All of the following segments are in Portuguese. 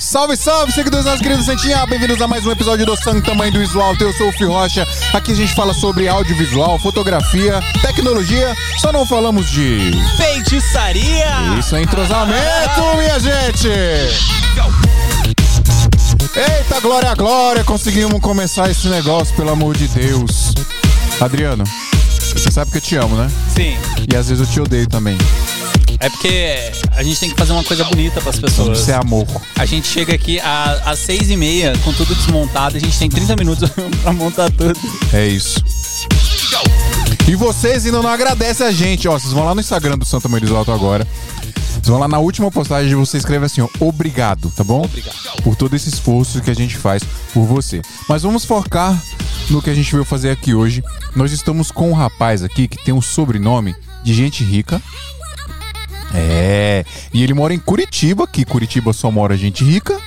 Salve, salve, seguidores nossos queridos Santinha! Bem-vindos a mais um episódio do Sangue Tamanho do Visual. Eu sou o Fio Rocha. Aqui a gente fala sobre audiovisual, fotografia, tecnologia. Só não falamos de. Feitiçaria! Isso é entrosamento, minha gente! Eita, glória, glória! Conseguimos começar esse negócio, pelo amor de Deus. Adriano, você sabe que eu te amo, né? Sim. E às vezes eu te odeio também. É porque a gente tem que fazer uma coisa bonita pras pessoas. Isso é amor. A gente chega aqui às seis e meia, com tudo desmontado, a gente tem 30 minutos pra montar tudo. É isso. E vocês ainda não agradecem a gente, ó. Vocês vão lá no Instagram do Santa Maria do Alto agora. Vocês vão lá na última postagem e você escreve assim, ó, obrigado, tá bom? Obrigado. Por todo esse esforço que a gente faz por você. Mas vamos focar no que a gente veio fazer aqui hoje. Nós estamos com um rapaz aqui que tem um sobrenome de gente rica. É. E ele mora em Curitiba, que Curitiba só mora gente rica.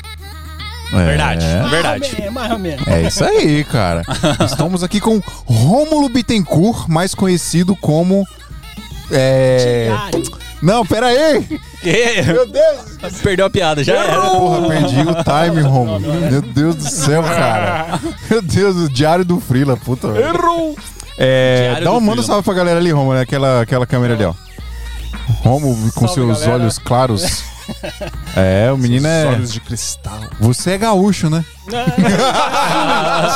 É. Verdade, é verdade. É, mais ou menos. É isso aí, cara. Estamos aqui com Rômulo Bittencourt, mais conhecido como. É. Diário. Não, pera aí! Que? Meu Deus! Perdeu a piada, já era. Porra, perdi o time, Rômulo. Meu Deus do céu, cara. Meu Deus, o diário do Frila, puta. Errou! É, dá um manda um salve pra galera ali, Rômulo, aquela, aquela câmera ali, ó. Rômulo com Salve, seus galera. olhos claros. É, o menino é. olhos de cristal. Você é gaúcho, né?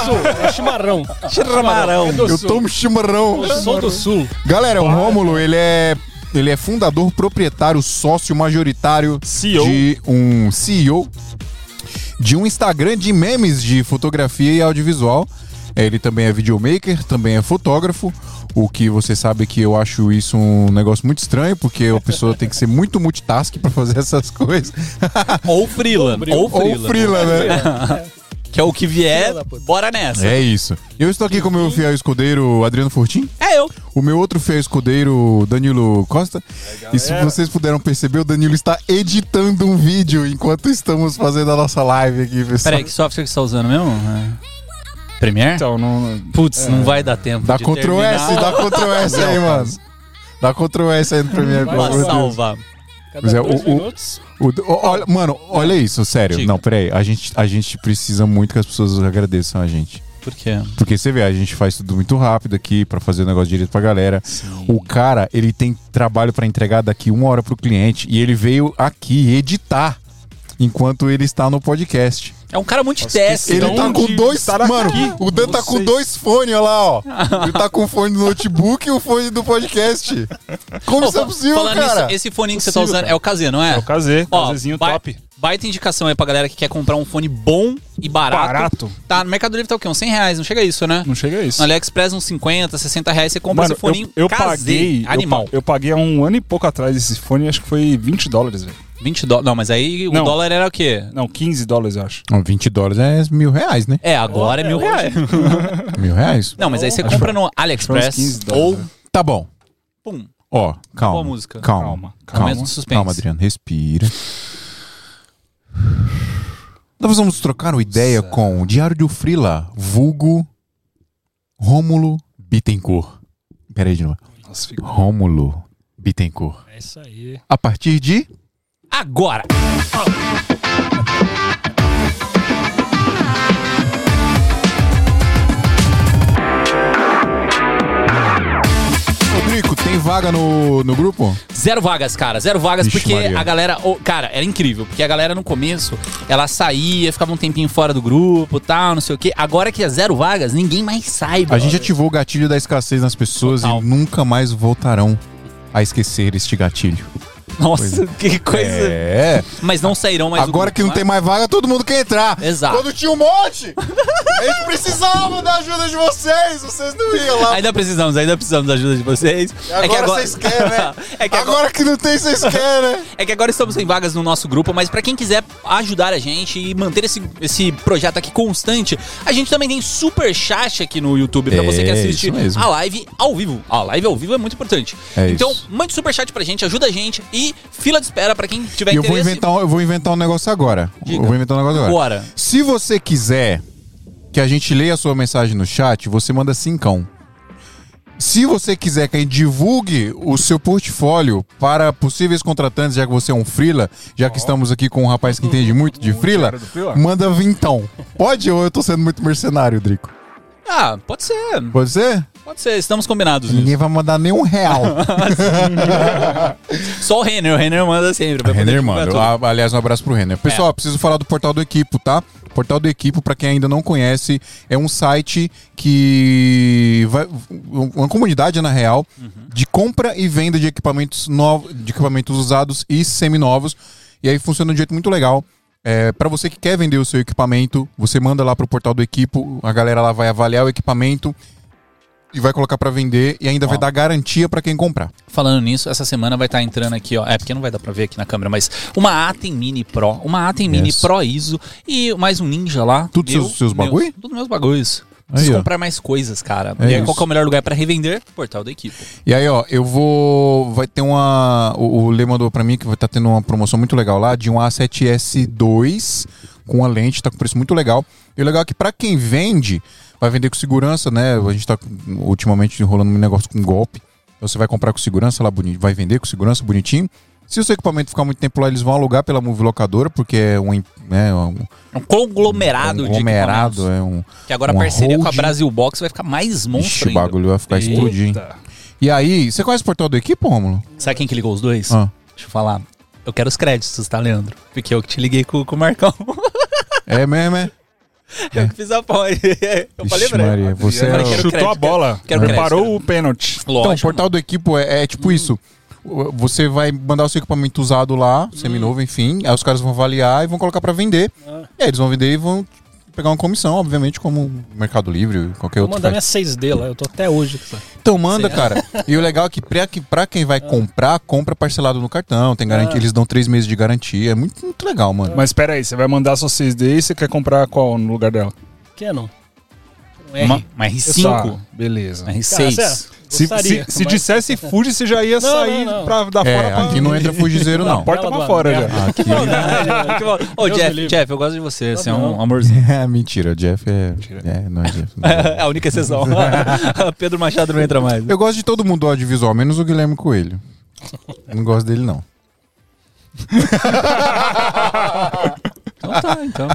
Sul, é chimarrão. Chimarrão. É do Eu sul. tomo chimarrão. Eu sou do sul. Galera, o Rômulo, ele é ele é fundador, proprietário, sócio majoritário CEO. de um CEO de um Instagram de memes de fotografia e audiovisual. É, Ele também é videomaker, também é fotógrafo. O que você sabe que eu acho isso um negócio muito estranho, porque a pessoa tem que ser muito multitask pra fazer essas coisas. Ou Freela. Ou Ou Freela. frila, né? Que é o que vier, bora nessa. É isso. Eu estou aqui com o meu fiel escudeiro Adriano Fortin. É eu. O meu outro fiel escudeiro, Danilo Costa. E se vocês puderam perceber, o Danilo está editando um vídeo enquanto estamos fazendo a nossa live aqui, pessoal. Peraí, que software que você tá usando mesmo? É. Premiere? Então, não. Putz, não vai dar tempo. Dá Ctrl S, dá Ctrl S aí, mano. Dá Ctrl S aí no Premiere, pelo amor de. Cada Pois é, dois o- o- minutos. O- o- olha- mano, olha isso, sério. Diga. Não, peraí. A gente, a gente precisa muito que as pessoas agradeçam a gente. Por quê? Porque você vê, a gente faz tudo muito rápido aqui pra fazer o negócio direito pra galera. O cara, ele tem trabalho pra entregar daqui uma hora pro cliente e ele veio aqui editar enquanto ele está no podcast. É um cara multitask. Ele Então, tá com dois. Mano, aqui o Dan tá com dois fones, olha lá, ó. Ele tá com o fone do notebook e o fone do podcast. Como Ô, isso é possível, Falando cara? nisso, esse fone que você tá usando cara. é o KZ, não é? É o KZ, Ó, KZzinho top. Baita indicação aí pra galera que quer comprar um fone bom e barato. Barato. Tá, no Mercado Livre tá o quê? Uns 100 reais, não chega a isso, né? Não chega a isso. No AliExpress uns 50, 60 reais, você compra Mano, esse fone eu, eu KZ, paguei. eu animal. pa- Eu, paguei há um ano e pouco atrás esse fone, acho que foi 20 dólares, velho. 20 dólares. Não, mas aí o Não. dólar era o quê? Não, 15 dólares, eu acho. Não, 20 dólares é mil reais, né? É, agora é mil hoje- reais. Mil reais? Não, mas aí você Acho compra no Foi uns AliExpress 15 dólares. ou. né? Tá bom. Pum. Ó, calma. Boa música. Calma. Calma, Calma. Momento de suspense. Calma, Adriano. Respira. Nós vamos trocar uma ideia com o Diário do Frila, vulgo Rômulo Bittencourt. Pera aí de novo. Nossa, ficou. Rômulo Bittencourt. É isso aí. A partir de... Agora! Rodrigo, tem vaga no, no grupo? Zero vagas, cara. Zero vagas, Vixe, porque Maria. a galera. ô, cara, era incrível. Porque a galera no começo, ela saía, ficava um tempinho fora do grupo tal, não sei o quê. Agora que é zero vagas, ninguém mais sai. A gente ativou o gatilho da escassez nas pessoas Total. e nunca mais voltarão a esquecer este gatilho. Nossa, que coisa. É. Mas não sairão mais Agora grupo, que não tem mais vaga, todo mundo quer entrar. Exato. Quando tinha um monte, a gente precisava da ajuda de vocês. Vocês não iam lá. Ainda precisamos, ainda precisamos da ajuda de vocês. Agora vocês querem, né? é, que agora... Agora que não tem, vocês querem, né? é que agora estamos sem vagas no nosso grupo, mas pra quem quiser ajudar a gente e manter esse, esse projeto aqui constante, a gente também tem super chat aqui no YouTube pra É, você que assiste isso mesmo. a live ao vivo. A live ao vivo é muito importante. É então, isso. mande super chat pra gente, ajuda a gente e fila de espera pra quem tiver eu vou, interesse. inventar, um- eu vou inventar um negócio agora. Diga. Eu vou inventar um negócio agora. Bora. Se você quiser que a gente leia a sua mensagem no chat, você manda cincão. Se você quiser que a gente divulgue o seu portfólio para possíveis contratantes, já que você é um frila, já que estamos aqui com um rapaz que entende muito de frila? manda vintão. Pode ou eu tô sendo muito mercenário, Drico? Ah, pode ser. Pode ser? Pode ser. Estamos combinados. nisso. Ninguém vai mandar nem um real. Só o Renner. O Renner manda sempre. Renner, tudo. Ah, Aliás, um abraço pro Renner. Pessoal, preciso falar do Portal do Equipo, tá? Portal do Equipo, pra quem ainda não conhece, é um site que vai uma comunidade na real de compra e venda de equipamentos novos, de equipamentos usados e seminovos. E aí funciona de um jeito muito legal. É, para você que quer vender o seu equipamento, você manda lá pro Portal do Equipo, a galera lá vai avaliar o equipamento e vai colocar pra vender e ainda vai dar garantia pra quem comprar. Falando nisso, essa semana vai estar entrando aqui, ó. É porque não vai dar pra ver aqui na câmera, mas uma Atem Mini Pro, uma Atem Mini Yes. Pro ISO e mais um Ninja lá. Tudo seus- seus bagulho? Tudo meus bagulhos. Preciso Aí, comprar mais coisas, cara. É e aí, qual é o melhor lugar pra revender? Portal da equipe. E aí, ó, eu vou. Vai ter uma. O, o Lê mandou pra mim que vai estar tendo uma promoção muito legal lá de um A7S2 com a lente, tá com preço muito legal. E o legal é que pra quem vende, vai vender com segurança, né? A gente tá ultimamente enrolando um negócio com golpe. Então você vai comprar com segurança lá, boni- vai vender com segurança, bonitinho. Se o seu equipamento ficar muito tempo lá, eles vão alugar pela Move Locadora, porque é um, né, um, É um conglomerado, um de conglomerado, equipamentos. é um. Que agora a parceria com a holding. Brasil Box vai ficar mais monstro Ixi, o bagulho vai ficar explodindo. E aí, você conhece o portal do equipe, Rômulo? Sabe quem que ligou os dois? Ah. Deixa eu falar. Eu quero os créditos, tá, Leandro? Porque eu que te liguei com, com o Marcão. É mesmo, é? eu que fiz a pós. eu falei Vixe, pra ele. Maria, você Eu é falei, quero Chutou crédito, a bola. quero crédito, Preparou quero- o pênalti. Então, Lógico. o portal do equipo é, é tipo isso. Você vai mandar o seu equipamento usado lá, seminovo, enfim. Aí os caras vão avaliar e vão colocar pra vender. E aí eles vão vender e vão pegar uma comissão, obviamente, como Mercado Livre, qualquer Vou outro. mandar minha faz. 6D lá, eu tô até hoje. com essa- Então manda, cara. E o legal é que pra, que pra quem vai comprar, compra parcelado no cartão. Tem garantia, Ah. eles dão três meses de garantia. É muito, muito legal, mano. Mas espera aí, você vai mandar sua 6D e você quer comprar qual no lugar dela? Canon. Um Uma, R. uma Tá, R5, beleza. uma R6. Cara, Se, Gostaria, se, se mas- dissesse Fuji, você já ia Não, sair não, não. pra dar fora É, pra... aqui não entra fugizeiro, não. Porta Bela pra fora Abel. já. Aqui. Ô, me Jeff. Jeff, eu gosto de você. Você é um amorzinho. Mentira, o Jeff é. É, não é Jeff. É a única exceção. Pedro Machado não entra mais. Eu gosto de todo mundo do audiovisual, menos o Guilherme Coelho. Não gosto dele, não. Então tá, então.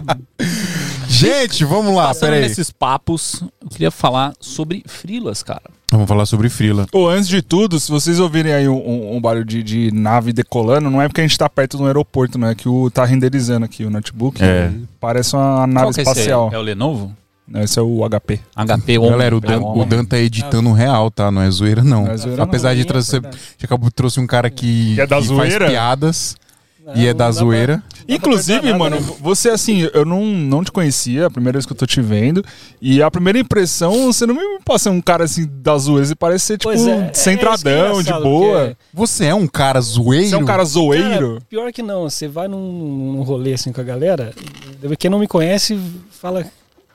Gente, vamos lá, Passando peraí. nesses papos, eu queria falar sobre frilas, cara. Vamos falar sobre Frila. Ô, antes de tudo, se vocês ouvirem aí um, um- um barulho de, de nave decolando, não é porque a gente tá perto do aeroporto, não é que o tá renderizando aqui o notebook. É. e Parece uma nave Qual que é esse aí? espacial. É o Lenovo? Esse é o HP. HP 11. Galera, o Dan, É, o Dan tá editando um real, tá? Não é zoeira, não. Não é zoeira, Apesar não. de É trazer. verdade. Já acabou trouxe um cara que, Que é da faz zoeira? piadas Não, e é da zoeira. pra- Inclusive, nada, mano, né? você assim, eu não, não te conhecia, a primeira vez que eu tô te vendo. E a primeira impressão, você não me passa um cara assim da zoeira, você parece ser tipo é, é, é que é centradão, de boa. porque- Você é um cara zoeiro? Você é um cara zoeiro. Cara, pior que não, você vai num, num rolê assim com a galera, quem não me conhece fala.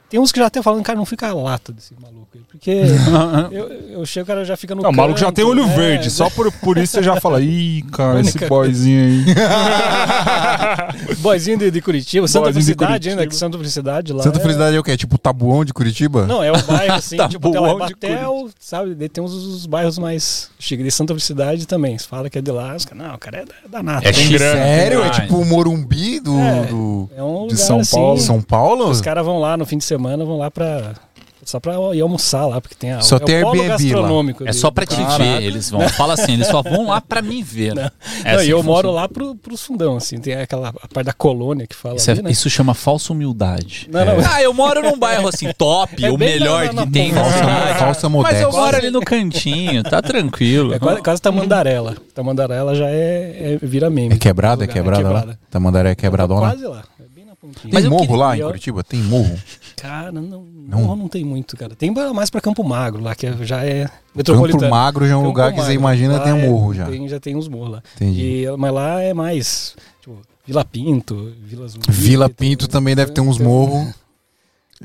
Tem uns que já até falando, cara, não fica a lata desse maluco aí. Porque eu, eu chego, o cara já fica no. Não, o maluco já tem olho é, verde, só por, por isso você já fala, ih, cara, esse boyzinho aí. Boizinho de, de Curitiba, Santa Boizinho de Felicidade ainda, Curitiba. que Santa Felicidade lá. Santa é- Felicidade é o quê? Tipo Tabuão de Curitiba? Não, é o bairro assim, tipo, tem lá Batel, sabe? Daí tem uns os bairros mais chiques. De Santa Felicidade também. Você fala que é de lá, os caras, não, o cara é da, da nata. É chique. Sério? É Ai. tipo o Morumbi do, É. do- É um De lugar São assim, Paulo. São Paulo? Os caras vão lá no fim de semana, vão lá pra. Só pra ir almoçar lá, porque tem a. Só é tem o polo Airbnb lá. gastronômico. É de- só pra te Caraca. ver, eles vão. Fala assim, eles só vão lá pra me ver. Não. É Não, assim e eu moro lá pro, pros fundão, assim. Tem aquela a parte da colônia que fala Isso, é- ali, né? isso chama falsa humildade. Não, não. Ah, eu moro num bairro assim, top, É o melhor na- na que tem na cidade. Falsa Mas eu modéstia. moro ali no cantinho, tá tranquilo. É quase, quase Tamandarela. Tamandarela já é, é- vira meme. É quebrada? É quebrada lá? Tamandaré é quebradona? Quase lá. Tem eu morro queria- lá em Curitiba? Tem morro? Cara, não, Não? não. não tem muito, cara. Tem mais pra Campo Magro lá, que é- já é Campo metropolitano. Magro já é um Campo lugar que você Magro. imagina Lá tem é- morro já. Tem, já tem uns morros lá. Entendi. E, mas lá é mais, tipo, Vila Pinto, Vila Zumbi. Vila Pinto também deve ter uns morros.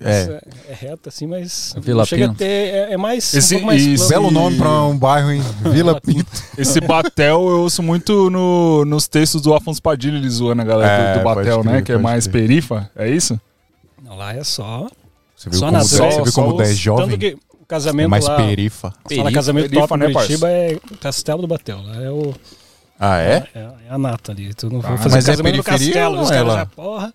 É. É. é reto assim, mas Vila chega Pinto. a ter, é, é mais Esse- um pouco mais esse-. Belo nome pra um bairro, hein? Vila Pinto. Esse Batel eu ouço muito no- nos textos do Afonso Padilha, ele zoando a galera É, do, do pode Batel, crer, né? Que é mais crer. perifa, é isso? Não, lá é só Você viu Só como, na você só- viu só como os- 10 Tanto jovem? que o casamento É mais lá. perifa. Fala Perifa, casamento perifa, top né, no Curitiba é Castelo do Batel. lá É, o, Ah, é? é, é a nata ali. Tu não Ah, for fazer mas é casamento no periferia Castelo, ou os é caras lá? já, porra.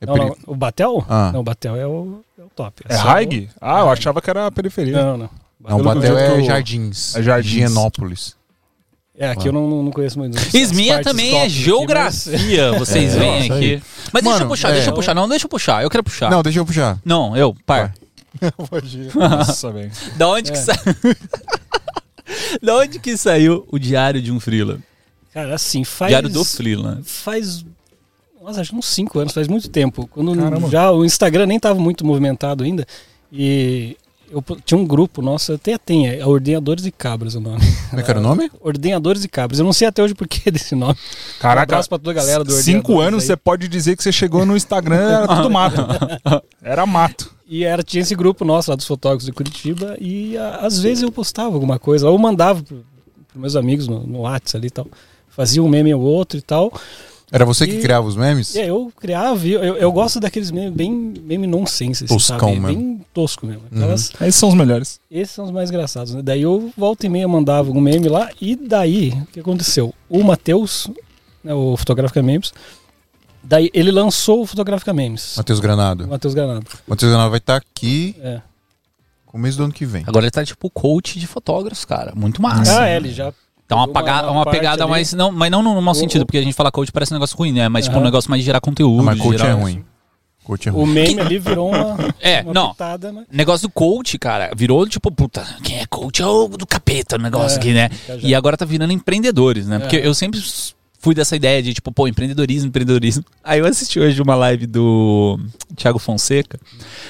É não, peri- não, o Batel? Ah. Não, o Batel é o, é o top. É só Haig? Ah, eu achava que era a periferia. o- Não, não. Não, o Pelo Batel é que eu- Jardins. É Jardins. Higienópolis. É, aqui eu não, não conheço muito. Esminha também é aqui, geografia, vocês É, veem aqui. aí. Mas deixa eu Mano, puxar, é. deixa eu puxar. Não, deixa eu puxar. Eu quero puxar. Não, deixa eu puxar. Não, eu, par. Nossa, velho. Da onde que É. saiu? da onde que saiu o Diário de um Freela? mas- Cara, assim, faz... Diário do Freela. Faz... Nossa, acho que uns 5 anos, faz muito tempo. Quando Caramba. já o Instagram nem tava muito movimentado ainda. E eu tinha um grupo nosso, até tem, é Ordenadores e Cabras o nome. Como é que era o nome? Ordenadores e Cabras. Eu não sei até hoje por que desse nome. Um Caraca, abraço pra toda a galera do cinco anos aí. você pode dizer que você chegou no Instagram, era tudo mato. Era mato. E era, tinha esse grupo nosso lá dos fotógrafos de Curitiba e a- às vezes eu postava alguma coisa, ou mandava pro, pros meus amigos no, no WhatsApp ali e tal. Fazia um meme ou outro e tal. Era você que E- criava os memes? Aí eu criava, e eu, eu, eu gosto daqueles memes bem meme nonsense, assim, Toscão sabe? mesmo. Bem tosco mesmo. Uhum. Aquelas- Esses são os melhores. Esses são os mais engraçados, né? Daí eu volta e meia mandava um meme lá, e daí, o que aconteceu? O Matheus, né, o Fotografica Memes, daí ele lançou o Fotografica Memes. Matheus Granado. Matheus Granado. Matheus Granado vai estar aqui É. começo do ano que vem. Agora ele tá tipo coach de fotógrafos, cara. Muito massa. Ah, é, ele já. Tá uma, uma uma, pegada ali. mais. Não, mas não no mau O- sentido, o- porque a gente fala coach parece um negócio ruim, né? Mas tipo um negócio mais de gerar conteúdo. Ah, mas coach gerar- é ruim. Coach é O ruim. meme ali virou uma, É, uma não. pitada, né? Negócio do coach, cara, virou tipo, puta, quem é coach é o do capeta o negócio É, aqui, né? E agora tá virando empreendedores, né? Porque É. eu sempre fui dessa ideia de, tipo, pô, empreendedorismo, empreendedorismo. Aí eu assisti hoje uma live do Thiago Fonseca.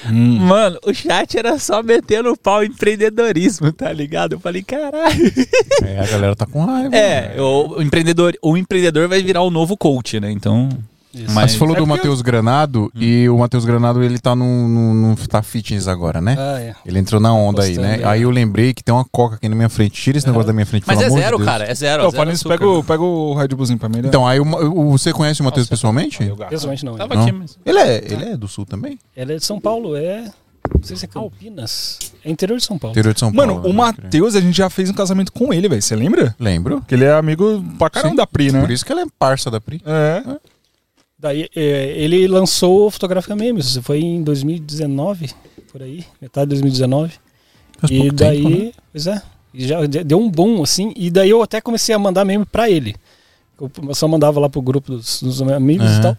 Hum. Mano, o chat era só metendo o pau em empreendedorismo, tá ligado? Eu falei, caralho. É, a galera tá com raiva. É, o, o empreendedor, o empreendedor vai virar o novo coach, né? Então. Isso. Mas você falou É do Matheus Granado e o Matheus Granado ele tá no, no, no tá fitness agora, né? Ah, é. Ele entrou na onda aí, né? aí. Aí eu lembrei que tem uma coca aqui na minha frente. Tira esse negócio da minha frente, Mas pelo é amor de zero, Deus. cara. É zero. Ô, zero falando isso, pega o, pega o Red Bullzinho pra mim. né? Então, aí o, o- você conhece o Matheus pessoalmente? Pessoalmente não. Tava Não? aqui, mas. Ele é, ele é do sul também? Ele é de São Paulo, é. Não sei se é Campinas. É interior de São Paulo. Interior de São Paulo. Mano, o né? Matheus, a gente já fez um casamento com ele, velho. Você lembra? Lembro. Que ele é amigo pra caramba Sim. da Pri, né? Por isso que ela é parça da Pri. É. Daí é, ele lançou o Fotografica Memes. Foi em 2019, por aí, metade de 2019. Faz e daí, tempo, né? pois é, e já de- deu um boom assim. E daí eu até comecei a mandar meme pra ele. Eu só mandava lá pro grupo dos, dos amigos Aham. e tal.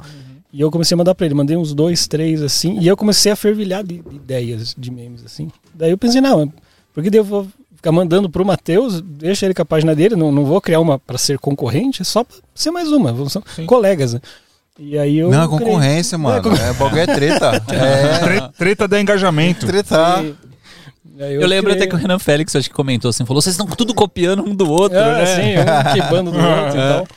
E eu comecei a mandar pra ele, mandei uns dois, três assim, e eu comecei a fervilhar de, de ideias de memes assim. Daí eu pensei, não, porque eu vou ficar mandando pro Matheus, deixa ele com a página dele, não, não vou criar uma pra ser concorrente, é só pra ser mais uma, vamos ser colegas, né? E aí eu Não, é criei. concorrência, mano. É, bagulho é treta. É. Tre- Treta da engajamento. Treta. E- e aí Eu, lembro criei- até que o Renan Félix acho que comentou assim, falou, vocês estão tudo copiando um do outro, Ah, né? sim, um quebrando do outro e tal.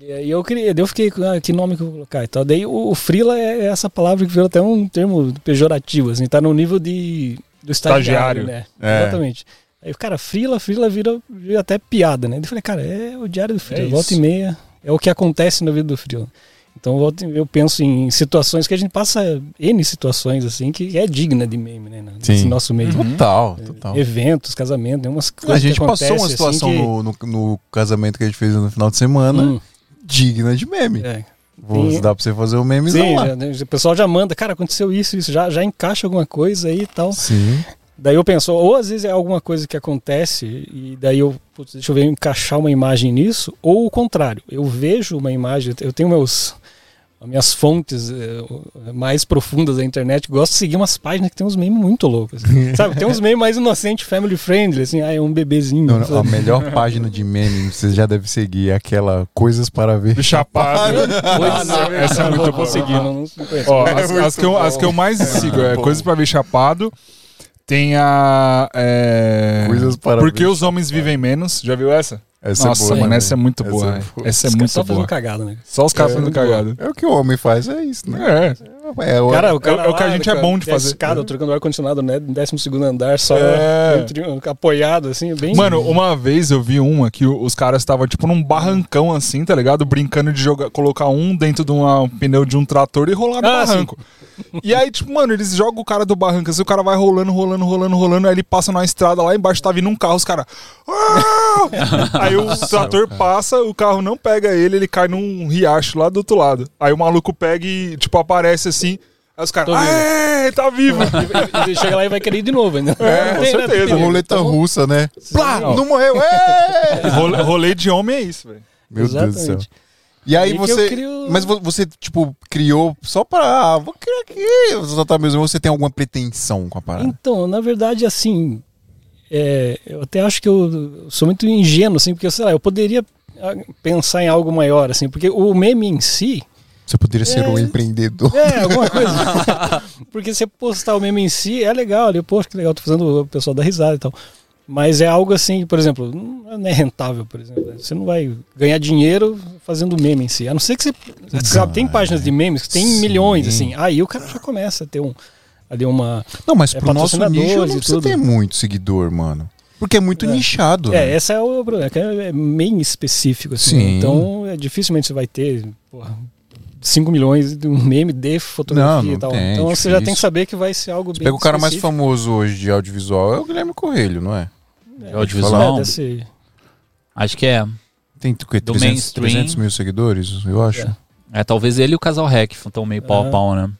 E aí eu criei, eu fiquei, ah, que nome que eu vou colocar e tal. Daí o, o Freela é essa palavra que virou até um termo pejorativo, assim, tá no nível de, do estagiário, Estagiário. né? É. Exatamente. Aí, cara, Freela, Freela vira, vira até piada, né? Eu falei, cara, é o diário do Freela, É volta e meia, é o que acontece na vida do Freela. Então eu penso em situações que a gente passa N situações, assim, que é digna de meme, né? Nesse Sim. nosso meio. Total, total. Eventos, casamentos, tem umas coisas A gente passou uma acontecem, situação assim, que- no, no, no casamento que a gente fez no final de semana Hum, digna de meme. é. Vou Sim. dar pra você fazer o meme Sim, lá. já- o pessoal já manda, cara, aconteceu isso, isso, já, já encaixa alguma coisa aí e tal. Sim. Daí eu penso, ou às vezes é alguma coisa que acontece e daí eu, putz, deixa eu ver, encaixar uma imagem nisso, ou o contrário, eu vejo uma imagem, eu tenho meus as minhas fontes eh, mais profundas da internet, gosto de seguir umas páginas que tem uns memes muito loucos. assim. sabe, tem uns memes mais inocentes, family friendly, assim, ah, é um bebezinho. Não, não, a melhor página de meme, você já deve seguir, é aquela Coisas para Ver. Chapado. Ah, não, Essa é muito boa. não, não as, as que eu, as que eu mais sigo é bom. Coisas pra Ver Chapado. Tem a. É... Coisas para Porque os homens vivem menos. Já viu essa? Essa Nossa, é boa. mano, essa é muito boa. é. Essa é Os muito só fazendo boa. cagada, né? Só os caras É, fazendo boa. cagada. É o que o homem faz, é isso, né? É. É, o- Cara, o é cara o que a gente é bom de fazer. Escada, trocando ar-condicionado, né? No 12 andar, só É. apoiado, assim, bem. Mano, uma vez eu vi uma que o- os caras estavam tipo num barrancão assim, tá ligado? Brincando de jogar, colocar um dentro de uma- um pneu de um trator e rolar no Ah, barranco. E aí, tipo, mano, eles jogam o cara do barranco, assim, o cara vai rolando, rolando, rolando, rolando, aí ele passa na estrada, lá embaixo tá vindo um carro, os caras. "Ah!" aí o trator passa, o carro não pega ele, ele cai num riacho lá do outro lado. Aí o maluco pega e, tipo, aparece assim. Aí os caras. "Aê, tá vivo! E chega lá e vai querer ir de novo ainda. É, Não com tem, né? certeza. Porque- roleta russa, né? Plá, Não. não morreu. É! Rolê, rolê de homem é isso, velho. Meu Deus do céu. Exatamente. E aí você. crio- Mas vo- você, tipo, criou só pra. Ah, vou criar aqui. Só tá mesmo. Você tem alguma pretensão com a parada? Então, na verdade, assim, é, eu até acho que eu sou muito ingênuo, assim, porque, sei lá, eu poderia ah, pensar em algo maior, assim, porque o meme em si, Você poderia ser É. um empreendedor. é alguma coisa. porque você postar o meme em si é legal, ali, poxa, que legal, tô fazendo o pessoal dar risada e tal. Mas é algo assim, por exemplo, não é rentável, por exemplo. Você não vai ganhar dinheiro fazendo meme em si. A não ser que você. você sabe, tem páginas de memes que tem Sim. milhões, assim. Aí o cara já começa a ter um, ali uma. Não, mas É, pro nosso nicho não precisa ter muito seguidor, mano. Porque é muito É. nichado. É, né? esse é o problema, que é meio específico, assim. Sim. Então, é, dificilmente você vai ter, porra, 5 milhões de um meme de fotografia Não, não e tal. tem, então você já tem que saber que vai ser algo Você bem pega o cara mais famoso hoje de audiovisual é o Guilherme Correio, não é? É, audiovisual? É, deve ser- Acho que é. Tem o quê? Do 300, mainstream. 300 mil seguidores, eu acho. É. É, talvez ele e o Casal Rec estão meio pau a pau, né?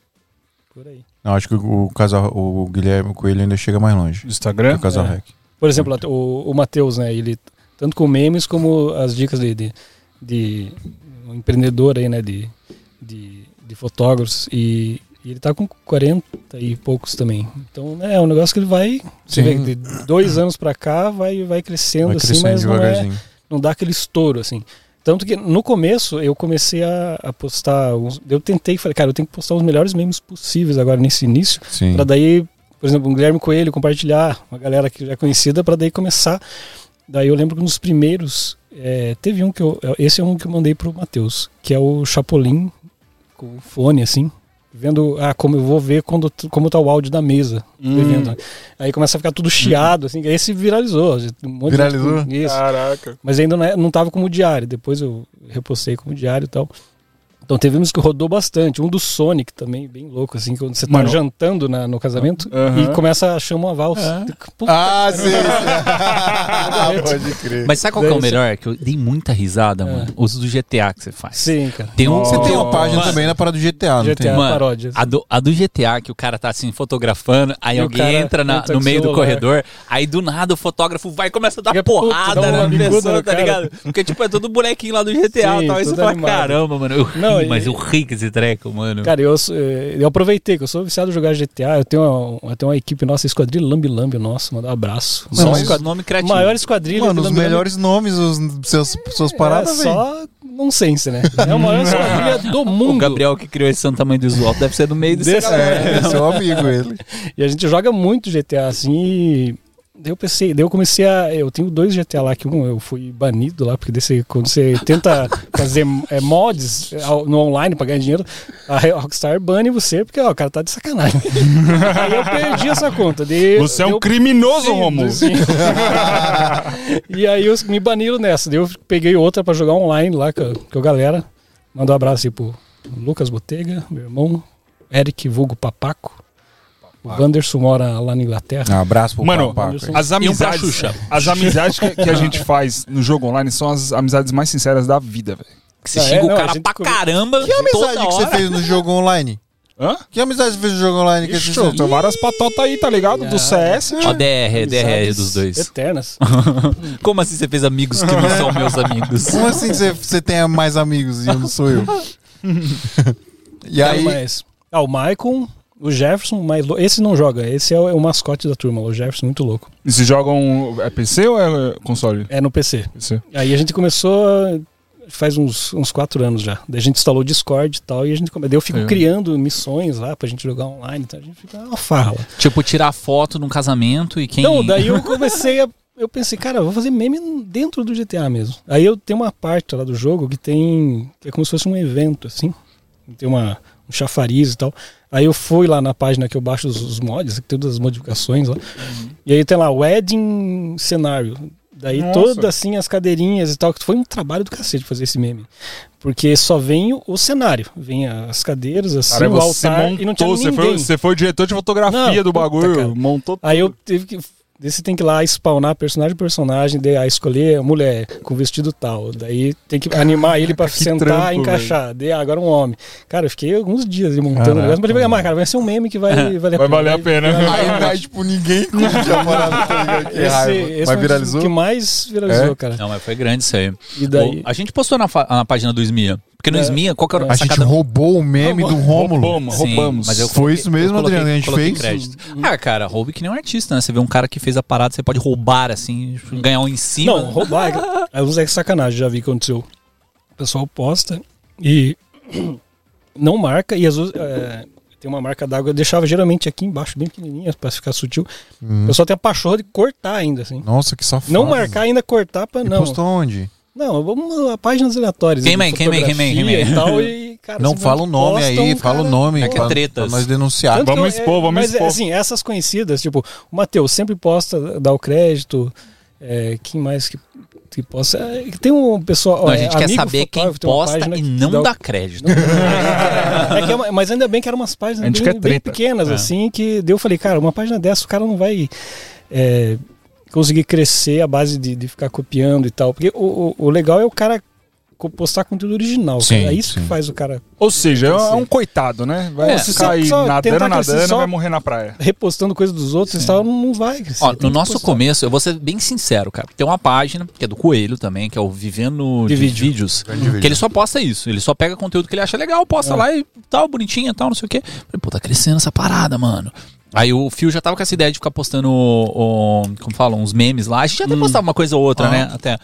por aí. Não, acho que o, casal, o Guilherme Coelho ainda chega mais longe. que Instagram? O casal É. Rec. Por exemplo, o, o Matheus, né? Ele, tanto com memes como as dicas de, de, de um empreendedor aí, né? De, de, de fotógrafos. E, e ele tá com 40 e poucos também. Então, né, é um negócio que ele vai. Vê, de dois anos pra cá vai, vai crescendo, Vai assim, crescendo mas não, é, não dá aquele estouro, assim. Tanto que no começo eu comecei a, a postar. Uns, eu tentei, falei, cara, eu tenho que postar os melhores memes possíveis agora nesse início. Pra daí, por exemplo, um Guilherme Coelho compartilhar, uma galera que já é conhecida, pra daí começar. Daí eu lembro que nos primeiros, é, teve um que eu. Esse é um que eu mandei pro Matheus, que é o Chapolin com o fone, assim. Vendo, ah, como eu vou ver quando, como tá o áudio da mesa. né? Aí começa a ficar tudo chiado, assim. Aí esse viralizou. Um monte de- Viralizou? Isso. Caraca. Mas ainda não, é, não tava como diário. Depois eu repostei como diário e tal. Então teve uns que rodou bastante. Um do Sonic também, bem louco, assim, quando você tá Mano. jantando na- no casamento Aham. e começa a chamar uma valsa. Puta, Ah, sim. sim. Pode crer. Mas sabe qual que é o melhor? Que eu dei muita risada, É. mano. Os do GTA que você faz. Sim, cara. Tem um, Você tem uma página Mano. também na parada do GTA, não GTA. tem? Mano, paródia. A do, a do GTA, que o cara tá assim fotografando, aí E alguém entra na- entra no meio do corredor, aí do nada o fotógrafo vai e começa a dar puto, porrada uma na pessoa, tá ligado? Porque, tipo, é todo bonequinho lá do GTA Sim, e tal. Aí você fala, caramba, mano, eu ri, Não, e- mas eu ri com esse treco, mano. Cara, eu, eh, eu aproveitei que eu sou viciado em jogar GTA. Eu tenho uma, eu tenho uma equipe nossa, Esquadrilha Lambi Lambi, nossa, mandar um abraço. Não, Só mas- um esquad- nome criativo. maior esquadrilha. Mano, os Lambi Lambi. melhores nomes, os seus, suas paradas, é só nonsense, né? É a maior esquadrilha do mundo. O Gabriel que criou esse santo tamanho do visual deve ser do meio desse Desse- galera. É, seu amigo ele. E a gente joga muito GTA, assim, e daí eu pensei, daí eu comecei a. Eu tenho dois GTA lá, que um eu fui banido lá, porque desse, quando você tenta fazer é, mods ao- no online pra ganhar dinheiro, a Rockstar bane você, porque ó, o cara tá de sacanagem. Aí eu perdi essa conta. daí Você é um eu- criminoso, Sim, Romulo. sim. e aí eu, me baniram nessa. Daí eu peguei outra pra jogar online lá com a, com a galera. Mandou um abraço aí pro Lucas Botega, meu irmão, Eric Vulgo Papaco. O Wanderson mora lá na Inglaterra. Um abraço pro Mano. As um amizades, Xuxa. as amizades que, que a gente faz no jogo online são as amizades mais sinceras da vida, velho. Que você Ah, xinga é? o cara gente pra come- caramba. Que amizade toda que você fez no jogo online? Hã? Que amizade você fez no jogo online? Que Ixi, tem várias patotas aí, tá ligado? Do Ah. CS. Ó, DR, DR dos dois. Eternas. Como assim você fez amigos que não são meus amigos? Como assim você, você tem mais amigos e eu não sou eu? e aí... mas, ah, o Maicon, o Jefferson, mas esse não joga. Esse é o, é o mascote da turma. O Jefferson, muito louco. E se jogam. É PC ou é console? É no PC. PC. Aí a gente começou faz uns, uns quatro anos já. Daí a gente instalou o Discord e tal, e a gente come- daí eu fico É. criando missões lá pra gente jogar online, então a gente fica uma farra. Tipo, tirar foto num casamento e quem. Não, daí eu comecei a. Eu pensei, cara, eu vou fazer meme dentro do GTA mesmo. Aí eu tenho uma parte lá do jogo que tem. que é como se fosse um evento, assim. Tem uma, um chafariz e tal. Aí eu fui lá na página que eu baixo os, os mods, que tem todas as modificações lá. E aí tem lá, wedding cenário. Daí Nossa. todas assim as cadeirinhas e tal, que foi um trabalho do cacete fazer esse meme. Porque só vem o, o cenário, vem as cadeiras assim, Cara, o você altar montou, e não tinha você ninguém. foi, você foi o diretor de fotografia Não, do bagulho, montou Aí eu tive que. Daí você tem que ir lá spawnar personagem por personagem, daí a escolher a mulher com vestido tal. Daí tem que animar ele pra Que sentar trampo, e encaixar. Daí ah, agora um homem. Cara, eu fiquei alguns dias ali montando o negócio, mas vai cara, vai ser um meme que vai valer a Vai pena. valer a pena. Aí, aí, tipo, ninguém curte a parada, tá ligado? Esse, esse Mas foi um dos viralizou? que mais viralizou, É? cara. Não, mas foi grande isso aí. E daí. O- a gente postou na, na página do Smia. Porque no É. Smia, qual que era A a gente roubou o meme do Rômulo. Roubamos, Sim, roubamos. mas eu Foi isso mesmo, eu coloquei- Adriano, a gente fez? crédito. Ah, cara, roube que nem um artista, né? Você vê um cara que fez a parada, você pode roubar, assim, ganhar um em cima. Não, roubar. Aí uns é sacanagem, já vi que aconteceu. O pessoal posta e não marca, e às vezes é, tem uma marca d'água, eu deixava geralmente aqui embaixo, bem pequenininha, pra ficar sutil. O pessoal tem a pachorra de cortar ainda, assim. Nossa, que safado. Não marcar ainda cortar pra E não. postou onde? Não, vamos a páginas aleatórias. Aí, fotografia queima aí. e tal, e, cara, Não fala o nome postam, aí, fala o nome. É que é pra- tretas. Pra nós denunciar. Tanto Vamos eu- expor, vamos mas, expor. assim, essas conhecidas, tipo, o Matheus sempre posta, dá o crédito. É, quem mais que, que posta? É, tem um pessoal. Não, a é, gente quer saber quem posta e que não dá o- dá crédito. É é uma- mas ainda bem que eram umas páginas bem, bem treta. pequenas, É. assim, que eu falei, cara, uma página dessa o cara não vai é, conseguir crescer a base de, de ficar copiando e tal. Porque o, o, o legal é o cara postar conteúdo original. Sim, cara. É isso sim. que faz o cara Ou seja, é um coitado, né? Vai É, só nadando, nadando, crescer, vai morrer na praia. repostando coisa dos outros e tal, não, vai crescer. Ó, no nosso postar. começo, eu vou ser bem sincero, cara. Tem uma página, que é do Coelho também, que é o Vivendo de, De vídeo. Vídeos, vídeo. que ele só posta isso. Ele só pega conteúdo que ele acha legal, posta É. lá e tal, bonitinha e tal, não sei o quê. Falei, pô, tá crescendo essa parada, mano. Aí o Fio já tava com essa ideia de ficar postando, o, o- como falam, uns memes lá. A gente já até Hum. postava uma coisa ou outra, Ah. né? Até. Aí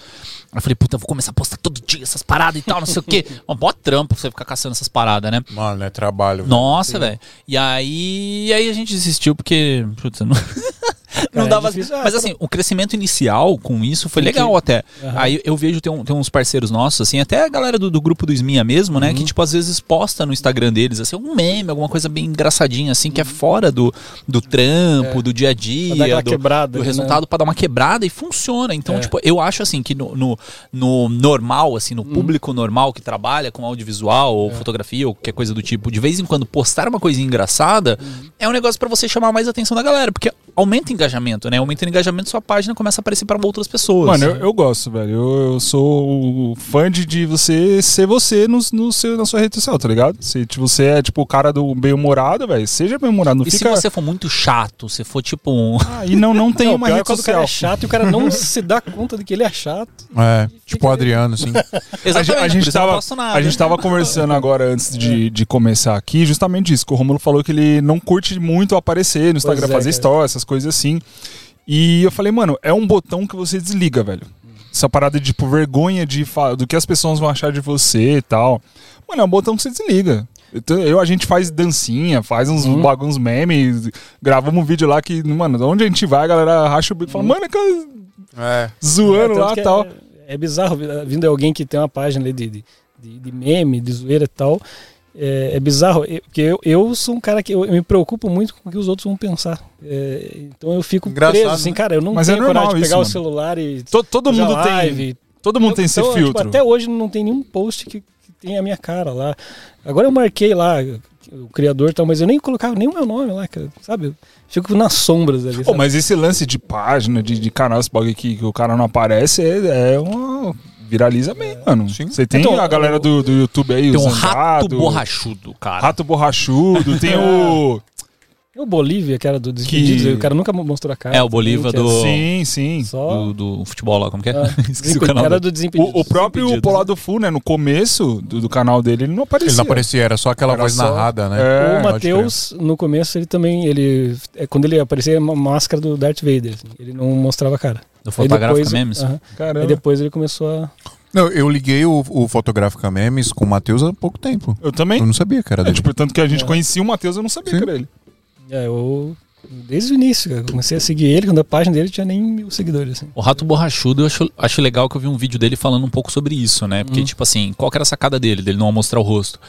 eu falei, puta, vou começar a postar todo dia essas paradas e tal, não sei o quê. Uma boa trampa pra você ficar caçando essas paradas, né? Mano, é trabalho. Nossa, velho. E aí, e aí a gente desistiu porque. Putz, não, não é dava. difícil. Ah, mas tá assim, o crescimento inicial com isso foi Tem que- legal até. Aham. Aí eu vejo tem, um- tem uns parceiros nossos, assim, até a galera do, do grupo do Esminha mesmo, né? Uhum. Que, tipo, às vezes posta no Instagram deles, assim, um meme, alguma coisa bem engraçadinha, assim, que é fora do, do trampo, do dia a Uhum. É. Pra dar dia, do, quebrada do né? resultado pra dar uma quebrada e funciona. Então, É. tipo, eu acho assim que no, no, no normal, assim, Uhum. no público normal que trabalha com audiovisual É. ou fotografia ou qualquer coisa do tipo, de vez em quando postar uma coisinha engraçada Uhum. é um negócio pra você chamar mais atenção da galera, porque aumenta o engajamento, né? Aumenta o engajamento, sua página começa a aparecer para outras pessoas. Mano, eu, eu gosto, velho. Eu, eu sou o fã de, de você ser você no, no seu, na sua rede social, tá ligado? Se tipo, você é tipo o cara do bem-humorado, velho, seja bem-humorado. Não e fica. se você for muito chato, se for tipo um. Ah, e não, não tem Não, uma é rede quando o cara social. é chato e o cara não se dá conta de que ele é chato. É, tipo o Adriano, assim. A gente, a, por gente isso eu não tava, nada. a gente tava conversando agora antes de, de começar aqui, justamente isso, que o Romulo falou que ele não curte muito aparecer no Instagram, Pois é, fazer cara. stories, essas coisas assim. E eu falei, mano, é um botão que você desliga, velho. Essa parada de, tipo, vergonha de do que as pessoas vão achar de você e tal. Mano, é um botão que você desliga. Então, eu, a gente faz dancinha, faz uns Uhum. baguns memes, gravamos um vídeo lá que, mano, onde a gente vai, a galera racha o bico e fala, mano, é que- É. zoando É, lá e tal. É, é bizarro vindo de alguém que tem uma página ali de, de, de, de meme, de zoeira e tal. É, é bizarro, eu- porque eu, eu sou um cara que eu, eu me preocupo muito com o que os outros vão pensar. É, então eu fico Engraçado, preso, assim, né? cara, eu não Mas é tenho normal coragem de isso, pegar o mano. celular e To- todo fazer mundo live. tem. Todo mundo tem esse Então, tipo, filtro. até hoje não tem nenhum post que, que tem a minha cara lá. Agora eu marquei lá o criador e tal, mas eu nem colocava nem o meu nome lá, cara, sabe? Eu Fico nas sombras ali. Sabe? mas esse lance de página, de, de canal, esse bagulho que, que o cara não aparece, é, é uma. Viraliza bem, mano. Sim. Você tem Então, a galera do, do YouTube aí, Tem o um rato borrachudo, cara. Rato borrachudo, tem o. O Bolívia, que era do Desimpedidos, Que- o cara nunca mostrou a cara. É, o Bolívia do- Sim, sim. Só... Do, do futebol lá, como que é? Ah, Esqueci o canal. Era do Desimpedidos. O, o próprio Polado Fu, né? No começo do, do canal dele, ele não aparecia. Ele não aparecia, era só aquela Era voz só- narrada, né? É, o Matheus, no começo, ele também. Ele, é, quando ele aparecia, uma máscara do Darth Vader. assim, ele não mostrava a cara. Do Fotográfica depois, Memes? Caramba. Aí depois ele começou a. Não, eu liguei o, o Fotográfica Memes com o Matheus há pouco tempo. Eu também. Eu não sabia que era É, dele. tipo, tanto que a gente É. conhecia o Matheus, eu não sabia Sim. que era ele. É, eu. Desde o início, cara. Comecei a seguir ele, quando a página dele tinha nem mil seguidores. Assim. O Rato Borrachudo, eu acho, acho legal que eu vi um vídeo dele falando um pouco sobre isso, né? Porque, Hum. tipo assim, qual que era a sacada dele, dele não mostrar o rosto?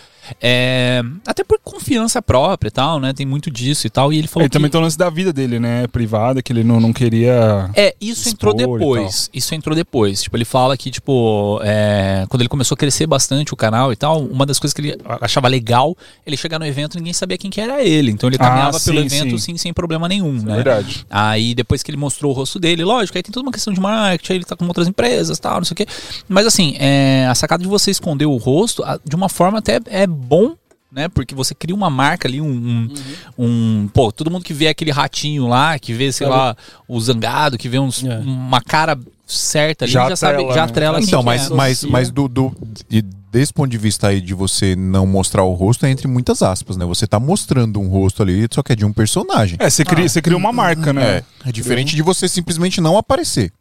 É, até por confiança própria e tal, né? Tem muito disso e tal. E ele falou Ele que... também tem o lance da vida dele, né? Privada, que ele não, não queria. É, isso entrou depois. Isso entrou depois. Tipo, ele fala que, tipo, é, quando ele começou a crescer bastante o canal e tal, uma das coisas que ele achava legal, ele chegar no evento e ninguém sabia quem que era ele. Então ele Ah, caminhava pelo sim, evento sim. sim, sem problema nenhum, né? Verdade. Aí depois que ele mostrou o rosto dele, lógico, aí tem toda uma questão de marketing, aí ele tá com outras empresas tal, não sei o quê. Mas assim, é, a sacada de você esconder o rosto, de uma forma até é bom. Né? Porque você cria uma marca ali, um, um, um- Pô, todo mundo que vê aquele ratinho lá, que vê, sei Sabe? lá, o zangado, que vê uns, É. uma cara certa ali, Já já, sabe, atrela, já né? atrela quem Então, que mas, é. mas, mas do, do, de- desse ponto de vista aí de você não mostrar o rosto, é entre muitas aspas, né? Você tá mostrando um rosto ali, só que é de um personagem. É, você cria, você cria uma marca, né? É, é diferente de você simplesmente não aparecer.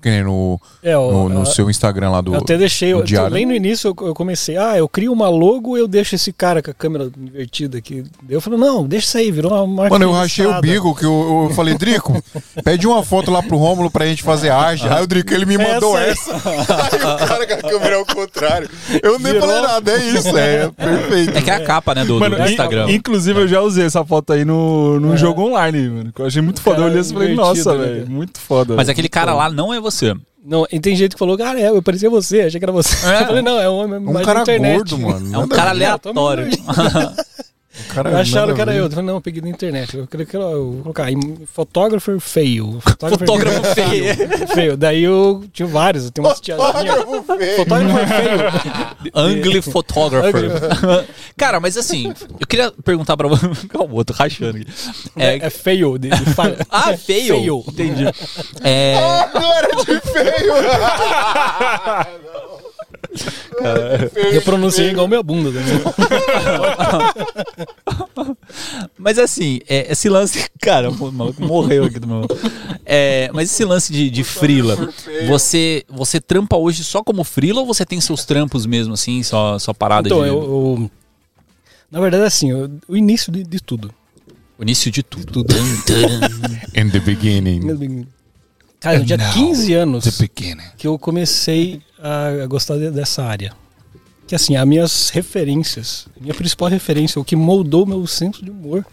Que nem no, É, ó, no, no a- seu Instagram lá do. Eu até deixei, do eu, diário. bem no início eu, eu comecei, ah, eu crio uma logo eu deixo esse cara com a câmera invertida aqui. Eu falei, não, deixa isso aí, virou uma marca Mano, eu rachei o bico, que eu, eu falei, Drico, pede uma foto lá pro Rômulo pra gente fazer arte. Aí o Drico, ele me mandou Essa essa. aí o cara com a câmera ao contrário. Eu nem Virou. falei nada, é isso, é perfeito. É que é a capa, né, do, Mano, do in- Instagram. inclusive eu já usei essa foto aí no, num É. jogo online, mano. Que eu achei muito foda. Eu olhei assim e falei, nossa, velho, muito foda. Mas aquele cara lá não é você. Não, e tem gente que falou, cara, é, eu parecia você, achei que era você. É. Eu falei, não, é um homem Um mais cara gordo, mano. É um cara aleatório. Cara Acharam que era eu. Eu falei, não, eu peguei na internet. Eu queria que eu, vou colocar fotógrafo feio. Fotógrafo feio. feio. Daí eu tinha vários, eu tenho umas tiazinhas. Fotógrafo feio. Fotógrafo feio. Angle Photographer. Cara, mas assim, eu queria perguntar pra você. Calma, eu tô rachando aqui. É, É, é feio. De, de fa- ah, feio. Feio. Entendi. É, Não era de feio. Eu pronunciei igual minha bunda. Né? mas assim, é, esse lance. Cara, o maluco morreu aqui do meu. É, mas esse lance de, de frila, você, você trampa hoje só como frila ou você tem seus trampos mesmo, assim, só, só parada Então, de. eu, eu- Na verdade, assim, eu- o início de, de tudo. O início de tudo. Tudo. In the beginning. Cara, eu tinha now, 15 anos que eu comecei a a gostar de- dessa área. Que assim, as minhas referências, a minha principal referência, o que moldou meu senso de humor,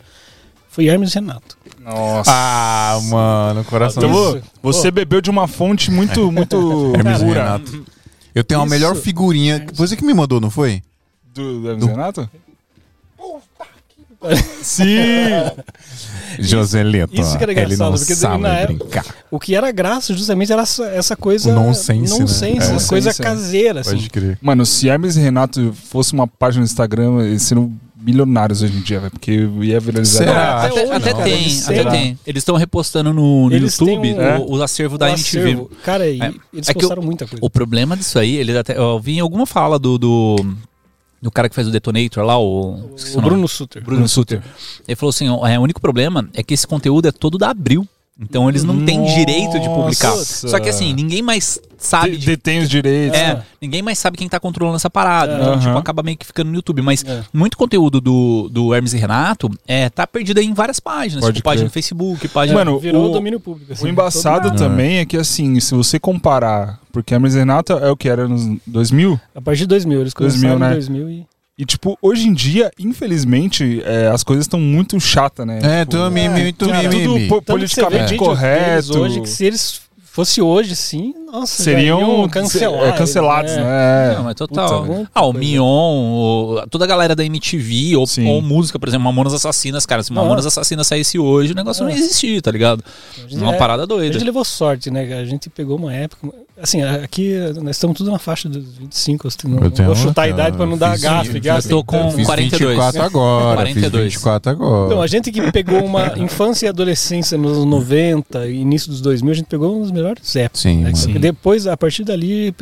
foi Hermes Renato. Nossa. Ah, mano, coração. Então, você bebeu de uma fonte muito, muito Hermes pura. Renato. Eu tenho a Isso. melhor figurinha. Você que me mandou, não foi? Do, do Hermes e Renato? Sim! Joselito. isso que era ele não porque sabe na época- brincar. O que era graça justamente era essa, essa coisa. O nonsense, né? nonsense, É. uma coisa é. caseira, assim. Pode crer. Mano, se Hermes e Renato fosse uma página no Instagram, eles seriam milionários hoje em dia, velho. Porque ia viralizar. Será? Até Até, hoje, até cara, tem, eles até tem. Eles estão repostando no, no YouTube um- É. o, o acervo da O MTV. acervo. Cara, e É. eles É que postaram muita coisa. O problema disso aí, eles até. Eu vi em alguma fala do. do, do cara que faz o Detonator lá, o. O nome. Bruno Suter. Bruno Suter. Ele falou assim: ó, é, o único problema é que esse conteúdo é todo da Abril. Então eles não têm Nossa. direito de publicar. Só que assim, ninguém mais sabe De- de detém os direitos. É, ninguém mais sabe quem tá controlando essa parada. É. Então, tipo, Aham. acaba meio que ficando no YouTube. Mas É. muito conteúdo do, do Hermes e Renato é, tá perdido aí em várias páginas. Pode tipo, página no Facebook, página. Mano, Virou o- domínio público. assim. O embaçado Todo- também é que, assim, se você comparar. Porque Hermes e Renato é o que era nos 2000. A partir de 2000, eles 2000, começaram né? em 2000 e... E, tipo, hoje em dia, infelizmente, é, as coisas estão muito chatas, né? É, tipo, tu mimimi, tu cara, mimimi. tudo po- Tanto politicamente correto. Hoje, que se eles fosse hoje, sim, nossa, seriam iam cancelar é, cancelados, eles, né? Não, mas total. Puta, ah, o. Mion, o- toda a galera da MTV, ou, ou música, por exemplo, Mamonas Assassinas, cara. Se Ah. Mamonas Assassinas saísse hoje, o negócio não ia existir, tá ligado? A gente- Uma é, parada A doida. gente levou sorte, né? A gente pegou uma época. Assim, aqui nós estamos tudo na faixa dos 25. assim, Não, Eu tenho vou chutar a idade pra não dar gasto. eu tô com Fiz 42. 24 agora. 42. Fiz 24 agora. Então, a gente que pegou uma infância e adolescência nos anos 90 e início dos 2000, a gente pegou uns melhores épocas. Sim, né? Porque Depois, a partir dali,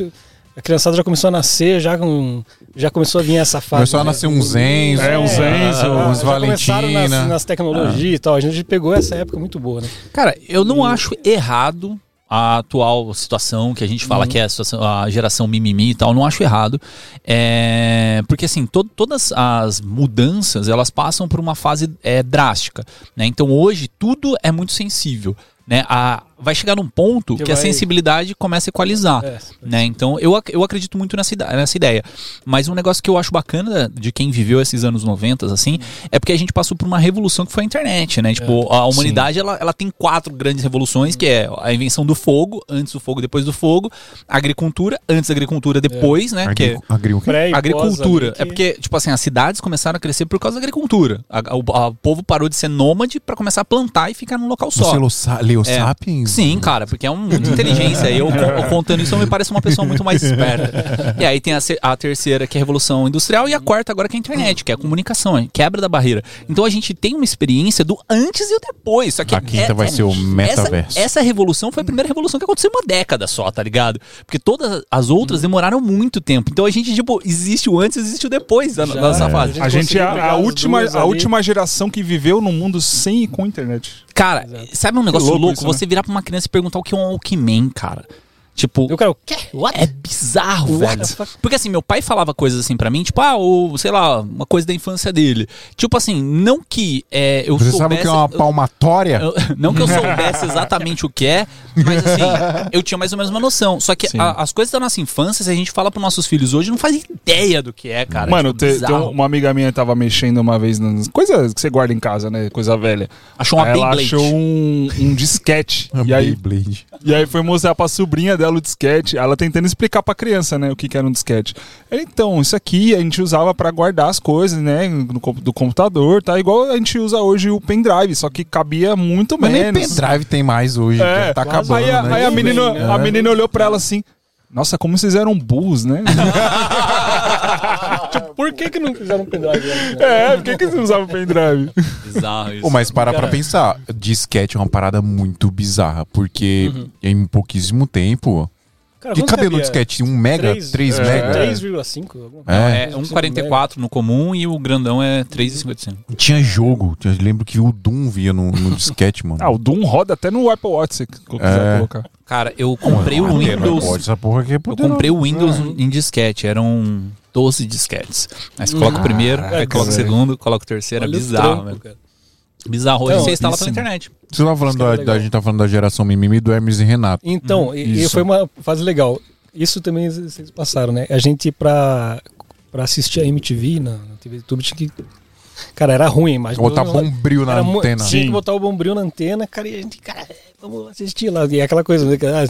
a criançada já começou a nascer, já, com, já começou a vir essa fase. Começou a né? nascer uns Enzo, É, uns Enzo, uns já começaram nas, Valentina. nas tecnologias e tal. A gente pegou essa época muito boa, né? Cara, eu não acho errado a atual situação que a gente fala que é a, situação, a geração mimimi e tal, não acho errado. É, porque assim, to- todas as mudanças elas passam por uma fase é, drástica. Né? Então hoje tudo é muito sensível. Né? A, vai chegar num ponto Que que, a vai- sensibilidade começa a equalizar. É, Né? Então eu, eu acredito muito nessa, nessa ideia. Mas um negócio que eu acho bacana de quem viveu esses anos 90, assim, é porque a gente passou por uma revolução que foi a internet, né? Tipo, a humanidade ela, ela tem quatro grandes revoluções, que é a invenção do fogo, antes do fogo, depois do fogo, a agricultura, antes da agricultura, depois, né? Que é- Agri- agri- o quê? Pré e pós agricultura. que- É porque, tipo assim, as cidades começaram a crescer por causa da agricultura. A- a- o, a- o povo parou de ser nômade pra começar a plantar e ficar num local só. Você leu, sa- leu É. Sapiens? Sim, cara, porque é um muita inteligência. Eu, eu contando isso, eu me pareço uma pessoa muito mais esperta. E aí tem a, a terceira, que é a revolução industrial, e a quarta agora que é a internet, que é a comunicação, a quebra da barreira. Então a gente tem uma experiência do antes e o depois. Só que A quinta vai ser o metaverso. Essa, essa revolução foi a primeira revolução que aconteceu em uma década só, tá ligado? Porque todas as outras demoraram muito tempo. Então a gente, tipo, existe o antes e existe o depois da, Já, nossa é. fase. A gente é a as última, a ali. última geração que viveu num mundo sem e com internet. Cara, sabe um negócio louco louco? isso, né? Você virar pra uma criança e perguntar o que é um Walkman, cara. Tipo, Eu quero o quê? é bizarro, What velho. Porque assim, meu pai falava coisas assim pra mim, tipo, ah, ou sei lá, uma coisa da infância dele. Tipo assim, não que é, eu Você soubesse. sabe o que é uma palmatória? eu- não que eu soubesse exatamente o que é, mas assim, eu tinha mais ou menos uma noção. Só que a- as coisas da nossa infância, se a gente fala pros nossos filhos hoje, não faz ideia do que é, cara. Mano, Tipo, te- tem bizarro. uma amiga minha tava mexendo uma vez nas coisas que você guarda em casa, né? Coisa velha. Achou uma Aí ela Beyblade. achou um, um disquete. E, aí, e aí foi mostrar pra sobrinha dela o disquete. Ela tentando explicar pra criança, né? O que, que era um disquete. Então, isso aqui a gente usava pra guardar as coisas, né? No, do computador, tá? Igual a gente usa hoje o pendrive, só que cabia muito Mas nem menos. pendrive tem mais hoje. É, tá acabando, aí, a- né? aí a, menina, Bem, né? a menina olhou pra ela assim. Nossa, como vocês eram burros, né? Por que que não fizeram um pendrive? né? é, por que, que vocês não usavam pendrive? Bizarro isso. Pô, mas para pra pensar, disquete é uma parada muito bizarra, porque Uhum. em pouquíssimo tempo. Cara, que cabelo no cabia? disquete? Um mega? Três- três é, mega? 3,5? alguma É. É, 1,44 no comum e o grandão é 3,55. Tinha jogo. Eu lembro que o Doom via no, no disquete, mano. Ah, o Doom roda até no Apple Watch, se quiser É. colocar. Cara, eu comprei o Ah, Windows. Pode, essa porra aqui é Eu comprei o Windows em disquete, eram 12 disquetes. Aí você coloca o primeiro, aí coloca o segundo, coloca o terceiro, é Olha o bizarro, velho. cara. Bizarro. Hoje Então, você instala pela internet. Você tava falando é da, da- a gente tá falando da geração mimimi do Hermes e Renato. Então, e, e Isso. foi uma fase legal. Isso também vocês passaram, né? A gente, pra, pra assistir a MTV na, na TV YouTube, tinha que. Cara, era ruim imagem. Botar bombril na era antena. Tinha que Sim. botar o bombril na antena, cara, e a gente, cara, vamos assistir lá. E é aquela coisa, né? Que, ah,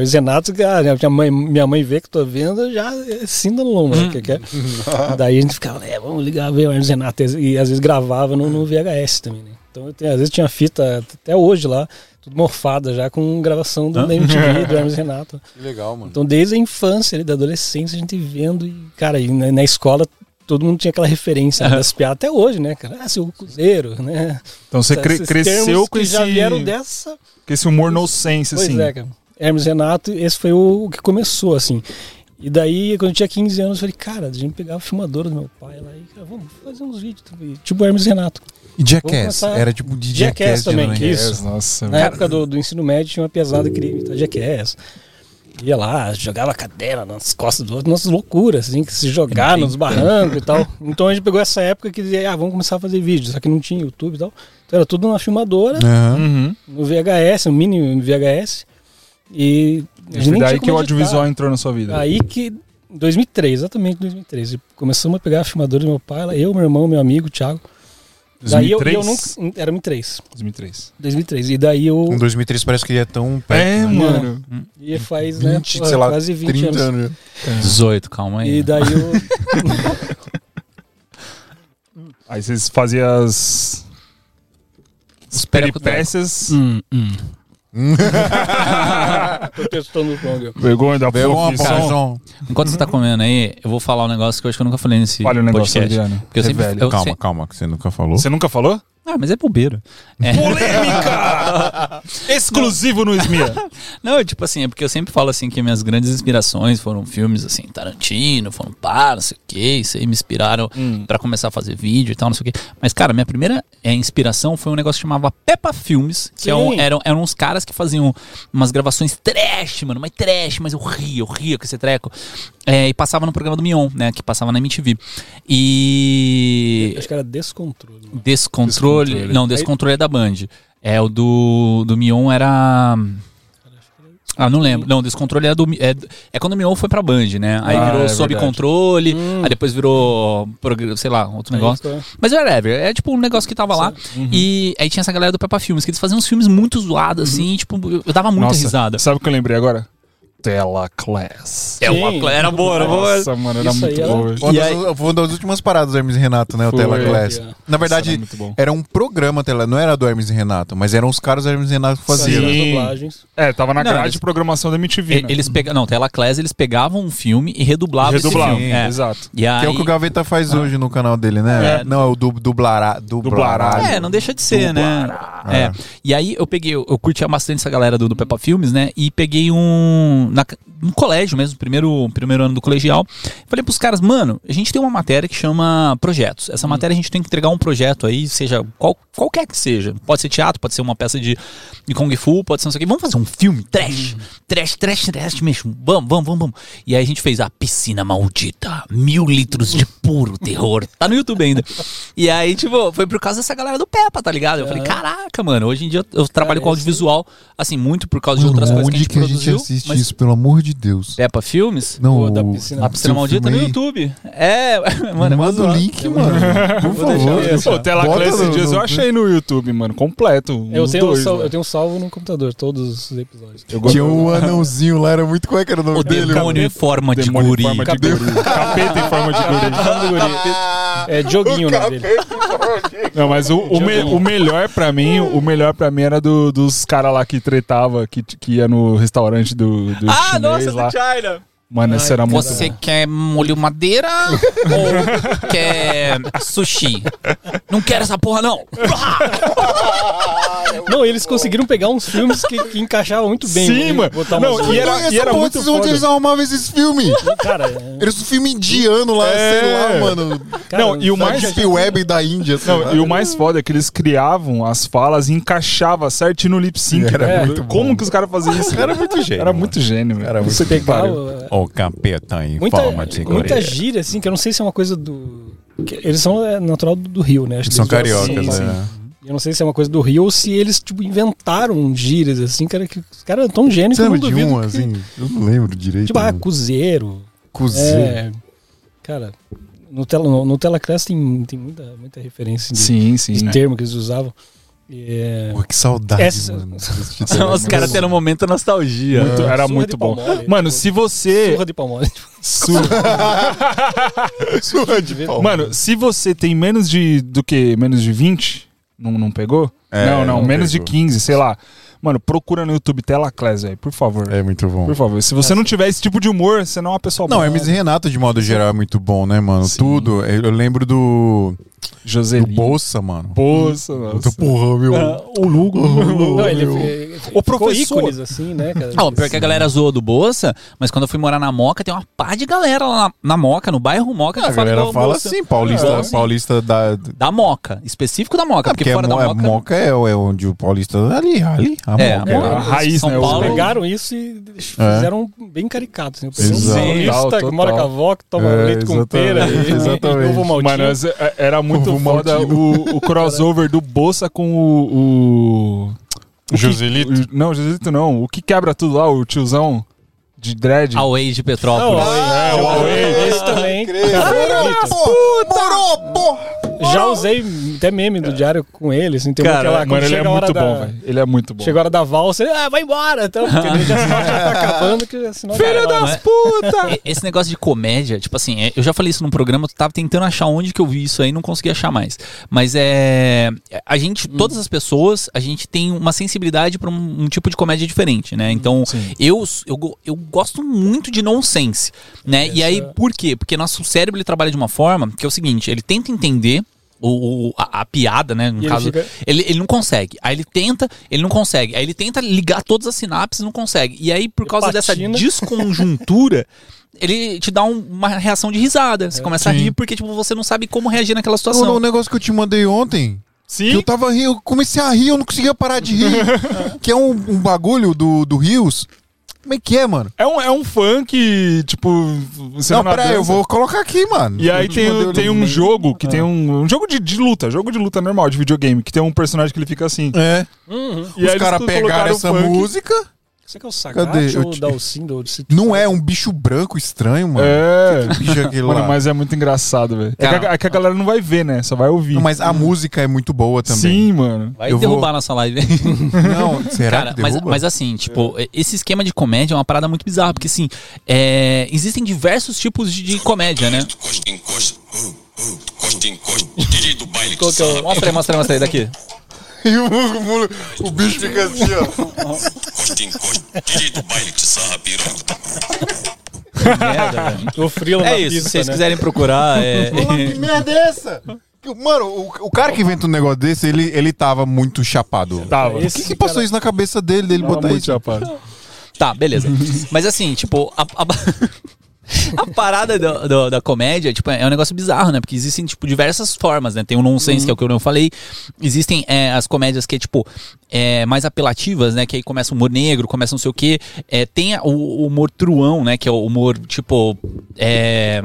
os Renatos, ah, minha, mãe, minha mãe vê que tô vendo, já é cinda no lombo, né? Que, é. Daí a gente ficava, é, vamos ligar, ver o Hermes e Renato. E às vezes gravava no, no VHS também, né? Então, tenho- às vezes tinha fita até hoje lá, tudo morfada já com gravação do, MTV, do Hermes Renato. Que legal, mano. Então, desde a infância, ali, da adolescência, a gente vendo e, cara, e na, na escola todo mundo tinha aquela referência né, das piadas até hoje, né, cara? Ah, seu Cruzeiro, né? Então você cre- cresceu com esse, já vieram dessa. com esse humor no sense, Pois assim. é, cara. Hermes Renato, esse foi o, que começou, assim. E daí, quando eu tinha 15 anos, eu falei, cara, a gente pegava a filmadora do meu pai lá e, cara, vamos fazer uns vídeos, tipo Hermes Renato. E Jackass? Era tipo de Jackass Jackass, também, que isso. Nossa, Na época do, do ensino médio tinha uma pesada que queria imitar Jackass. Ia lá, jogava cadeira nas costas do outro, nossas loucuras, assim, que se jogar nos barrancos e tal. Então a gente pegou essa época que dizia, ah, vamos começar a fazer vídeo, só que não tinha YouTube e tal. Então era tudo na filmadora. Uhum. no VHS, no mini VHS. E a E daí que o audiovisual entrou na sua vida. Aí que, em 2003, exatamente em 2003, e começamos a pegar a filmadora do meu pai, eu, meu irmão, meu amigo, Thiago. Daí eu, 2003? eu nunca. Era 2003. 2003. 2003. E daí eu. Em 2003 parece que ele é tão perto. É, né? mano. E faz, né? 20, porra, sei lá, quase 20 30 anos. anos. 18, calma aí. E daí eu. Aí vocês faziam as, as eu peripécias. hum, hum. Tô testando o som. Vergonha da profissão. profissão. Enquanto você tá comendo aí, eu vou falar um negócio que eu acho que eu nunca falei nesse Olha o negócio, podcast. Adriano. Porque eu É sempre, velho. eu Calma, se- calma, que você nunca falou. Você nunca falou? Ah, mas é bobeira. É. Polêmica! Exclusivo no Esmia. Não, tipo assim, é porque eu sempre falo assim que minhas grandes inspirações foram filmes assim, Tarantino, foram pá, não sei o que, isso aí me inspiraram Hum. pra começar a fazer vídeo e tal, não sei o que. Mas, cara, minha primeira é, inspiração foi um negócio que chamava Peppa Filmes, que é um- eram, eram uns caras que faziam umas gravações trash, mano, mas trash, mas eu ria, eu ria com esse treco. É, e passava no programa do Mion, né, que passava na MTV. E... Acho que era descontrole. Descontrole, Descontrole. Descontrole. Não, Descontrole é da Band. É o do, do Mion era. Ah, não lembro. Não, Descontrole é do. É, é quando o Mion foi pra Band, né? Aí Ah, virou é Sob. Controle, aí depois virou. Sei lá, outro negócio. isso, é. Mas whatever, é tipo um negócio que tava lá. E aí tinha essa galera do Peppa Filmes, que eles faziam uns filmes muito zoados, assim, tipo, eu, eu dava muita Nossa, risada. Sabe o que eu lembrei agora? Tela Class. É uma Sim. era boa, era boa. Nossa, mano, era Isso muito era- boa. Foi uma aí- das, foi uma das últimas paradas do Hermes e Renato, né? O Foi. Tela Class. É. Na verdade, era era um programa, tela, não era do Hermes e Renato, mas eram os caras do Hermes e Renato que faziam. Sim. dublagens. É, tava na Não, grade eles- de programação da MTV, E- né? Eles pegam, não, Tela Class, eles pegavam um filme e redublavam Redublavam, esse filme. É. exato. E aí, Que é o que o Gaveta faz hoje no canal dele, né? É. Não, é o du, dublará, dublará. Dublará. É, não deixa de ser, né? É. É. E aí eu peguei, eu, eu curtia bastante essa galera do, do Peppa Filmes, né? E peguei um. Na, no colégio mesmo, primeiro, primeiro ano do colegial. Falei pros caras, mano, a gente tem uma matéria que chama projetos. Essa matéria a gente tem que entregar um projeto aí, seja qual, qualquer que seja. Pode ser teatro, pode ser uma peça de, de Kung Fu, pode ser não sei o quê. Vamos fazer um filme trash. Trash, trash, trash mesmo. Vamos, vamos, vamos, vamos. E aí a gente fez a piscina maldita. Mil litros de puro terror. Tá no YouTube ainda. E aí, tipo, foi por causa dessa galera do Peppa, tá ligado? Eu falei, caraca, mano, hoje em dia eu, eu trabalho Cara, com audiovisual, assim, muito por causa de outras coisas que a gente que a gente produziu. assiste mas isso, pelo amor de Deus? Peppa Filmes? Não, Pô, da o- piscina. A piscina maldita no. YouTube. É, mano, é Manda o link, mano. Por favor. Pô, Tela Bota Class esses dias eu achei no YouTube, mano, completo. Eu tenho, dois, né? eu tenho salvo no computador todos os episódios. Tinha um anãozinho lá, era muito. Qual é que era o nome O dele? demônio em forma de Demônio em guri. forma de guri. Capeta em forma de guri. É Dioguinho o nome dele. Não, mas o, o, me- o melhor pra mim, o melhor para mim era do- dos caras lá que tretava, que, que ia no restaurante do, do Ah, chinês nossa, lá. do China. Mano, esse Ai, era muito Você bom. quer molho madeira ou quer sushi? Não quero essa porra, não. Não, eles conseguiram pegar uns filmes que, que encaixavam muito bem. Sim, e mano. botar Não, umas- e era- Essa e era porra, muito vocês- onde foda. eles arrumavam esses filmes? Cara, é- Era um filme indiano lá, É. sei lá, mano. cara, Não, e o mais- Deep Web da Índia, sei lá. Não, e o mais foda é que eles criavam as falas e encaixavam certinho no lip sync. Era cara. muito bom. Como que os caras faziam isso? Era muito gênio, Era mano. muito gênio, velho. Era muito Você que pegar pariu. O- capeta em muita, forma de muita gorila. gíria, assim, que eu não sei se é uma coisa do. que eles são é, natural do, do Rio, né? Acho que São cariocas, sim, né? sim. Eu não sei se é uma coisa do Rio ou se eles, tipo, inventaram gírias, assim, cara, que os caras são tão gênios que eu não lembra de um, que- assim? Eu não lembro direito. Tipo, ah, mano. cozeiro. Cozinha. É. Cara, no, tela, no, no Telaclass tem, tem muita, muita referência de, Sim, sim. de né? termo que eles usavam. É, Pô, que saudade, Essa- mano. São os caras tendo um momento de nostalgia. Muito- era Surra muito bom. palmole. Mano, se você. surra de palmole. Surra de pau. Mano, se você tem menos de. do que? Menos de 20? Não, não pegou? É, não, não, não menos pegou. de 15, sei lá. Mano, procura no YouTube Tela Class, velho, por favor. É muito bom. Por favor. Se você não tiver esse tipo de humor, você não é uma pessoa Não, boa. Hermes e Renato, de modo geral, é muito bom, né, mano? Sim. Tudo. Eu lembro do. Do Joselito. Bolsa, mano. Bolsa, Puta nossa. porra, meu. O Lugo. Não, ele, meu. ele O professor. ícones, assim, né, cara? Ah, o pior que a galera zoou do Bolsa, mas quando eu fui morar na Moca, tem uma pá de galera lá na, na Moca, no bairro Moca, que A fala galera o fala Bolsa. assim, paulista, É. paulista da. Da Moca, específico da Moca, porque, Porque fora a, da Mo- a Moca... Moca é, é onde o paulista. Ali, ali. A É, Moca. a Moca. A raiz, São né? Paulo- pegaram isso e fizeram bem caricato. Assim. O Exato. que mora com a avó, que toma É, leite com pera e, exatamente. e ovo maltinho. Mano, mas, é- era muito Ovo foda o, o crossover do Bolsa com o. o, o que- Joselito? o- não, Joselito não. O que quebra tudo lá, o tiozão de dread. Away de Não, Petrópolis. é, o Huawei. Esse também. Puta! Já usei até meme do diário com ele, assim, tem Cara, lá, quando Mano, ele é muito da, bom, velho. Ele é muito bom. Chega a hora da valsa, ele, ah, vai embora, então, ele já, já tá acabando, que senão Filho das putas! Esse negócio de comédia, tipo assim, é, eu já falei isso num programa, eu tava tentando achar onde que eu vi isso aí, não consegui achar mais. Mas é. A gente, todas as pessoas, a gente tem uma sensibilidade pra um, um tipo de comédia diferente, né? Então, Sim. eu, eu, eu gosto muito de nonsense, né? E aí, por quê? Porque nosso cérebro ele trabalha de uma forma que é o seguinte, ele tenta entender. O, o- a, a piada, né? No E ele caso, fica- ele, ele não consegue. Aí ele tenta, ele não consegue. Aí ele tenta ligar todas as sinapses, não consegue. E aí, por causa dessa desconjuntura, ele te dá um- uma reação de risada. Você começa a Sim. rir porque tipo, você não sabe como reagir naquela O, situação. o negócio que eu te mandei ontem. Sim. Que eu tava rindo, eu comecei a rir, eu não conseguia parar de rir. que é um, um bagulho do, do Rios. Como é que é, mano? É um, é um funk, tipo. não, peraí, eu vou colocar aqui, mano. E aí tem, tem um jogo que tem um. Um jogo de, de luta, jogo de luta normal, de videogame, que tem um personagem que ele fica assim. É. Uhum. E Os caras pegaram essa funk. música. Você que é o? Sagat ou te- o Dalcindo? Não é um bicho branco estranho, mano. É. Que bicho é aquele Mano, lá? mas é muito engraçado, velho. É, que a- Cara. é que a galera não vai ver, né? Só vai ouvir. Não, mas a música é muito boa também. Sim, mano. Vai Eu vou- derrubar nossa live. Não, será Cara, que mas, derruba? mas assim, tipo, esse esquema de comédia é uma parada muito bizarra, porque assim, é, existem diversos tipos de, de comédia, né? Encosta, encosta, uh, encosta, encosta. DJ do baile é. Mostra aí, mostra aí, mostra aí daqui. E o, o- o bicho fica assim, ó. Do baile piranha. Merda, velho. O na É isso, se vocês né? quiserem procurar, é. Que merda é essa? Mano, o, o cara que inventa um negócio desse, ele, ele tava muito chapado. Tava. O que, que passou isso na cabeça dele, dele Tava botar muito isso? chapado. Tá, beleza. Mas assim, tipo, a, a- a parada do- do- da comédia, tipo, é um negócio bizarro, né? Porque existem, tipo, diversas formas, né? Tem o nonsense, que é o que eu não falei. Existem é, as comédias que é, tipo, é, mais apelativas, né? Que aí começa o humor negro, começa não sei o quê. É, tem o, o humor truão, né? Que é o humor, tipo, é...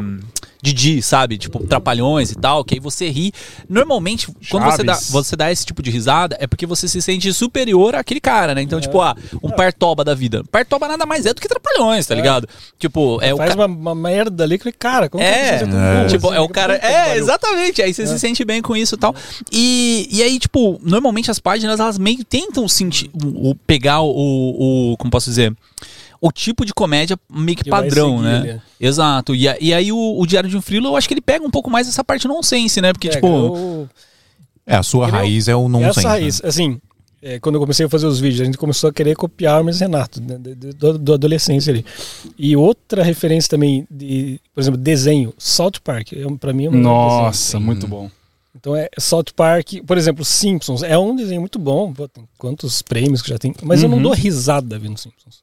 Didi, sabe? Tipo, trapalhões e tal, que aí você ri. Normalmente, quando você dá, Chaves. você dá esse tipo de risada, é porque você se sente superior àquele cara, né? Então, tipo, ah, um partoba da vida. Partoba nada mais é do que trapalhões, tá ligado? Tipo, é o Faz ca- uma, uma merda ali que, cara, como É, que você tão é. burro Tipo, assim? é o Que cara. que É, exatamente. Aí você se sente bem com isso e tal. E, e aí, tipo, normalmente as páginas, elas meio tentam sentir. O, o- pegar o, o. Como posso dizer? O tipo de comédia meio que Que padrão, seguir né? ali. Exato. E, e aí o, o Diário de um Frilo, eu acho que ele pega um pouco mais essa parte nonsense, né? Porque, Pega, tipo. eu- É, a sua Ele é o- raiz é o nonsense. Essa raiz, assim, é, quando eu comecei a fazer os vídeos, a gente começou a querer copiar o Hermes Renato, né, do adolescência ali. E outra referência também, de, por exemplo, desenho, South Park, é, um- pra mim é melhor Nossa, desenho. muito bom. Então é South Park, por exemplo, Simpsons, é um desenho muito bom, pô, tem quantos prêmios que já tem, mas eu não Uhum. dou risada vendo Simpsons.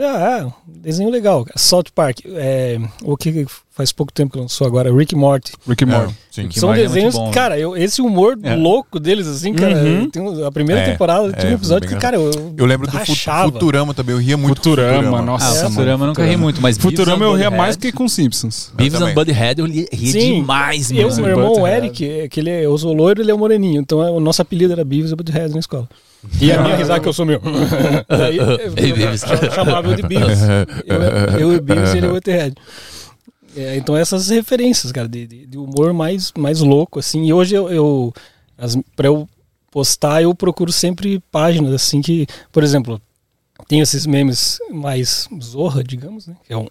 Ah, é, desenho legal. South Park, é, o que faz pouco tempo que lançou agora, Rick Morty. Rick and É, Morty. sim. Que São Morty é desenhos, bom, né? cara, eu, esse humor É. louco deles, assim, cara, Uhum. tem a primeira É, temporada é, tinha um episódio que, cara, eu, Eu lembro do rachava. Futurama também, eu ria muito com Futurama, Ah, nossa, mano. Futurama eu nunca ri muito, mas Futurama eu ria and mais que com Simpsons. Beavis and Butthead eu li- ria Sim, demais, eu, mano. meu irmão, o. Eric, é que ele é, eu sou loiro, ele é moreninho, então é, o nosso apelido era Beavis e Butthead na escola. E a minha risada que eu sou meu. Daí, eu, chamava eu de Beavis. Eu, eu e Beavis e ele é Butthead. É, então essas referências, cara, de, de- de humor mais, mais louco, assim. E hoje eu, eu as, pra eu postar, eu procuro sempre páginas, assim, que, por exemplo, tem esses memes mais zorra, digamos, né? Que é um...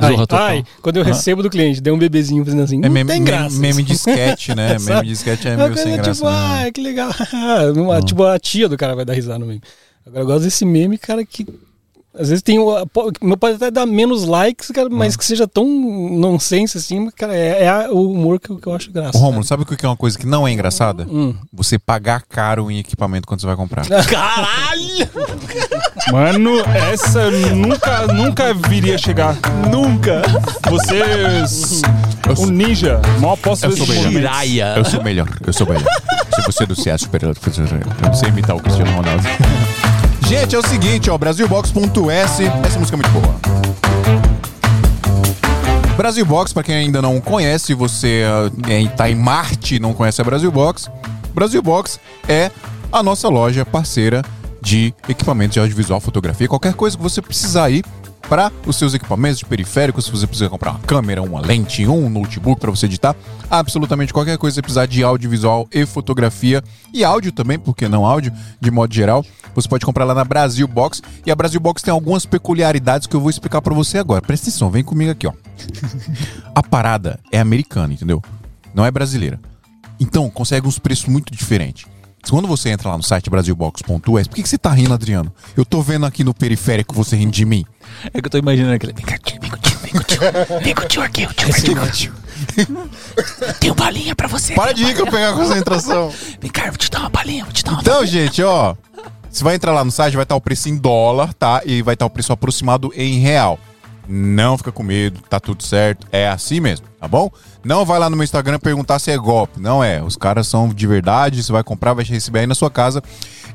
Zorra ai, total. ai, quando eu recebo do cliente, deu um bebezinho fazendo assim, É não meme, tem graça. meme de sketch, né? meme de sketch é meio sem graça. tipo, né? ah, que legal. Uma- Tipo, a tia do cara vai dar risada no meme. Agora eu gosto desse meme, cara, que às vezes tem. Meu pode até dar menos likes, cara, mas que seja tão nonsense assim, cara, é, é a- o humor que, eu- que eu acho graça. Ô, Rômulo, sabe o que é uma coisa que não é engraçada? Hum. Você pagar caro em equipamento quando você vai comprar. Caralho! Mano, essa eu nunca, nunca viria chegar. Nunca. Você. O ninja. Mal posso Eu ver sou melhor. Eu sou melhor, eu sou melhor. Se você do CS superior, eu não sei imitar o Cristiano Ronaldo. Gente, é o seguinte, ó, Brasilbox.s, essa música é muito boa. Brasil Box, pra quem ainda não conhece, você é, tá em Marte não conhece a Brasil Box. Brasil Box é a nossa loja parceira de equipamentos de audiovisual, fotografia, qualquer coisa que você precisar aí para os seus equipamentos de periféricos, se você precisa comprar uma câmera, uma lente, um notebook para você editar, absolutamente qualquer coisa que você precisar de audiovisual e fotografia e áudio também, porque não áudio, de modo geral, você pode comprar lá na Brasil Box. E a Brasil Box tem algumas peculiaridades que eu vou explicar para você agora. Presta atenção, vem comigo aqui, ó. A parada é americana, entendeu? Não é brasileira. Então, consegue uns preços muito diferentes. Quando você entra lá no site brasilbox.us, por que, que você tá rindo, Adriano? Eu tô vendo aqui no periférico você rindo de mim. É que eu tô imaginando aquele. Vem cá, tio, vem com o tio, vem com o tio. Vem com o tio aqui, o tio, vem com o tio. Tem uma balinha pra você. Para de ir que eu pegar a concentração. Vem cá, eu vou te dar uma balinha, vou te dar uma Então, gente, ó. Você vai entrar lá no site, vai estar o preço em dólar, tá? E vai estar o preço aproximado em real. Não fica com medo, tá tudo certo. É assim mesmo, tá bom? Não vai lá no meu Instagram perguntar se é golpe. Não é. Os caras são de verdade, você vai comprar, vai receber aí na sua casa.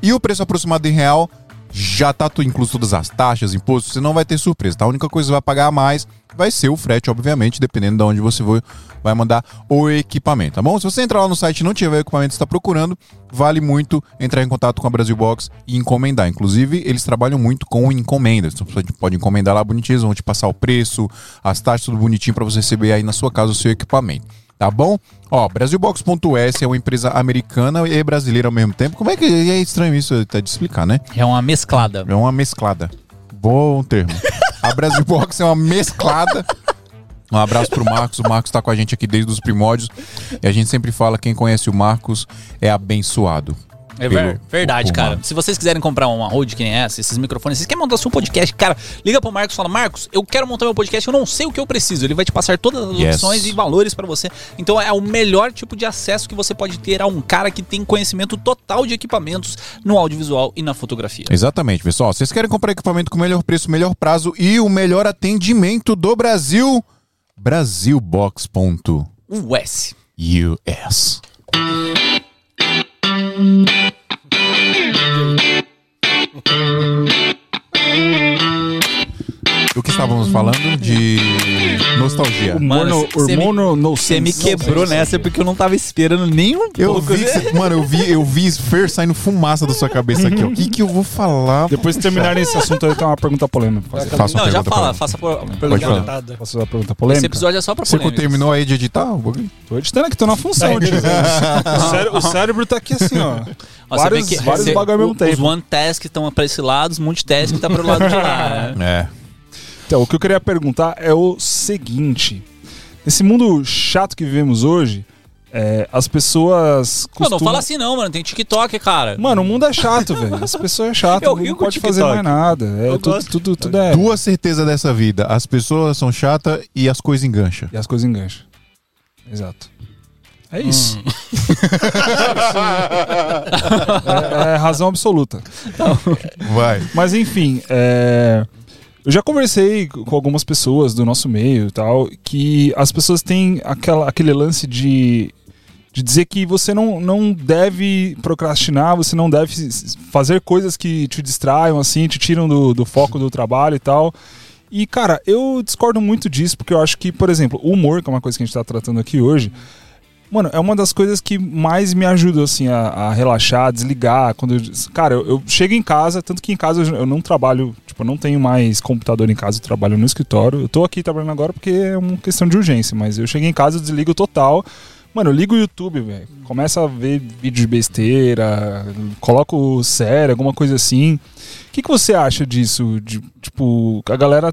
E o preço aproximado em real já tá tu- incluso todas as taxas, impostos, você não vai ter surpresa, tá? A única coisa que você vai pagar mais vai ser o frete, obviamente, dependendo de onde você vai mandar o equipamento, tá bom? Se você entrar lá no site e não tiver o equipamento que está procurando, vale muito entrar em contato com a Brasil Box e encomendar. Inclusive, eles trabalham muito com encomendas. Então, você pode encomendar lá bonitinho, eles vão te passar o preço, as taxas, tudo bonitinho para você receber aí na sua casa o seu equipamento. Tá bom? Ó, Brasilbox.s é uma empresa americana e brasileira ao mesmo tempo. Como é que é estranho isso até de explicar, né? É uma mesclada. É uma mesclada. Bom termo. A Brasil Box é uma mesclada. Um abraço pro Marcos. O Marcos tá com a gente aqui desde os primórdios. E a gente sempre fala: quem conhece o Marcos é abençoado. É ver- verdade, cara. Se vocês quiserem comprar uma Rode que nem essa, esses microfones, vocês querem montar seu podcast, cara, liga pro Marcos e fala: Marcos, eu quero montar meu podcast, eu não sei o que eu preciso. Ele vai te passar todas as Yes. opções e valores pra você. Então é o melhor tipo de acesso que você pode ter a um cara que tem conhecimento total de equipamentos no audiovisual e na fotografia. Exatamente, pessoal. Vocês querem comprar equipamento com melhor preço, melhor prazo e o melhor atendimento do Brasil? Brasilbox.us. US. Thank you. Do que estávamos falando? De nostalgia. Me- hormono no Você me quebrou nessa porque eu não tava esperando nem um Eu pouco. vi, cê- mano, eu vi, eu vi Fer saindo fumaça da sua cabeça aqui, ó. O que, que eu vou falar? Depois de terminarem esse assunto, eu tenho uma pergunta polêmica. Faça uma Não, já fala, mim. faça a Pode pergunta. fazer uma pergunta Esse polêmica? episódio é só pra Você polêmicas. terminou aí de editar? Tô editando aqui, tô na função. o, cére- o cérebro tá aqui assim, ó. Ó, você vários vários você- bagulho ao mesmo o- Os tempo. one task estão pra esse lado, os multitask tá pro lado de lá. né? É. Então, o que eu queria perguntar é o seguinte: nesse mundo chato que vivemos hoje, é, as pessoas Não, costumam... não fala assim não, mano. Tem TikTok, cara. Mano, o mundo é chato, velho. As pessoas é chato, Eu não pode fazer mais nada. É, Eu tudo, gosto. tudo, tudo é. Duas certezas dessa vida. As pessoas são chatas e as coisas engancham. E as coisas engancham. Exato. É isso. é, é razão absoluta. Vai. Mas enfim, é, eu já conversei com algumas pessoas do nosso meio e tal, que as pessoas têm aquela, aquele lance de, de dizer que você não, não deve procrastinar, você não deve fazer coisas que te distraiam, assim, te tiram do, do foco do trabalho e tal. E, cara, eu discordo muito disso, porque eu acho que, por exemplo, o humor, que é uma coisa que a gente tá tratando aqui hoje, Mano, é uma das coisas que mais me ajuda, assim, a, a relaxar, a desligar. Quando eu, cara, eu, eu chego em casa, tanto que em casa eu, eu não trabalho, tipo, eu não tenho mais computador em casa, eu trabalho no escritório. Eu tô aqui trabalhando agora porque é uma questão de urgência, mas eu chego em casa, eu desligo total. Mano, eu ligo o YouTube, velho. Começa a ver vídeo de besteira, coloco série, alguma coisa assim. O que, que você acha disso? De, tipo, a galera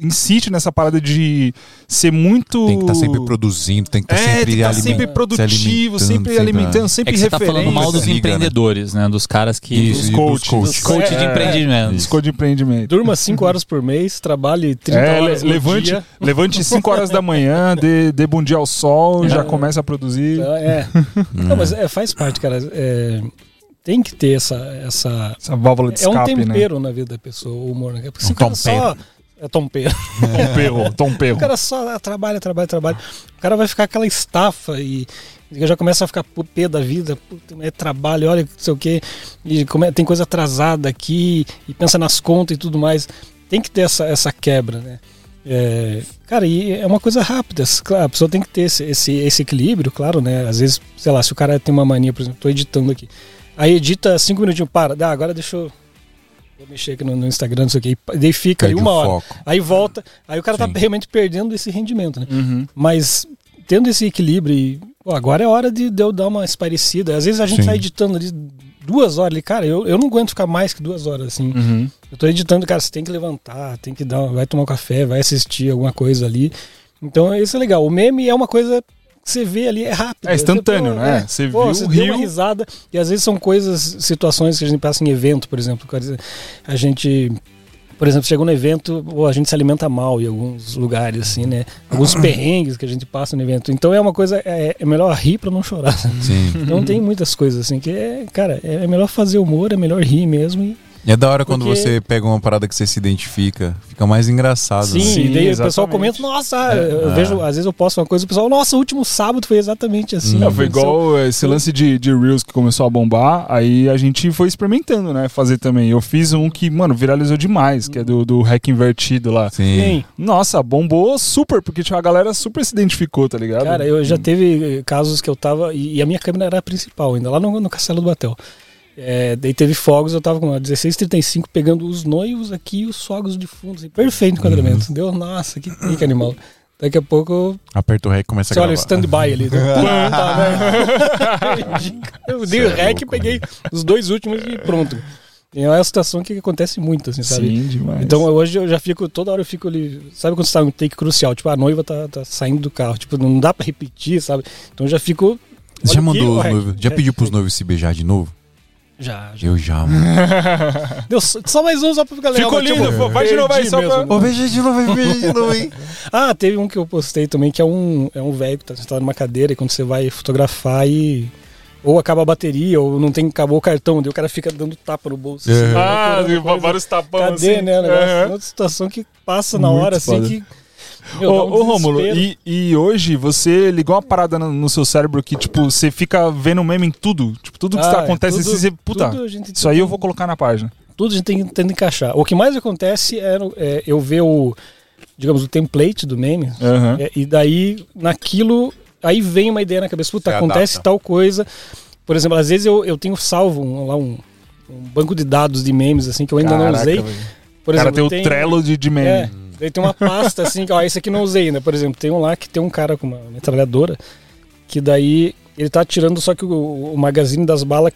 insiste nessa parada de ser muito. Tem que estar sempre produzindo, tem que estar É, sempre tem que estar aliment- sempre produtivo, se sempre alimentando, sempre É que você tá falando mal dos Liga, né? empreendedores, né? Dos caras que. Isso, dos e coach, dos coach. dos coach de É, empreendimento. Escolha de empreendimento. Durma 5 horas por mês, trabalhe 30 É, horas no levante, dia. levante 5 horas da manhã, dê, dê bom dia ao sol, já começa a produzir. Então, É. Não, mas é, faz parte, cara. É, tem que ter essa. essa Essa válvula de é um escape, né? tempero na vida da pessoa, o humor. Né? Porque se Um o cara só. É. Tom perro, tom O perro. cara só trabalha, trabalha, trabalha. O cara vai ficar aquela estafa e já começa a ficar pé da vida. Puta, é trabalho, olha, não sei o quê. E tem coisa atrasada aqui e pensa nas contas e tudo mais. Tem que ter essa, essa quebra, né? É, cara, e é uma coisa rápida. Claro, a pessoa tem que ter esse, esse, esse equilíbrio, claro, né? Às vezes, sei lá, se o cara tem uma mania, por exemplo, tô editando aqui. Aí edita cinco minutinhos, para, dá, agora deixa eu. Vou mexer aqui no, no Instagram, não sei o quê. E daí fica ali Perde uma o hora. foco. Aí volta, aí o cara Sim. tá realmente perdendo esse rendimento, né? Uhum. Mas tendo esse equilíbrio e pô, agora é hora de, de eu dar uma esparecida. Às vezes a gente Sim. tá editando ali duas horas ali, cara, eu, eu não aguento ficar mais que duas horas assim. Uhum. Eu tô editando, cara, você tem que levantar, tem que dar, vai tomar um café, vai assistir alguma coisa ali. Então isso é legal. O meme é uma coisa você vê ali, é rápido. É instantâneo, Você, pô, né? Você pô, viu, você deu riu. uma risada. E às vezes são coisas, situações que a gente passa em evento, por exemplo. A gente, por exemplo, chegou no evento, pô, a gente se alimenta mal em alguns lugares, assim, né? Alguns perrengues que a gente passa no evento. Então é uma coisa, é, é melhor rir pra não chorar. Sim. Então tem muitas coisas assim que é, cara, é melhor fazer humor, é melhor rir mesmo E é da hora quando Porque- você pega uma parada que você se identifica, fica mais engraçado. Sim, né? Sim, e daí o pessoal comenta, nossa, eu É. vejo, às vezes eu posto uma coisa, o pessoal, nossa, o último sábado foi exatamente assim. Hum. Não, foi Aconteceu- igual esse lance de, de Reels que começou a bombar, aí a gente foi experimentando, né? Fazer também. Eu fiz um que, mano, viralizou demais, que é do, do hack invertido lá. Sim. Sim. Nossa, bombou super, porque tipo, a galera super se identificou, tá ligado? Cara, eu já teve eh, casos que eu tava. E e a minha câmera era a principal, ainda lá no, no Castelo do Batel. É, daí teve fogos, eu tava com uma 1635 pegando os noivos aqui e os fogos de fundo. Assim, perfeito o enquadramento. Deu, nossa, que pica animal. Daqui a pouco Aperta o REC e começa você a olha o gravar. stand-by ali. Tá, né? eu dei o é rec e peguei os dois últimos e pronto. E é uma situação que acontece muito, assim, sabe? Sim, demais. Então hoje eu já fico, toda hora eu fico ali. Sabe quando você tá um take crucial? Tipo, a noiva tá, tá saindo do carro. Tipo, não dá pra repetir, sabe? Então eu já fico. Você já aqui, mandou ó, os noivos? Já Rec, pediu pros rec. noivos se beijar de novo? Já, já. Eu já, mano. Deu só só mais um só pra ficar legal. Ficou lindo, pô, vai de novo aí, só mesmo. pra- Ô, beija de novo, beija de novo, hein? Ah, teve um que eu postei também, que é um, é um velho que tá sentado numa cadeira e quando você vai fotografar e. Ou acaba a bateria, ou não tem, acabou o cartão, daí o cara fica dando tapa no bolso. É. assim, Ah, vários tapão Cadê, assim. né? Aham. Outra situação que passa na Muito hora, assim, que. Meu, Ô, um ô Rômulo, desespero. e, e hoje você ligou uma parada no, no seu cérebro que, tipo, você fica vendo meme em tudo. Tipo, tudo que Ah, acontece, tudo- você, puta, tudo isso aí eu vou colocar na página. tudo a gente tem tentando encaixar. O que mais acontece é, é eu ver o, digamos, o template do meme, Aham. é, e daí naquilo, aí vem uma ideia na cabeça, puta, Você acontece adapta. tal coisa. Por exemplo, às vezes eu, eu tenho salvo um, lá um, um banco de dados de memes, assim, que eu ainda não Caraca, usei. velho. Por O cara exemplo, tem o Trello de, de meme. É, daí tem uma pasta assim, que, ó, esse aqui não usei ainda. Por exemplo, tem um lá que tem um cara com uma metralhadora, que daí ele tá atirando, só que o, o magazine das balas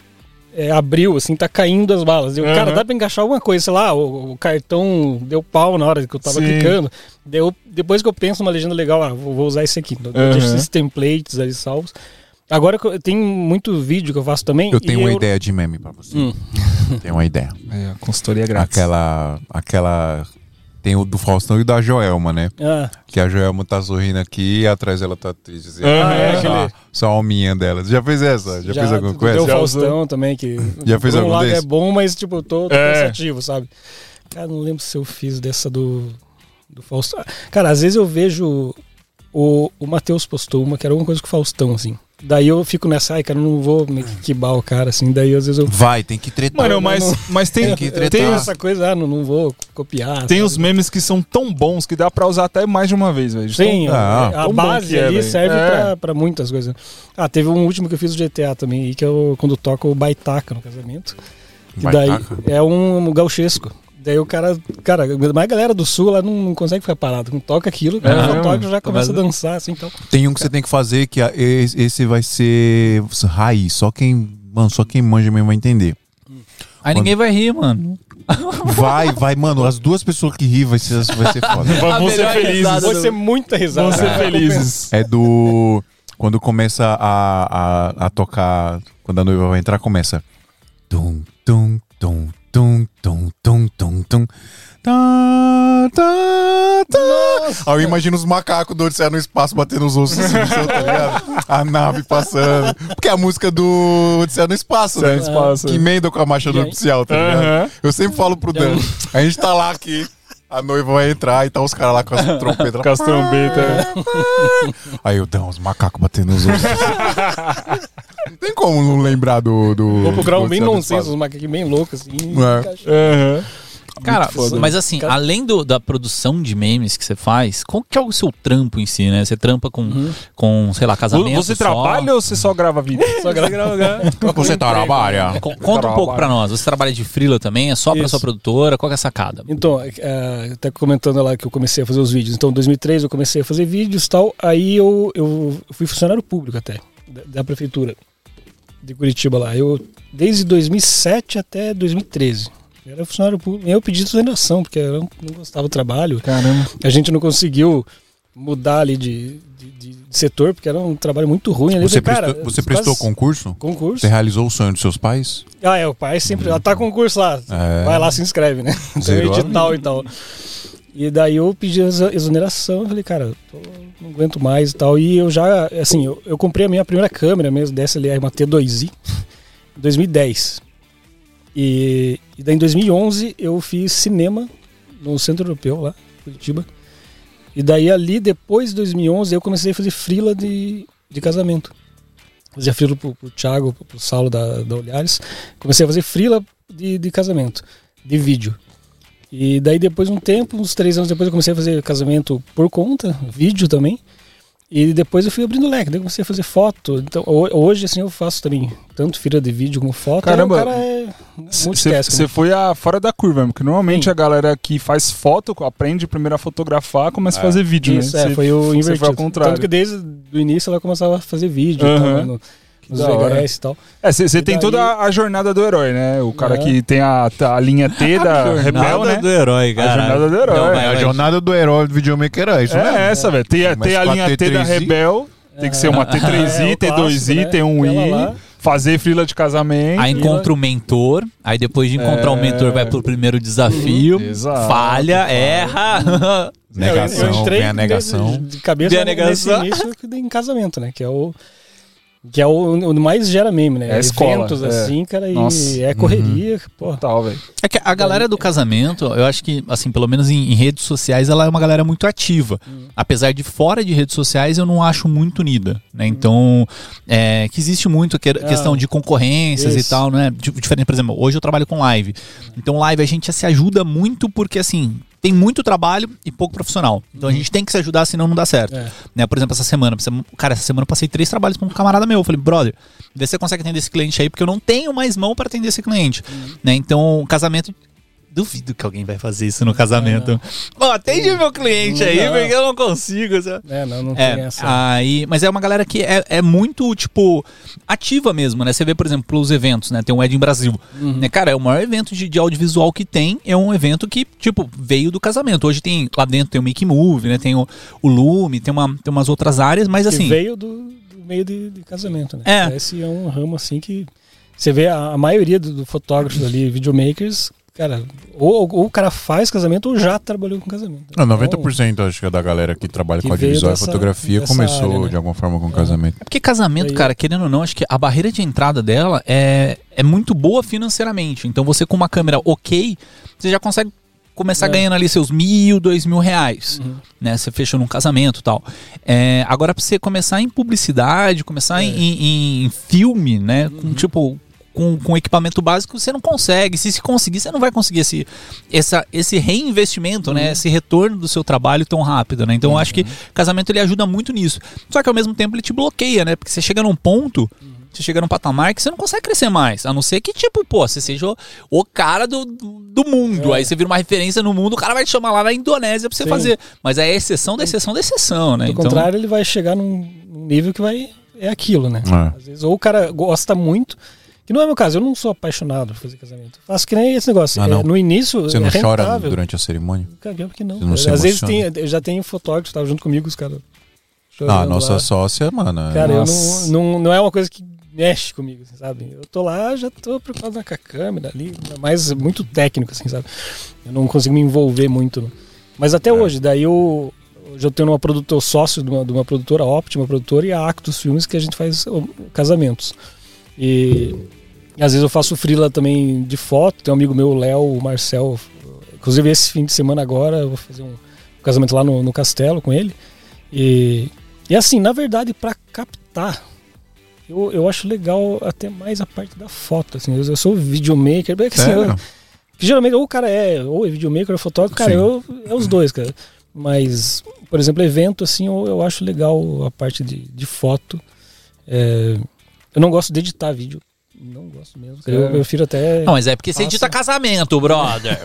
é, abriu, assim, tá caindo as balas. E o Aham. cara, dá pra encaixar alguma coisa, sei lá, o, o cartão deu pau na hora que eu tava Sim. clicando. Daí eu- depois que eu penso numa legenda legal, ah, vou, vou usar esse aqui. Eu Aham. deixo esses templates ali salvos. Agora que eu- tem muito vídeo que eu faço também. Eu tenho e uma ideia de meme pra você. Hum. Tenho uma ideia. É, a consultoria grátis. Aquela. Aquela. Tem o do Faustão e da Joelma, né? Ah, Que a Joelma tá sorrindo aqui e atrás ela tá triste. Assim, Ah, é, só, aquele- só a alminha dela. Já fez essa? Já, fez alguma coisa? o Já Faustão também, que Já fez por um algum lado desse? é bom, mas tipo, eu tô, tô É. pensativo, sabe? Cara, não lembro se eu fiz dessa do, do Faustão. Cara, às vezes eu vejo o, o Matheus postou uma que era alguma coisa com o Faustão, assim. Daí eu fico nessa, ai, cara, eu não vou me quibar o cara, assim. Daí às vezes eu Vai, tem que tretar. Mano, mas, mas tem, Tem que eu tretar. tem, essa coisa, ah, não, não vou copiar. tem sabe? os memes que são tão bons que dá pra usar até mais de uma vez, velho. Sim, Tão- Ah, a bom base é, ali serve É. pra, pra muitas coisas. Ah, teve um último que eu fiz do GTA também, que é quando toca o Baitaca no casamento. Que daí Baitaca? é um gauchesco. Daí o cara, cara, mas a galera do sul lá não, não consegue ficar parado. Não toca aquilo, o cara É já toca já começa a dançar, assim, então. Tem um que você tem que fazer que a- esse vai ser raiz. Só quem. Mano, só quem manja mesmo vai entender. Aí ninguém vai rir, mano. Vai, vai, mano. As duas pessoas que ri vai ser, vai ser foda. Vamos ser felizes. risada Vai ser muita risada. Vamos ser É. felizes. É do. Quando começa a, a, a tocar. Quando a noiva vai entrar, começa. Tum, tum, tum, tum, tum, Aí eu imagino os macacos do Odisseia no espaço batendo os ossos assim, no céu, tá ligado? A nave passando. Porque é a música do Odisseia no espaço, né? Odisseia no espaço. Que emenda com a marcha aí- nupcial, tá ligado? Aham. Eu sempre falo pro Dan. A gente tá lá aqui. A noiva vai entrar e tá os caras lá com as trompetas. Com as trombetas. Aí eu dou uns macacos batendo nos outros. não tem como não lembrar do. do Vou procurar um do bem nonsense, uns macaquinhos bem loucos, assim. É. Aham. Cara, foda. mas assim, Cara- além do- da produção de memes que você faz, qual que é o seu trampo em si, né? Você trampa com, com sei lá, casamento Você só? trabalha ou você só grava vídeo? Só grava. Você trabalha. Co- Conta um pouco pra nós. Você trabalha de freela também? É só pra Isso. sua produtora? Qual que é a sacada? Então, é, até comentando lá que eu comecei a fazer os vídeos. Então, em 2003 eu comecei a fazer vídeos e tal. Aí eu, eu fui funcionário público até, da, da prefeitura de Curitiba lá. Eu, desde 2007 até 2013. Eu era funcionário público. Eu pedi exoneração, porque eu não, não gostava do trabalho. Caramba. A gente não conseguiu mudar ali de, de, de setor, porque era um trabalho muito ruim. Ali. Você, falei, cara, prestou, você quase- prestou concurso? concurso? Você realizou o sonho dos seus pais? Ah, é, o pai sempre. Ela tá concurso lá. É. Vai lá, se inscreve, né? Tem Zerou a edital e tal. E daí eu pedi exoneração. Eu falei, cara, tô- não aguento mais e tal. E eu já, assim, eu, eu comprei a minha primeira câmera mesmo, DSLR, uma T2i, em 2010. E, e daí em 2011 eu fiz cinema no Centro Europeu lá, Curitiba. E daí ali, depois de 2011, eu comecei a fazer frila de, de casamento. Fazia frila pro, pro Thiago, pro, pro Saulo da, da Olhares. Comecei a fazer frila de, de casamento, de vídeo. E daí depois de um tempo, uns três anos depois, eu comecei a fazer casamento por conta, vídeo também. E depois eu fui abrindo leque, daí comecei a fazer foto. Então, ho- hoje, assim, eu faço também tanto fira de vídeo como foto. Caramba, o cara é Você né? foi a, fora da curva, porque normalmente Sim. a galera que faz foto, aprende primeiro a fotografar, começa a fazer vídeo, Isso, né? é, Você- foi o invertido. foi ao contrário. Tanto que desde o início ela começava a fazer vídeo, Aham. então, hora. VHS e tal. É, você tem daí- toda a jornada do herói, né? O cara É. que tem a, a linha T da Rebel, né? do herói, A jornada do herói. Não, É a jornada do herói do videomaker é isso, É né? essa, velho. Tem, a- tem a linha T da T3i. Rebel, tem que ser uma T3i, É, o T2i, clássico, né? T1i, Aquela lá. fazer fila de casamento. Aí encontra o mentor, aí depois de encontrar o É. mentor vai pro primeiro desafio, Exato. falha, erra. Negação, eu entrei vem a negação. De, de cabeça Vem a nesse negação. início que dei em casamento, né? Que é o que é o, o mais gera meme, né? É escola, Eventos é. assim, cara, Nossa. e é correria, pô. Total, velho. É que a galera do casamento, eu acho que, assim, pelo menos em, em redes sociais, ela é uma galera muito ativa. Apesar de fora de redes sociais, eu não acho muito unida, né? Então, é, que existe muito a que- questão de concorrências e Isso. tal, né? Di- Diferente, por exemplo, hoje eu trabalho com live. Então, live a gente se ajuda muito porque, assim, tem muito trabalho e pouco profissional. Então, a gente tem que se ajudar, senão não dá certo. É. Né? Por exemplo, essa semana, cara, essa semana eu passei três trabalhos pra um camarada meu. Eu falei, brother, vê se você consegue atender esse cliente aí, porque eu não tenho mais mão para atender esse cliente. Né? Então, casamento. Duvido que alguém vai fazer isso no casamento. Ó, atende meu cliente aí, Não. porque eu não consigo. sabe? É, não, não tem É, essa. aí, mas é uma galera que é, é muito, tipo, ativa mesmo, né? Você vê, por exemplo, os eventos, né? Tem o Ed em Brasil. Uhum. Né, cara, é o maior evento de, de audiovisual que tem. É um evento que, tipo, veio do casamento. Hoje tem, lá dentro tem o Make Move, né? Tem o, o Lume, tem, uma, tem umas outras áreas, mas que assim. veio do, do meio de, de casamento, né? É. Esse é um ramo assim que você vê a, a maioria dos do fotógrafos ali, videomakers, cara, ou, ou o cara faz casamento ou já trabalhou com casamento. Não, Então, 90% acho que é da galera que trabalha Que com audiovisual e dessa- fotografia dessa começou área, né? de alguma forma com casamento. É porque casamento, Daí- cara, querendo ou não, acho que a barreira de entrada dela é, é muito boa financeiramente. Então você com uma câmera ok, você já consegue começar É. ganhando ali seus mil, dois mil reais. Uhum. Né? Você fechou num casamento e tal. É, agora, pra você começar em publicidade, começar É. em, em- em filme, né? Uhum. Com tipo. Com, com equipamento básico você não consegue. Se se conseguir, você não vai conseguir esse, essa, esse reinvestimento, Uhum. né? Esse retorno do seu trabalho tão rápido, né? Então eu acho que casamento ele ajuda muito nisso. Só que ao mesmo tempo ele te bloqueia, né? Porque você chega num ponto, você chega num patamar que você não consegue crescer mais. A não ser que, tipo, pô, você seja o, o cara do, do mundo. É. Aí você vira uma referência no mundo, o cara vai te chamar lá na Indonésia pra você Sim. fazer. Mas é a exceção da exceção da exceção, né? Do contrário, ele vai chegar num num nível que vai. É aquilo, né? É. Às vezes, ou o cara gosta muito. Que não é meu caso, eu não sou apaixonado por fazer casamento. Faço que nem esse negócio. Ah, É, no início. Você não é chora durante a cerimônia? Cara, que não. Não Às vezes tem, eu já tem fotógrafo que tava junto comigo, os caras. Ah, nossa lá. sócia, mano. é- Cara, eu Nossa. não, não, não é uma coisa que mexe comigo, assim, sabe? Eu tô lá, já tô preocupado com a câmera ali, mas muito técnico, assim, sabe? Eu não consigo me envolver muito. não. Mas até hoje, daí eu. Hoje eu tenho uma produtora, sócio de uma, de uma produtora ótima, produtora, e a Actus Filmes, que a gente faz casamentos. E, e às vezes eu faço freela também de foto. Tem um amigo meu, o Léo, o Marcel. Inclusive esse fim de semana agora, eu vou fazer um casamento lá no, no castelo com ele. E, e assim, na verdade, para captar, eu, eu acho legal até mais a parte da foto. Assim, eu, eu sou videomaker, é que, assim, eu- que geralmente ou o cara é ou é videomaker ou é fotógrafo, cara, Sim. eu, é os dois, cara. Mas, por exemplo, evento, assim, eu, eu acho legal a parte de, de foto. É, eu não gosto de editar vídeo. Não gosto mesmo. Eu, eu prefiro até. Não, mas é porque você edita casamento, brother.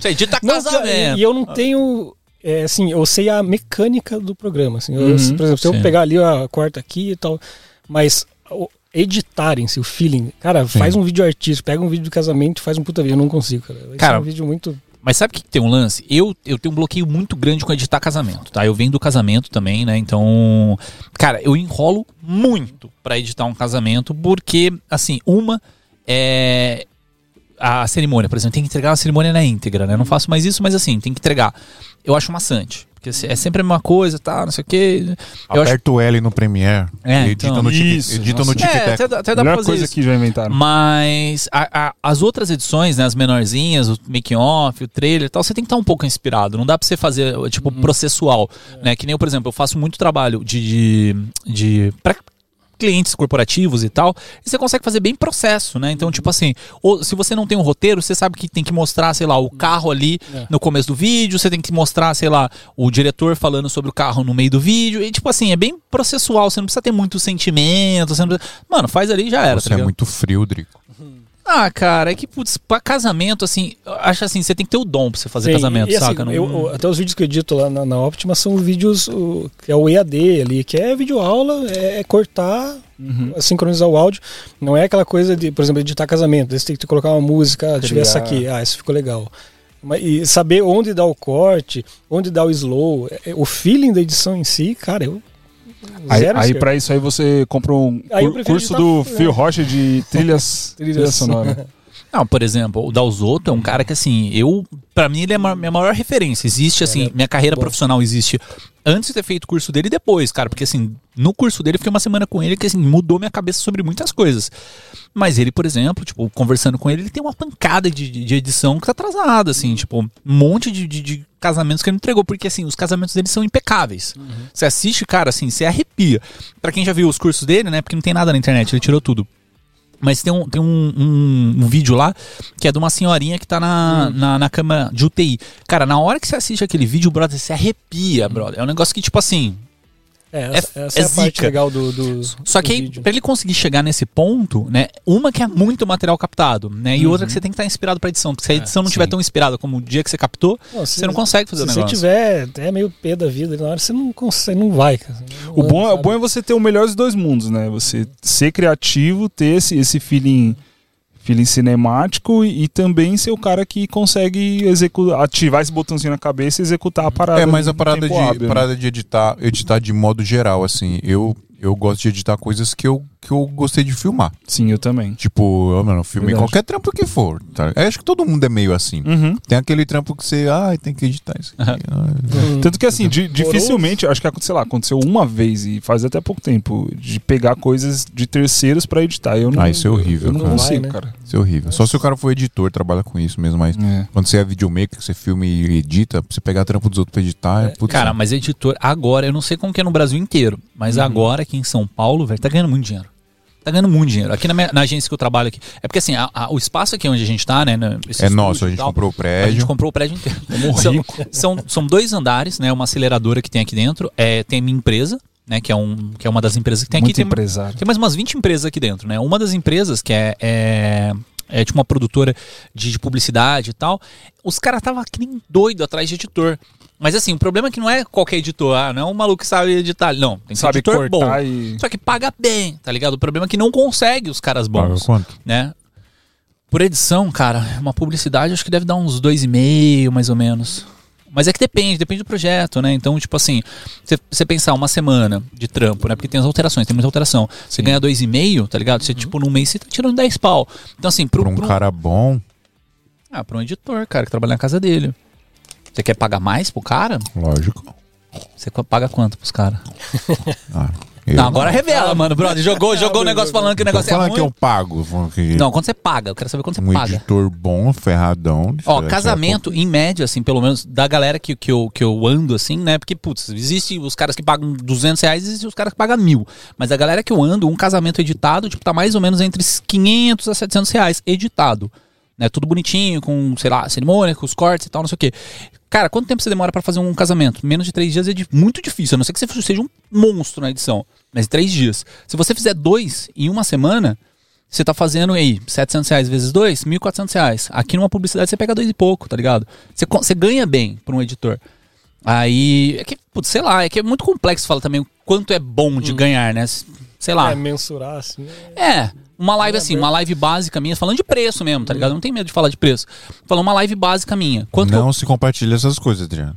Você edita Não, casamento. e eu não tenho. é, assim, eu sei a mecânica do programa. Assim, Eu- Uhum, por exemplo, se eu sim. pegar ali a quarta aqui e tal. Mas o, editar em si, o feeling. Cara, faz um vídeo artístico, pega um vídeo de casamento e faz um puta vídeo. Eu não consigo, cara. Cara, um vídeo muito. Mas sabe o que que tem um lance? Eu, eu tenho um bloqueio muito grande com editar casamento, tá? Eu venho do casamento também, né? Então, cara, eu enrolo muito pra editar um casamento, porque, assim, uma é a cerimônia, por exemplo, tem que entregar a cerimônia na íntegra, né? Eu não faço mais isso, mas assim, tem que entregar. Eu acho maçante. Porque é sempre a mesma coisa, tá, não sei o quê. Eu acho Aperta o L no Premiere. É, edita então. no, Isso, edita nossa. no É, Tic até, dá- até dá pra Melhor fazer coisa isso. que já inventaram. Mas a- a- as outras edições, né, as menorzinhas, o making off, o trailer e tal, você tem que estar um pouco inspirado. Não dá pra você fazer, tipo, processual. Né? Que nem eu, por exemplo, eu faço muito trabalho de. de, de pra clientes corporativos e tal, e você consegue fazer bem processo, né? Então, tipo assim, ou, se você não tem um roteiro, você sabe que tem que mostrar, sei lá, o carro ali É. no começo do vídeo, você tem que mostrar, sei lá, o diretor falando sobre o carro no meio do vídeo, e tipo assim, é bem processual, você não precisa ter muito sentimento, você não precisa... Mano, faz ali e já era, Você tá é ligado? muito frio, Drico. Ah, cara, é que, putz, pra casamento, assim, acho assim, você tem que ter o dom pra você fazer Sim, casamento, e, assim, saca? Não- eu- eu- até os vídeos que eu edito lá na, na Optima são vídeos o, que é o EAD ali, que é vídeo aula, é, é cortar, Uhum. sincronizar o áudio. Não é aquela coisa de, por exemplo, editar casamento. Você tem que colocar uma música, ah, deixa eu ver essa aqui, ah, isso ficou legal. Mas- E saber onde dá o corte, onde dá o slow, é- é- o feeling da edição em si, cara, eu. Aí, aí pra isso aí você compra um curso editar- do é. Phil Rocha de trilhas, trilha Trilhas. sonora. Não, por exemplo, o Dalzotto é um cara que, assim, eu. Pra mim, ele é a minha maior referência. Existe, assim, minha carreira profissional existe antes de ter feito o curso dele e depois, cara. Porque, assim, no curso dele, eu fiquei uma semana com ele que, assim, mudou minha cabeça sobre muitas coisas. Mas ele, por exemplo, tipo, conversando com ele, ele tem uma pancada de, de- edição que tá atrasada, assim, tipo, um monte de, de- de casamentos que ele entregou. Porque, assim, os casamentos dele são impecáveis. Você assiste, cara, assim, você arrepia. Pra quem já viu os cursos dele, né? Porque não tem nada na internet, ele tirou tudo. Mas tem, um, tem um, um, um vídeo lá que é de uma senhorinha que tá na, na, na cama de UTI. Cara, na hora que você assiste aquele vídeo, brother, você arrepia, brother. É um negócio que, tipo assim. É, é- essa, essa é é, a parte legal do, do Só do que pra ele conseguir chegar nesse ponto, né? Uma que é muito material captado, né? E outra que você tem que estar inspirado pra edição. Porque se a edição não estiver tão inspirada como o dia que você captou, Não, você não consegue fazer o Se negócio. você tiver até meio pé da vida, na hora você não consegue, não vai. cara. Não O bom, anda, é- o sabe? bom é você ter o melhor dos dois mundos, né? Você ser criativo, ter esse, esse feeling, feeling cinemático e, e também ser o cara que consegue executar, ativar esse botãozinho na cabeça e executar a parada. É, mas a parada de, hábil, né? parada de editar, editar de modo geral, assim, eu, eu gosto de editar coisas que eu, que eu gostei de filmar. Sim, eu também. Tipo, eu, mano, filmei Verdade. qualquer trampo que for. Tá? Eu acho que todo mundo é meio assim. Uhum. Tem aquele trampo que você, ai, tem que editar isso aqui. ai. Tanto que assim, di- dificilmente, acho que sei lá, aconteceu uma vez e faz até pouco tempo, de pegar coisas de terceiros pra editar. Eu não, Ah, isso é horrível, Eu não cara. consigo, Vai, né? cara. Isso é horrível. Só se o cara for editor, trabalha com isso mesmo, mas É. quando você é videomaker, que você filma e edita, pra você pegar trampo dos outros pra editar, é, putz, Cara, mas editor, agora, eu não sei como que é no Brasil inteiro, mas Uhum. agora aqui em São Paulo, velho, tá ganhando muito dinheiro. Tá ganhando muito dinheiro. Aqui na, minha- na agência que eu trabalho aqui. É porque assim, a- a- o espaço aqui onde a gente tá, né? né, é nosso, a gente tal, comprou o A gente prédio. comprou o prédio inteiro. São, são, são dois andares, né? Uma aceleradora que tem aqui dentro. É, tem a minha empresa, né? Que é, um, que é uma das empresas que tem Muito aqui. Tem, empresário. tem mais umas 20 empresas aqui dentro, né? Uma das empresas, que é, é, é tipo uma produtora de, de publicidade e tal, os caras estavam que nem doido atrás de editor. Mas assim, o problema é que não é qualquer editor, ah, não é um maluco que sabe editar. Não, tem que ser Sabe editor bom. e. Só que paga bem, tá ligado? O problema é que não consegue os caras Paga bons, quanto? né? Por edição, cara, uma publicidade acho que deve dar uns dois e meio, mais ou menos. Mas é que depende, depende do projeto, né? Então, tipo assim, você- pensar uma semana de trampo, né? Porque tem as alterações, tem muita alteração. Você ganha dois e meio, tá ligado? Você, tipo, num mês você tá tirando 10 pau. Então, assim, pro, Pra um pro- cara bom, Ah, pra um editor, cara, que trabalha na casa dele. Você quer pagar mais pro cara? lógico. Você paga quanto pros caras? Ah, eu, Não, agora revela, mano, brother. Jogou, jogou o negócio falando que o negócio é ruim. que eu pago. que Não, quando você paga, eu quero saber quando você um paga. editor bom, ferradão. Ó, é casamento, em média, assim, pelo menos da galera que, que, eu, que eu ando, assim, né? Porque, putz, existe os caras que pagam 200 reais e existe os caras que pagam mil. Mas a galera que eu ando, um casamento editado, tipo, tá mais ou menos entre 500 a 700 reais editado. Né? Tudo bonitinho, com, sei lá, cerimônia, com os cortes e tal, não sei o quê. Cara, quanto tempo você demora pra fazer um casamento? Menos de três dias é di- muito difícil, a não ser que você seja um monstro na edição. Mas três dias. Se você fizer dois em uma semana, você tá fazendo aí 700 reais vezes dois, 1.400 reais. Aqui numa publicidade você pega dois e pouco, tá ligado? Você, você ganha bem pra um editor. Aí, é que, putz, sei lá, é que é muito complexo falar também o quanto é bom de ganhar, né? Sei lá. É, mensurar, assim. é- É, uma live assim, uma live básica minha, falando de preço mesmo, tá ligado? Eu não tenho medo de falar de preço. Falando uma live básica minha. Quanto que eu- Não se compartilha essas coisas, Adriano.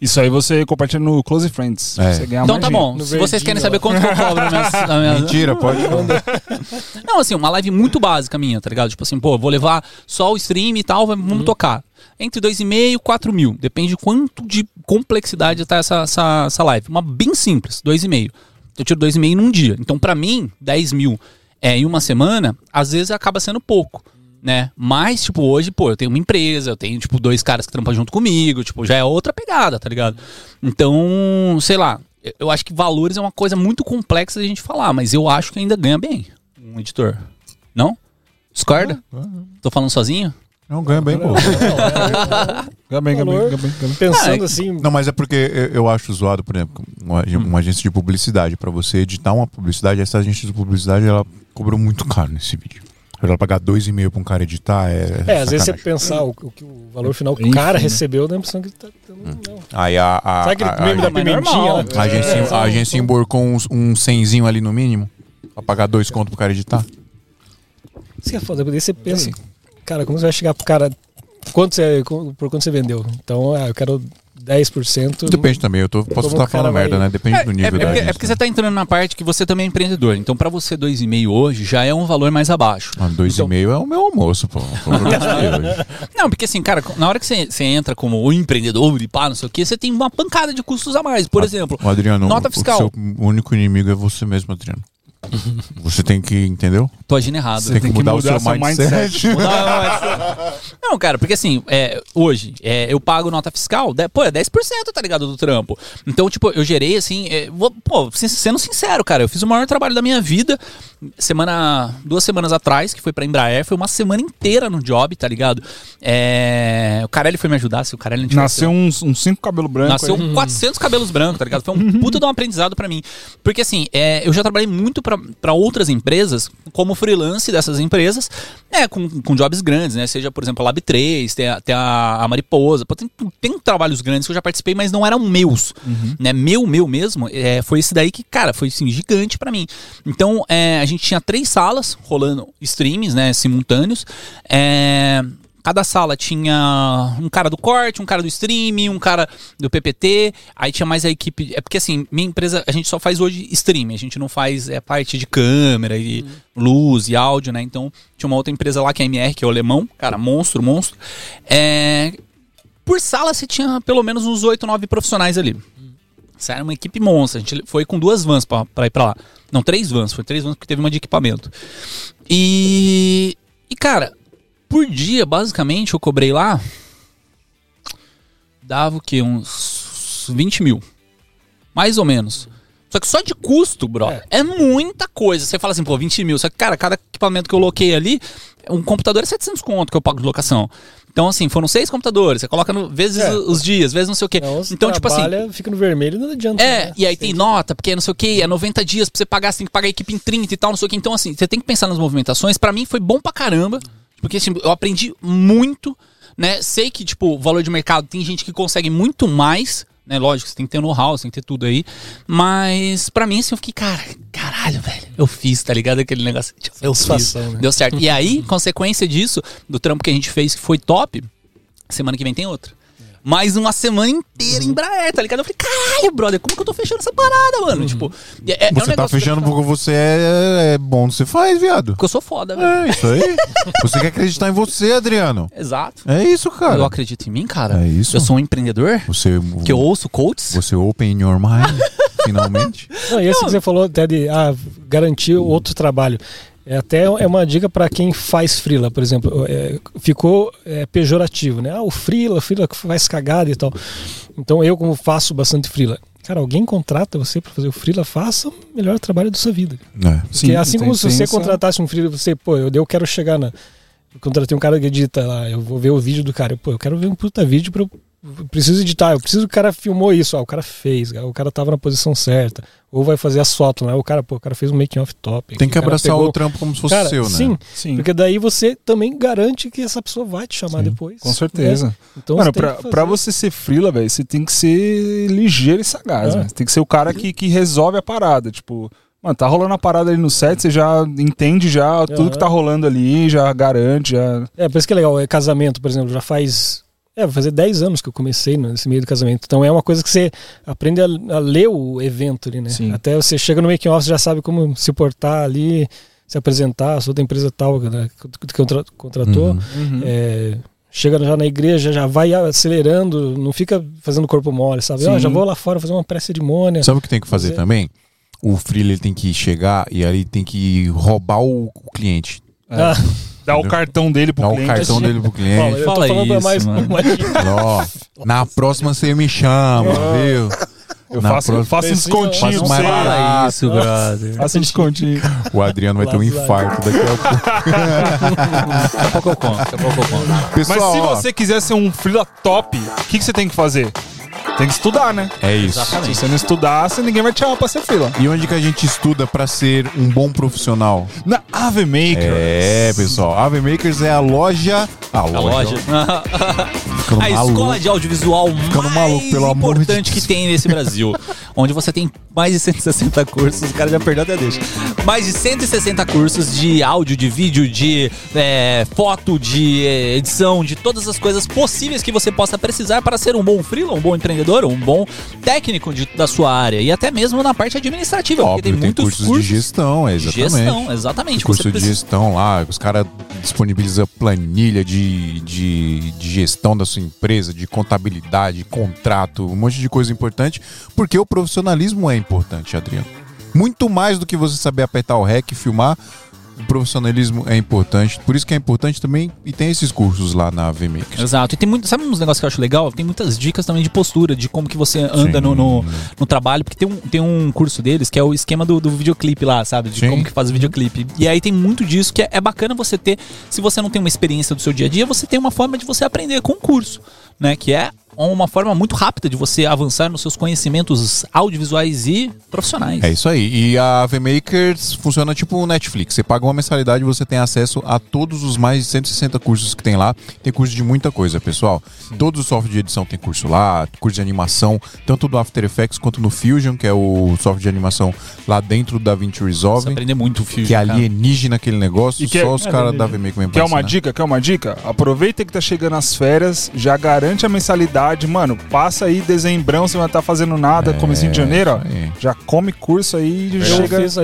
Isso aí você compartilha no Close Friends. É. Você ganha Então mais tá bom. no Se vocês querem saber quanto que eu cobro na minha, na minha- Mentira, pode falar. Não, assim, uma live muito básica minha, tá ligado? Tipo assim, pô, vou levar só o stream e tal, vamos Uhum. tocar. Entre 2,5 e 4 mil. Depende de quanto de complexidade tá essa, essa, essa live. Uma bem simples, 2,5. Eu tiro 2,5 num dia. Então, pra mim, 10 mil é, em uma semana, às vezes acaba sendo pouco. Né? Mas, tipo, hoje, pô, eu tenho uma empresa, eu tenho, tipo, dois caras que trampam junto comigo, tipo, já é outra pegada, tá ligado? Então, sei lá, eu- acho que valores é uma coisa muito complexa de a gente falar, mas eu acho que ainda ganha bem um editor. Não? Discorda? Tô falando sozinho? Não, ganha bem, pô. Ganha bem, ganha bem, ganha bem, ganha bem. Pensando Ah, assim, Não, mas é porque eu, acho zoado, por exemplo, uma, uma agência de publicidade. Pra você editar uma publicidade, essa agência de publicidade, ela cobrou muito caro nesse vídeo. Pra ela pagar dois e meio pra um cara editar é. é, às vezes você sacanagem. pensar o, o que o valor final que o Enfim, cara né? recebeu, dá a impressão que ele tá tendo. Hum. Não. Aí a, a, Sabe aquele meme da pimentinha? normal. lá? a agência, É, a agência emborcou um, um cenzinho ali no mínimo. Pra pagar dois contos pro cara editar. Isso que é foda, porque daí você pensa, cara, como você vai chegar pro cara, quanto você, por quanto você vendeu? Então, ah, eu quero 10%. Depende também, eu tô, posso Como estar o falando vai- merda, né? Depende É, do é, nível é da porque, é porque você tá entrando na parte que você também é empreendedor. Então, pra você, 2,5 hoje já é um valor mais abaixo. Ah, dois Então- e meio é o meu almoço, pô. O. Não, porque assim, cara, na hora que você, você entra como o empreendedor e pá, não sei o quê, você tem uma pancada de custos a mais. Por exemplo, Ô, Adriano, nota o fiscal. seu único inimigo é você mesmo, Adriano. Você tem que, entendeu? tô agindo errado. Você tem, que tem que mudar, mudar o seu seu mindset. Não, Não, cara, porque assim, é, hoje é, eu pago nota fiscal, de- pô, é 10%, tá ligado, do trampo. Então, tipo, eu gerei assim, é, vou- pô, sendo sincero, cara, eu fiz o maior trabalho da minha vida semana, duas semanas atrás, que foi pra Embraer, foi uma semana inteira no job, tá ligado? É, o Carelli foi me ajudar, se o Carelli não tivesse... Nasceu uns, uns cinco cabelos brancos. Nasceu aí. um 400 cabelos brancos, tá ligado? Foi um puta de um aprendizado pra mim. Porque assim, é, eu já trabalhei muito pra- pra outras empresas, como freelance dessas empresas, né, com, com jobs grandes, né? Seja, por exemplo, a Lab 3, tem a, tem a, a Mariposa. Pô, tem, tem trabalhos grandes que eu já participei, mas não eram meus. Né? Meu, meu mesmo, é, foi esse daí que, cara, foi assim, gigante pra mim. Então, é, a gente tinha três salas rolando streams, né, simultâneos. É, Cada sala tinha um cara do corte, um cara do stream, um cara do PPT, aí tinha mais a equipe. É porque assim, minha empresa, a gente só faz hoje stream, a gente não faz é, parte de câmera e luz e áudio, né? Então tinha uma outra empresa lá que é a MR, que é o alemão, cara, monstro, monstro. É, por sala você tinha pelo menos uns 8, 9 profissionais ali. Isso era uma equipe monstra. A gente foi com duas vans pra, pra ir pra lá. Não, três vans. Foi três vans porque teve uma de equipamento. E. E, cara, por dia, basicamente, eu cobrei lá. Dava o quê? Uns 20 mil. Mais ou menos. Só que só de custo, bro, é. muita coisa. Você fala assim, pô, 20 mil. Só que, cara, cada equipamento que eu loquei ali, um computador é 700 conto que eu pago de locação. Então, assim, foram seis computadores. Você coloca no, vezes É. os dias, vezes não sei o quê. Não, você então, tipo assim. trabalha, fica no vermelho não adianta. É, né? e aí tem nota, porque é não sei o que, é 90 dias pra você pagar, você tem que pagar a equipe em 30 e tal, não sei o que. Então, assim, você tem que pensar nas movimentações. Pra mim foi bom pra caramba, porque assim, eu aprendi muito, né? Sei que, tipo, o valor de mercado tem gente que consegue muito mais, né? Lógico, você tem que ter know-how, você tem que ter tudo aí. Mas pra mim, assim, eu fiquei, cara, caralho, velho, eu fiz, tá ligado? Aquele negócio. Tipo, eu fiz. Né? Deu certo. E aí, consequência disso, do trampo que a gente fez, que foi top, semana que vem tem outra. Mais uma semana inteira em Embraer, tá ligado? Eu falei, caralho, brother, como que eu tô fechando essa parada, mano? Tipo, é, é um Você tá negócio fechando porque você é, é bom, você faz, viado. Porque eu sou foda, velho. É isso aí. você quer acreditar em você, Adriano. Exato. É isso, cara. Eu acredito em mim, cara. É isso. Eu sou um empreendedor Você, que eu ouço coaches. você open your mind, finalmente. Não, e esse que você falou até de ah, garantir outro trabalho. É até é uma dica para quem faz freela, por exemplo. É, ficou é, pejorativo, né? Ah, o freela, freela que faz cagada e tal. Então eu, como faço bastante freela, cara, alguém contrata você para fazer o freela, faça o melhor trabalho da sua vida. É. Porque assim como se você contratasse um freela, você, pô, eu, eu quero chegar na. Eu contratei um cara que edita lá, eu vou ver o vídeo do cara. Pô, eu quero ver um puta vídeo pra eu. Eu preciso editar, eu preciso que o cara filmou isso, ah, o cara fez, o cara tava na posição certa. Ou vai fazer as fotos, né? O cara, pô, o cara fez um making off top. Tem que abraçar pegou- o trampo como se fosse Cara, seu, né? Sim, Sim, porque daí você também garante que essa pessoa vai te chamar depois. com certeza. né? Então Mano, você pra, pra você ser frila, velho, você tem que ser ligeiro e sagaz. Você tem que ser o cara que, que resolve a parada. Tipo, mano, tá rolando a parada ali no set, você já entende já tudo Aham. que tá rolando ali, já garante, já. É, por isso que é legal. É casamento, por exemplo, já faz. É, vai fazer 10 anos que eu comecei nesse meio do casamento. Então é uma coisa que você aprende a, a ler o evento ali, né? Sim. Até você chega no making off, já sabe como se portar ali, se apresentar, sou da empresa tal né, que contra- contratou. Uhum. É, chega já na igreja, já vai acelerando, não fica fazendo corpo mole, sabe? Ó, já vou lá fora fazer uma pré-cerimônia. Sabe o que tem que fazer Fazer. também? O freelancer ele tem que chegar e aí tem que roubar o, o cliente. Ah, Dá o cartão dele pro Dar o cliente. cartão dele pro cliente. eu Fala tô falando isso, mais, mano. mais Ó, na próxima você me chama, viu? Eu Na faço, eu próxima- faço um descontinho pra mais. Fala isso, brother. Faço um descontinho. O Adriano vai ter um infarto daqui a pouco. Daqui a pouco eu conto, daqui a pouco eu conto. Mas Pessoal, se ó, você quiser ser um freela top, o que, que você tem que fazer? Tem que estudar, né? é isso. Se você não estudar, você, ninguém vai te chamar pra ser freela. E onde que a gente estuda pra ser um bom profissional? Na Ave Maker. É, pessoal. Ave Makers é a loja. A A loja. loja. Ficando a maluco. escola de audiovisual Ficando mais maluco, pelo amor de importante Deus. que tem nesse Brasil. onde você tem mais de 160 cursos. O cara já perdeu até deixa. Mais de 160 cursos de áudio, de vídeo, de é, foto, de é, edição, de todas as coisas possíveis que você possa precisar para ser um bom freela, um bom empreendedor, um bom técnico de- da sua área. E até mesmo na parte administrativa. porque Óbvio, tem tem, muitos cursos, cursos de gestão, exatamente. gestão, exatamente. curso Você de precisa- gestão lá, os caras disponibilizam planilha de, de, de gestão da sua empresa, de contabilidade, contrato, um monte de coisa importante, porque o profissionalismo é importante, Adriano. Muito mais do que você saber apertar o REC e filmar, o profissionalismo é importante. Por isso que é importante também, e tem esses cursos lá na VMakers. Exato. E tem muito, sabe uns negócios que eu acho legal? Tem muitas dicas também de postura, de como que você anda no, no, no trabalho, porque tem um, tem um curso deles que é o esquema do, do videoclipe lá, sabe? De Sim. como que faz o videoclipe. E aí tem muito disso que é, é bacana você ter, se você não tem uma experiência do seu dia a dia, você tem uma forma de você aprender com um curso, né? Que é uma forma muito rápida de você avançar nos seus conhecimentos audiovisuais e profissionais. É isso aí. E a VMakers funciona tipo o Netflix. Você paga uma mensalidade e você tem acesso a todos os mais de 160 cursos que tem lá. Tem curso de muita coisa, pessoal. Todos os softwares de edição tem curso lá, curso de animação, tanto do After Effects quanto no Fusion, que é o software de animação lá dentro do DaVinci Você Resolve. aprender muito o fio. Que é alienígena aquele negócio, E que é- só os é caras da alienígena. VMake mesmo Quer uma dica? Quer uma dica? Aproveita que tá chegando as férias, já garante a mensalidade, mano. Passa aí dezembrão, você não vai estar fazendo nada, comecinho de janeiro, ó. É, aí. Já come curso aí e Eu chega fiz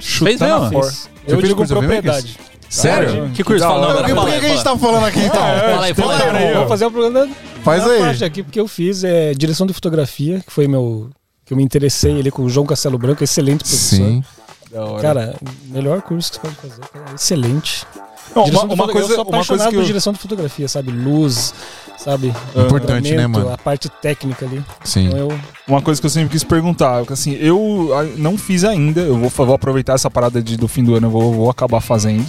chutando a fora. Fiz. Eu digo propriedade. Sério? Que curso? Fala, não, Por que, a gente tá falando aqui então? Fala aí, fala aí. Vou fazer a propaganda Faz da aí. parte aqui, porque eu fiz é, direção de fotografia, que foi meu. que eu me interessei ali com o João Castelo Branco, excelente professor. Sim. Cara, melhor curso que você pode fazer, cara, excelente. Não, uma, uma coisa, eu sou uma coisa apaixonado que por eu, direção de fotografia, sabe? Luz, sabe? Importante, né, mano? A parte técnica ali. Sim. Então eu. uma coisa que eu sempre quis perguntar, assim, eu não fiz ainda, eu vou, vou aproveitar essa parada de, do fim do ano, eu vou, vou acabar fazendo.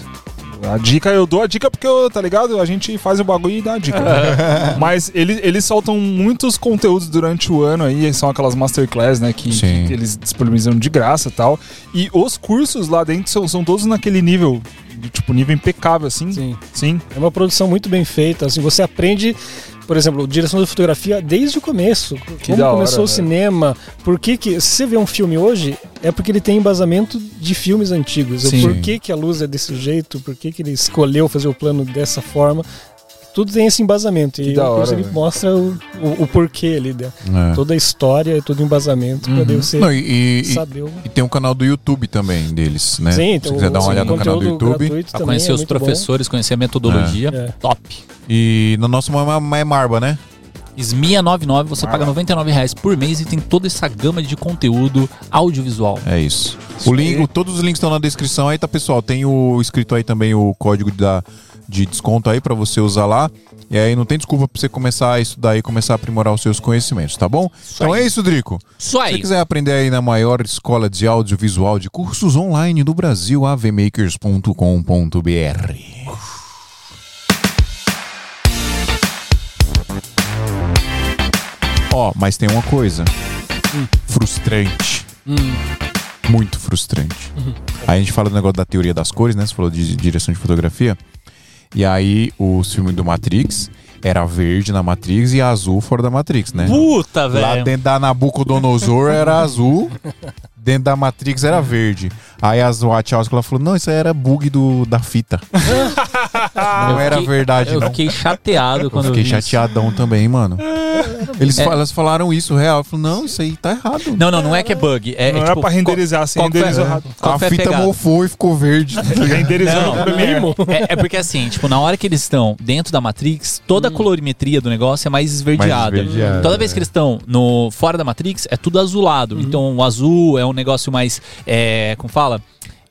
A dica, eu dou a dica porque, eu, tá ligado? A gente faz o bagulho e dá a dica. Mas eles, eles soltam muitos conteúdos durante o ano aí, são aquelas masterclass, né, que, que eles disponibilizam de graça e tal. E os cursos lá dentro são, são todos naquele nível, tipo, nível impecável, assim. Sim. Sim. É uma produção muito bem feita. Assim, você aprende, por exemplo, direção de fotografia desde o começo. como da hora, começou o cinema. Por que, que. Se você vê um filme hoje, é porque ele tem embasamento de filmes antigos. Sim. Por que, que a luz é desse jeito? Por que, que ele escolheu fazer o plano dessa forma? Tudo tem esse embasamento. E da o curso hora, ele mostra o, o, o porquê ali. Né? É. Toda a história, todo o embasamento, pra Uhum. daí você Não, e, e- e- saber o. e tem um canal do YouTube também deles, né? Sim, Se então, quiser dar uma sim, olhada no canal do YouTube. Pra conhecer é os muito bom. professores, conhecer a metodologia. É. Top. E no nosso é Marba, né? SMIA 99, você paga 99 reais por mês e tem toda essa gama de conteúdo audiovisual. É isso. o link, todos os links estão na descrição aí, tá, pessoal? Tem o escrito aí também o código da, de desconto aí pra você usar lá. E aí não tem desculpa pra você começar a estudar e começar a aprimorar os seus conhecimentos, tá bom? então aí. é isso, Drico. Isso Se você aí. quiser aprender aí na maior escola de audiovisual de cursos online do Brasil, avmakers.com.br. Ó, mas tem uma coisa. Frustrante. Muito frustrante. Aí a gente fala do negócio da teoria das cores, né? Você falou de direção de fotografia. E aí o filme do Matrix era verde na Matrix e azul fora da Matrix, né? Puta, Lá velho. dentro da Nabucodonosor era azul, dentro da Matrix era verde. Aí as Wachowski ela falou: não, isso aí era bug do, da fita. não Eu era fiquei- verdade, Eu não. fiquei chateado Eu quando fiquei vi isso. chateadão também, mano. Eles, É. elas falaram isso real. Eu falei, não, isso aí tá errado. Não, não, não é que é bug. É, Não é, era tipo, pra renderizar, assim, foi- renderizou é. errado. a a fita pegada? mofou e ficou verde. Renderizando Não, no Premiere. É, é porque assim, tipo, na hora que eles estão dentro da Matrix, toda a colorimetria do negócio é mais esverdeada. Mais esverdeada, toda vez é. que eles estão no fora da Matrix, é tudo azulado. Então o azul é um negócio mais. É, como fala?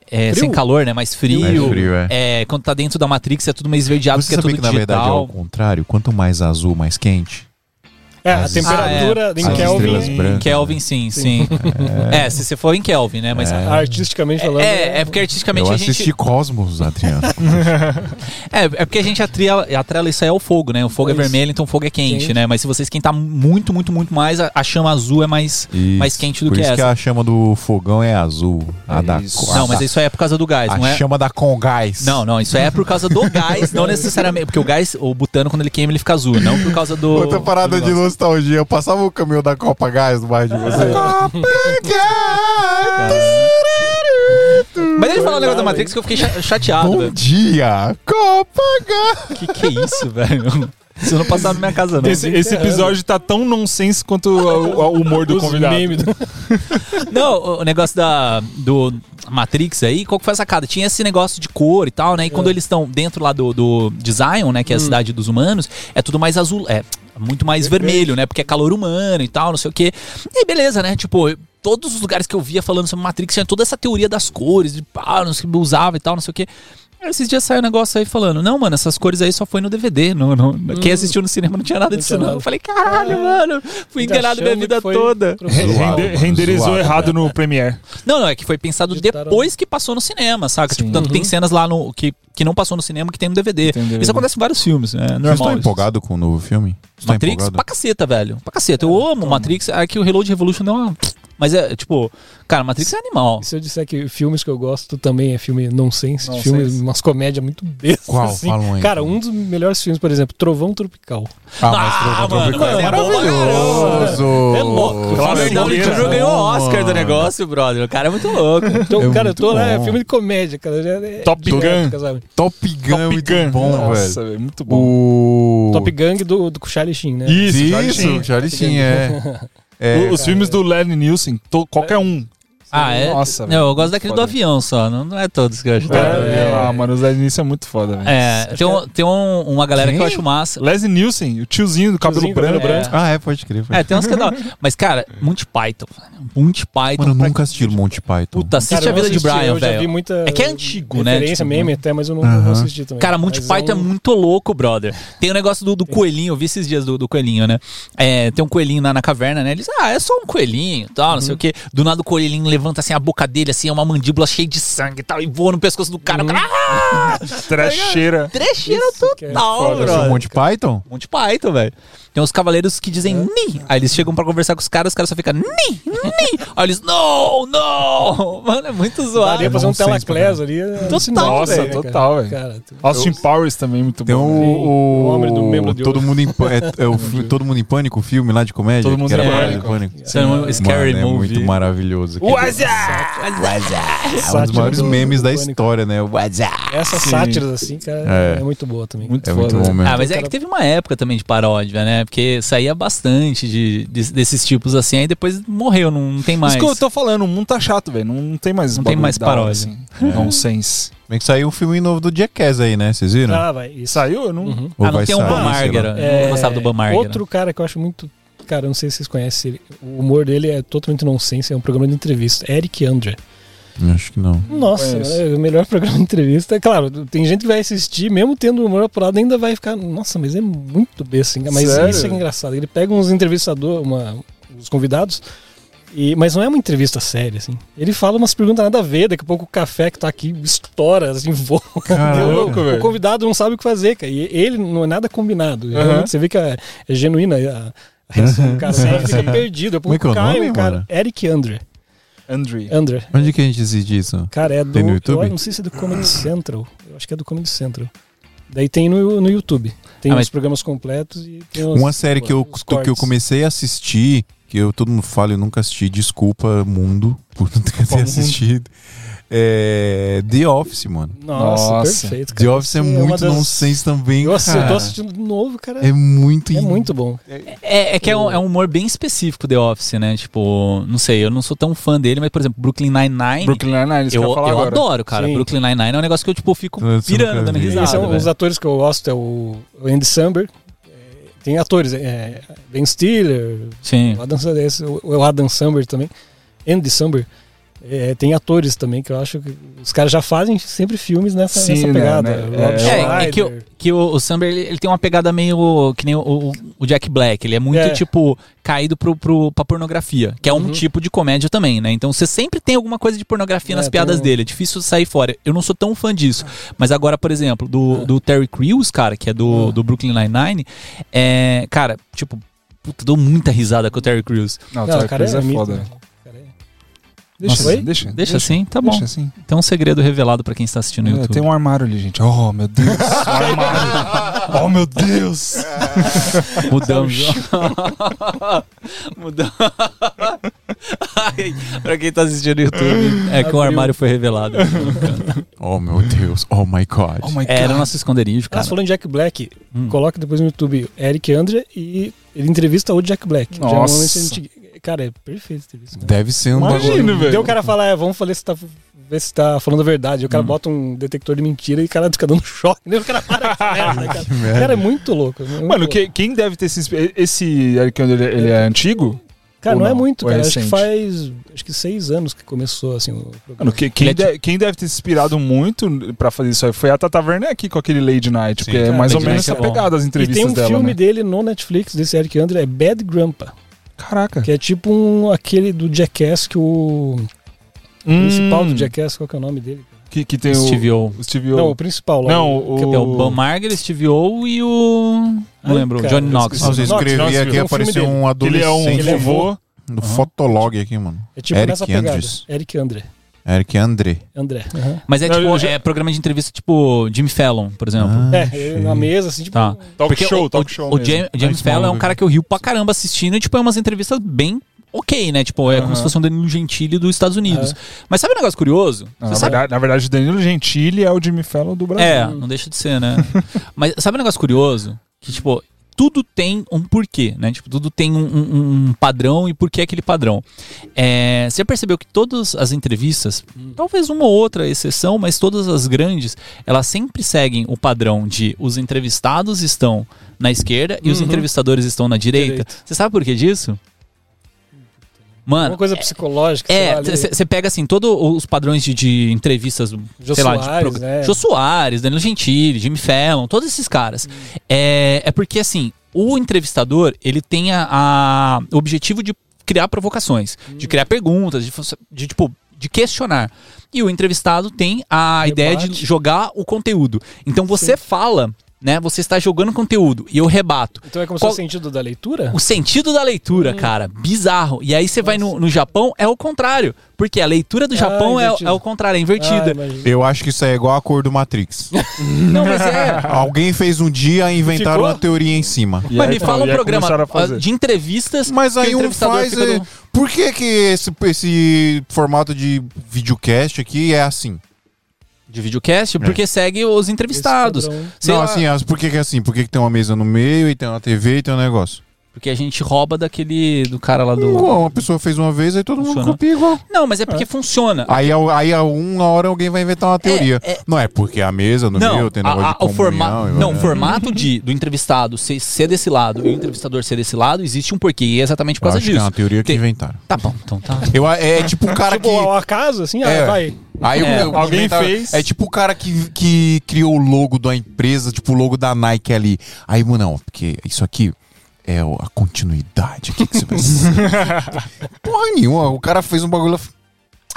É, sem calor, né? Mais frio. Mais frio, é. É, quando tá dentro da Matrix é tudo meio esverdeado, Você porque é tudo que na verdade é digital. ao contrário? Quanto mais azul, mais quente? É, a As- temperatura Ah, é. em Kelvin, brancas. Kelvin, sim, sim. É. se você for em Kelvin, né? Mas. É, artisticamente falando. é, porque artisticamente Eu a gente. assisti Cosmos, Adriano. É, é porque a gente atrela, atrela isso aí ao fogo, né? O fogo é, Isso. vermelho, então o fogo é quente, Quente. né? Mas se você esquentar muito, muito, muito mais, a, a chama azul é mais, mais Isso. quente do Por que isso essa. que a chama do fogão é azul. A da Isso. a Não, mas isso aí é por causa do gás, a não é? chama da com gás. Não, não, isso aí é por causa do gás, não necessariamente. Porque o gás, o butano, quando ele queima, ele fica azul, não por causa do. Outra parada do de negócio. Nostalgia. Eu passava o caminhão da Copa Gás no bairro de você. Copa Gás! Mas ele falou o negócio da Matrix que eu fiquei cha- chateado, Bom velho. dia, Copa Gás! Que que é isso, velho? Isso não passava na minha casa, não. Esse, esse episódio tá tão nonsense quanto o, o humor do Os convidado. do- Não, o- negócio da, do Matrix aí, qual que foi a sacada? Tinha esse negócio de cor e tal, né? E quando eles estão dentro lá do, do Zion, né? Que é a cidade dos humanos, é tudo mais azul. É muito mais vermelho, né? Porque é calor humano e tal, não sei o quê. E aí, beleza, né? Tipo, todos os lugares que eu via falando sobre Matrix tinha toda essa teoria das cores, de pá, não sei o que usava e tal, não sei o quê. Esses dias saiu um negócio aí falando, não, mano, essas cores aí só foi no DVD. Não, não, Quem assistiu no cinema não tinha nada disso, não. Eu falei, caralho, mano, fui enganado minha vida toda. renderizou Zoado, errado no Premiere. Não, não, é que foi pensado Digitaram- depois que passou no cinema, saca? Sim. Tipo, tanto tem cenas lá no que, que não passou no cinema que tem no DVD. No. Isso acontece em vários filmes, é Vocês normal. estão isso. empolgados com o novo filme? Vocês estão Matrix, empolgados? pra caceta, velho. Pra caceta. Eu amo Matrix. Aqui o Reload Revolution deu uma. Mas é, tipo, cara, Matrix é animal. Se eu disser que filmes que eu gosto também é filme nonsense, Nonsense. filmes, umas comédias muito bestas. Qual? assim. Fala um aí. Cara, um dos melhores filmes, por exemplo, Trovão Tropical. Ah, mas Ah, Trovão mano, Tropical mas é é maravilhoso. É louco. O Claro, Downey Moreira, Jr. ganhou o Oscar do mano. negócio, brother. O cara é muito louco. Então, É cara, eu tô lá, é filme de comédia, cara. já é Top direto, Gun. sabe? Top Gun é muito bom, Nossa, velho. velho, muito bom. O... Top Gang do, do Charlie Sheen, né? Isso, Isso, Charlie Sheen. Charlie Sheen, é. é. Os filmes do Lenny Nielsen, to- qualquer um. Ah, é? Nossa, Não, eu gosto daquele do foda. avião só. Não, não é todos que eu acho. É, Ah, mano, os Leslie Nielsen é muito foda, velho. É, tem, um- tem um- uma galera que eu Quem? acho massa. Leslie Nielsen, o tiozinho do cabelo Tiozinho, branco. branco. Ah, é, pode crer. Pode É, tem uns que é hora. Mas, cara, Monty Python. Monty Python. Mano, eu nunca assisti o Monty Python. Puta, assiste Cara, a vida não de assisti, Brian, Eu já vi velho. muita É que é antigo, né? referência, Tipo, meme até, mas eu não, Aham. não assisti também. Cara, Monty Mas Python é, um- muito louco, brother. Tem o negócio do, do coelhinho, eu vi esses dias do, do coelhinho, né? É, tem um coelhinho na, na caverna, né? Eles, ah, é só um coelhinho e tal, não sei o quê. Do nada o coelhinho levanta assim a boca dele, assim, é uma mandíbula cheia de sangue e tal, e voa no pescoço do cara. O cara, ah! Trecheira. Trecheira Isso é total, foda, é o brother. Monty Python? Monty Python, velho. Tem uns cavaleiros que dizem ni. Aí eles chegam pra conversar com os caras, os caras só ficam ni, ni. Aí eles, não, não. Mano, é muito zoado. Daria pra fazer um telaclés ali. é Total, Nossa, cara? total, velho. Austin Powers também, muito Tem bom. o, velho. o, O Homem do Membro de Todo. Mundo em Pânico. É, o Todo Mundo em Pânico, o filme lá de comédia. Todo Mundo em Pânico. Pânico. É um scary Mano, é movie. muito maravilhoso. O Azia! É um dos maiores memes da história, né? O WhatsApp. Essas Sim. sátiras assim, cara, É. é, muito boa também. Muito É muito bom mesmo. Ah, mas é que teve uma época também de paródia, né? Porque saía bastante de, de- desses tipos assim, aí depois morreu, não, não tem mais. Isso que eu tô falando, o mundo tá chato, velho. Não, não tem mais Não tem mais paródia. assim. Nonsense. Bem que saiu um filme novo do Jackass aí, né? Vocês viram? Ah, vai. Isso. Saiu? Eu não... Uhum. Ah, não tem um sair, lá. Margera. Eu É, não gostava do Bom Margera. Outro cara que eu acho muito. Cara, não sei se vocês conhecem ele. O humor dele é totalmente nonsense, é um programa de entrevista. Eric Andre. Acho que não. Nossa, é o melhor programa de entrevista. É claro, tem gente que vai assistir, mesmo tendo humor apurado, ainda vai ficar. Nossa, mas é muito besta. hein? Mas Sério? isso é engraçado. Ele pega uns entrevistadores, uma, os convidados. E, mas não é uma entrevista séria, assim. Ele fala umas perguntas nada a ver, daqui a pouco o café que tá aqui estoura, assim, voa. Caraca. louco, velho. o convidado não sabe o que fazer, cara. E ele não é nada combinado. Realmente Você vê que é, é genuína a, a reação do cara. Ele fica perdido. Como é que é o cai, nome, cara. Eric Andre. Andre. Andre. Onde que a gente assiste isso? Cara, é do. Tem no YouTube? Eu não sei se é do Comedy Central. Eu acho que é do Comedy Central. Daí tem no, no YouTube. Tem Ah, os mas- programas completos e tem os- Uma série que eu, os que eu comecei a assistir, que eu todo mundo fala, eu nunca assisti. Desculpa, mundo, por não ter mundo. assistido. É, The Office, mano. Nossa, Nossa. perfeito. The Office é Sim, uma muito das- nonsense também, Eu, assi- eu cara. tô assistindo de novo, cara. É muito... É muito bom. É, é que é um, é um humor bem específico The Office, né? Tipo, não sei, eu não sou tão fã dele, mas, por exemplo, Brooklyn Nine-Nine. Brooklyn Nine-Nine, isso eu eu ia falar eu agora. adoro, cara. Sim. Brooklyn Nine-Nine é um negócio que eu, tipo, fico Eu pirando, dando risada. são os atores que eu gosto, é o, Andy Samberg. É, Tem atores, é, Ben Stiller, Sim. o Adam, esse, o o Adam Samberg também. Andy Samberg. É, tem atores também que eu acho que os caras já fazem sempre filmes nessa, Sim, nessa né, pegada. né? Rob É, É, é que, o, que o, o Samber, ele, ele tem uma pegada meio que nem o, o- o Jack Black. Ele é muito, É. tipo, caído pro, pro, pra pornografia, que é um Uhum. tipo de comédia também, né? Então você sempre tem alguma coisa de pornografia É, nas piadas um- dele. É difícil sair fora. Eu não sou tão fã disso. Mas agora, por exemplo, do, do Terry Crews, cara, que é do, Ah. do Brooklyn Nine-Nine, é, cara, tipo, puta, dou muita risada com o Terry Crews. Não, Não, Terry cara, Crews é, é mito, foda. né? Deixa, Nossa, assim, deixa, Deixa assim, tá bom. Deixa assim. Então um segredo revelado pra quem está assistindo no É, YouTube. tem um armário ali, gente. Oh, meu Deus. Um armário. Oh, meu Deus. Mudamos. Mudamos. Pra quem tá assistindo no YouTube, é que o armário foi revelado. Oh, meu Deus. Oh, my God. Oh, my God. É, Era o nosso esconderijo, Ah, cara. falou em Jack Black, Hum. coloca depois no YouTube Eric Andre e ele entrevista o Jack Black. Já é um Nossa. Cara, é perfeito a entrevista. cara. Deve ser um Imagina, bagulho. velho. Deu o cara falar, é, vamos falar se tá, ver se tá falando a verdade. O cara Hum. bota um detector de mentira e o cara fica dando choque. Daí O cara para com merda, cara. O cara é muito louco. muito Mano, louco. que- quem deve ter se Esse Eric Andre, ele, ele é antigo? Cara, ou não, é não? muito, é cara. Acho que faz acho que seis anos que começou assim o programa. Mano, que- quem, Ele é de- quem deve ter se inspirado muito pra fazer isso aí foi a Tata Werneck com aquele Lady Night, Sim. que é mais ou menos Night essa é pegada, as E entrevistas tem um dela, filme né? dele no Netflix, desse Eric Andre, é Bad Grandpa. Caraca. Que é tipo um, aquele do Jackass que o Hum, principal do Jackass, qual que é o nome dele? Que, que tem Steve O. o, Steve O. Não, o principal lá. Não, o, É o Bob Marger, Steve O e o. Não Ai, lembro, cara, Johnny Knox. esqueci. Nossa, eu Nossa, escrevi nossa, aqui, um filme apareceu um ele adolescente é um Ele é vovô. do Fotolog aqui, mano. É tipo Eric nessa pegada. Andrews. Eric Andre. Eric André. André. aham. Mas é tipo, já- é programa de entrevista tipo Jimmy Fallon, por exemplo. Ah, É, ele na mesa, assim, tipo. Tá. Talk Porque show, o, talk o, show o mesmo. Fallon é um cara que eu rio pra caramba assistindo e, tipo, é umas entrevistas bem ok, né? Tipo, é como Aham. se fosse um Danilo Gentili dos Estados Unidos. É. Mas sabe um negócio curioso? Não, na, verdade, na verdade, o Danilo Gentili é o Jimmy Fallon do Brasil. É, não deixa de ser, né? Mas sabe um negócio curioso? Que, tipo, tudo tem um porquê, né? Tipo, tudo tem um, um- um padrão e por que aquele padrão. É, você percebeu que todas as entrevistas, talvez uma ou outra exceção, mas todas as grandes, elas sempre seguem o padrão de os entrevistados estão na esquerda e os Uhum. entrevistadores estão na direita. Direita. Você sabe por que disso? Mano, Uma coisa psicológica. é, lá, ali. você pega assim, todos os padrões de, de entrevistas, Jô sei lá, de Soares, prog- né? Jô Soares, Danilo Gentili, Jimmy Fallon, todos esses caras. É, é porque assim, o entrevistador, ele tem a, a- o objetivo de criar provocações, de criar perguntas, de, de, tipo de questionar. E o entrevistado tem a Debate. ideia de jogar o conteúdo. Então você fala, né? Você está jogando conteúdo e eu rebato. Então é como Qual- se fosse o sentido da leitura? O sentido da leitura, cara, bizarro. E aí você vai no, no Japão, é o contrário. Porque a leitura do Ah, Japão é, invertido. é o contrário, é Ah, invertida. imagina. Eu acho que isso aí é igual a cor do Matrix. Não, mas é. Alguém fez um dia e inventaram Ficou? uma teoria em cima. E Mas aí, me fala um programa ah, de entrevistas. Mas que o aí um faz. é, do- Por que, que esse, esse formato de videocast aqui é assim? De videocast, porque segue os entrevistados. Não, lá, assim, as- por que, que é assim? Por que, que tem uma mesa no meio e tem uma TV e tem um negócio? Porque a gente rouba daquele. do cara lá do. Não, uma pessoa fez uma vez, aí todo mundo Funciona. copia igual. Não, mas é porque funciona. Aí, a- aí a uma hora alguém vai inventar uma teoria. é- Não é porque a mesa no não, meio tem a- negócio a- de o comunhão. formato, e não, o formato de, do entrevistado ser, ser desse lado e o entrevistador ser desse lado, existe um porquê. E é exatamente por causa acho que é disso. uma teoria que Tem- inventaram. Tá bom, então tá. Eu, é tipo o cara Tipo, que. ao acaso, assim, ah, É. vai. Aí É, o- alguém inventaram- fez. É tipo o cara que, que criou o logo da empresa, tipo o logo da Nike ali. Aí, não, porque isso aqui é a continuidade. O que, que você vai Porra nenhuma. O cara fez um bagulho.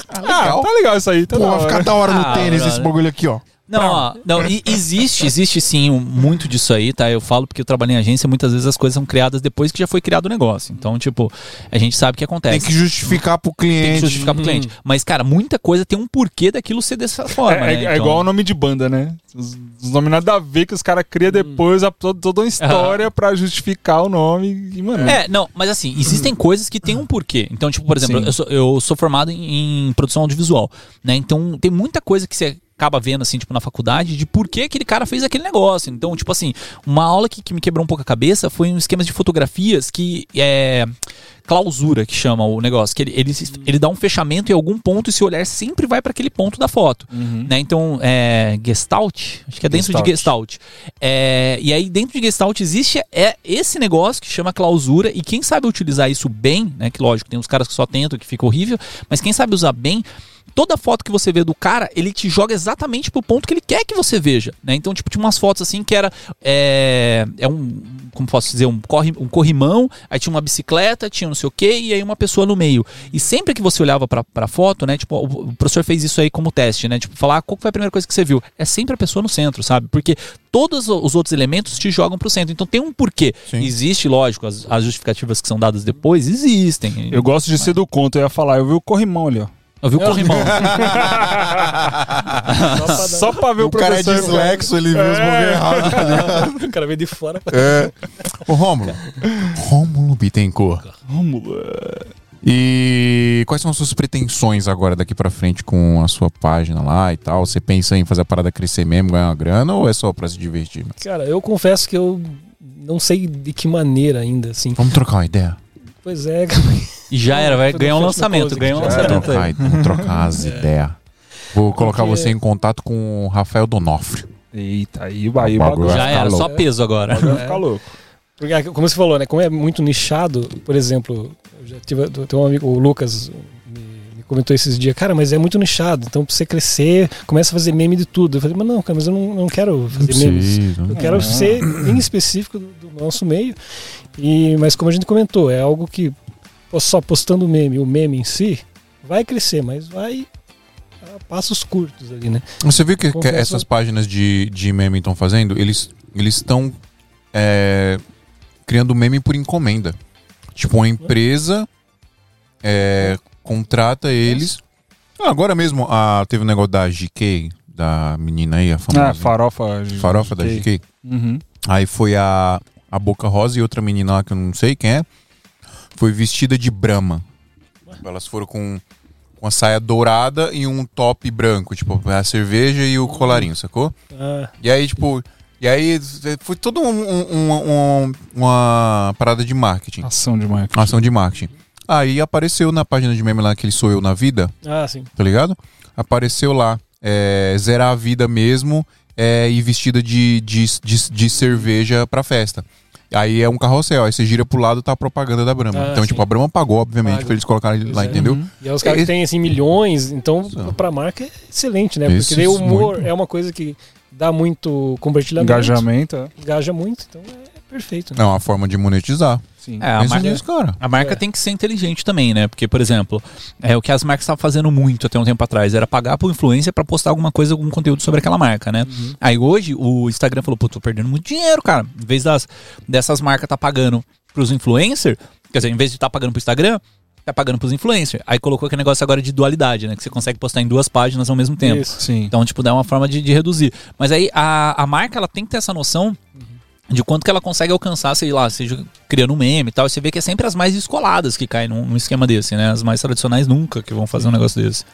Ah, Ah, legal. tá legal isso aí. Tá Pô, da vai hora. ficar da hora no Ah, tênis esse brother. bagulho aqui, ó. Não, ó, não, e- existe, existe sim um- muito disso aí, tá? Eu falo porque eu trabalho em agência, muitas vezes as coisas são criadas depois que já foi criado o negócio. Então, tipo, a gente sabe o que acontece. Tem que justificar pro Tem cliente. que justificar pro cliente. Mas, cara, muita coisa tem um porquê daquilo ser dessa forma, É, né? é igual o nome de banda, né? Os, os nomes nada a ver que os caras criam depois a, toda, toda uma história pra justificar o nome. E, mano, É, não, mas assim, existem coisas que tem um porquê. Então, tipo, por exemplo, eu sou, eu sou formado em, em produção audiovisual, né? Então, tem muita coisa que você acaba vendo, assim, tipo, na faculdade, de por que aquele cara fez aquele negócio. Então, tipo assim, uma aula que, que me quebrou um pouco a cabeça foi um esquema de fotografias que é clausura que chama o negócio, que ele, ele, ele dá um fechamento em algum ponto e seu olhar sempre vai para aquele ponto da foto, né? Então, é Gestalt, acho que é dentro de Gestalt. É, e aí dentro de Gestalt existe é esse negócio que chama clausura e quem sabe utilizar isso bem, né? Que lógico, tem uns caras que só tentam que fica horrível, mas quem sabe usar bem Toda foto que você vê do cara, ele te joga exatamente pro ponto que ele quer que você veja, né? Então, tipo, tinha umas fotos assim que era é, é um, como posso dizer, um, corre, um corrimão, aí tinha uma bicicleta, tinha não sei o quê, e aí uma pessoa no meio. E sempre que você olhava pra, pra foto, né? Tipo, o, professor fez isso aí como teste, né? Tipo, falar ah, qual foi a primeira coisa que você viu. É sempre a pessoa no centro, sabe? Porque todos os outros elementos te jogam pro centro. Então tem um porquê. Sim. Existe, lógico, as, as justificativas que são dadas depois, existem. Eu gosto de ser do conto, eu ia falar, eu vi o corrimão ali, ó. Eu vi o corrimão. Só pra ver o, O cara é dislexo, ele viu os movimentos errados, tá? O cara veio de fora. É. Ô, Rômulo. Rômulo Bittencourt. Rômulo. E quais são as suas pretensões agora daqui pra frente com a sua página lá e tal? Você pensa em fazer a parada crescer mesmo, ganhar uma grana ou é só pra se divertir? Cara, eu confesso que eu não sei de que maneira ainda, assim. Vamos trocar uma ideia? Pois é, E já era, vai ganhar um lançamento. Ganhar um lançamento trocar, trocar as ideias. Vou colocar Porque- você em contato com o Rafael Donofrio. Eita, aí, O bagulho o bagulho vai Já era, só louco. peso agora. vai ficar louco. Porque, como você falou, né? Como é muito nichado, por exemplo, eu já tive tenho um amigo, o Lucas, me, me comentou esses dias, cara, mas é muito nichado, então pra você crescer, começa a fazer meme de tudo. Eu falei, mas não, cara, mas eu não, não quero fazer memes. Eu quero ser bem específico do, do nosso meio. E, mas como a gente comentou, é algo que só postando meme, o meme em si, vai crescer, mas vai a passos curtos ali, né? Você viu que, que essas páginas de, de meme estão fazendo? Eles eles estão é, criando meme por encomenda. Tipo, uma empresa é, contrata eles. Ah, agora mesmo ah, teve um negócio da GK, da menina aí, a famosa. Ah, farofa. farofa da GK. Uhum. Aí foi a, a Boca Rosa e outra menina lá que eu não sei quem é. Foi vestida de Brahma. Elas foram com, com a saia dourada e um top branco, tipo, a cerveja e o colarinho, sacou? Ah, E aí, tipo. E aí foi toda um, um- um- uma parada de marketing. Ação de marketing. Uma ação de marketing. Aí apareceu na página de meme lá que ele sou eu na vida, ah, sim. tá ligado? Apareceu lá, é, zerar a vida mesmo é, e vestida de, de, de, de cerveja pra festa. Aí é um carrossel, aí você gira pro lado tá a propaganda da Brahma. Ah, então, sim. tipo, a Brahma pagou, obviamente, Paga. pra eles colocarem lá, é. entendeu? E aí os caras É, têm assim milhões, então Isso. pra marca é excelente, né? Porque daí o humor muito. é uma coisa que dá muito compartilhamento, Engajamento. é. engaja muito, então é perfeito. Né? É uma forma de monetizar. Sim. É, a marca, nisso, cara. a marca É. tem que ser inteligente também, né? Porque, por exemplo, é o que as marcas estavam fazendo muito até um tempo atrás, era pagar pro influencer pra postar alguma coisa, algum conteúdo sobre aquela marca, né? Aí hoje o Instagram falou, pô, tô perdendo muito dinheiro, cara. Em vez das, dessas marcas tá pagando pros influencers, quer dizer, em vez de estar tá pagando pro Instagram, tá pagando pros influencers. Aí colocou aquele negócio agora de dualidade, né? Que você consegue postar em duas páginas ao mesmo tempo. Isso. Sim. Então, tipo, dá uma forma de, de reduzir. Mas aí a, a marca ela tem que ter essa noção de quanto que ela consegue alcançar, sei lá, seja criando um meme e tal. Você vê que é sempre as mais descoladas que caem num, num esquema desse, né? As mais tradicionais nunca que vão fazer um negócio desse.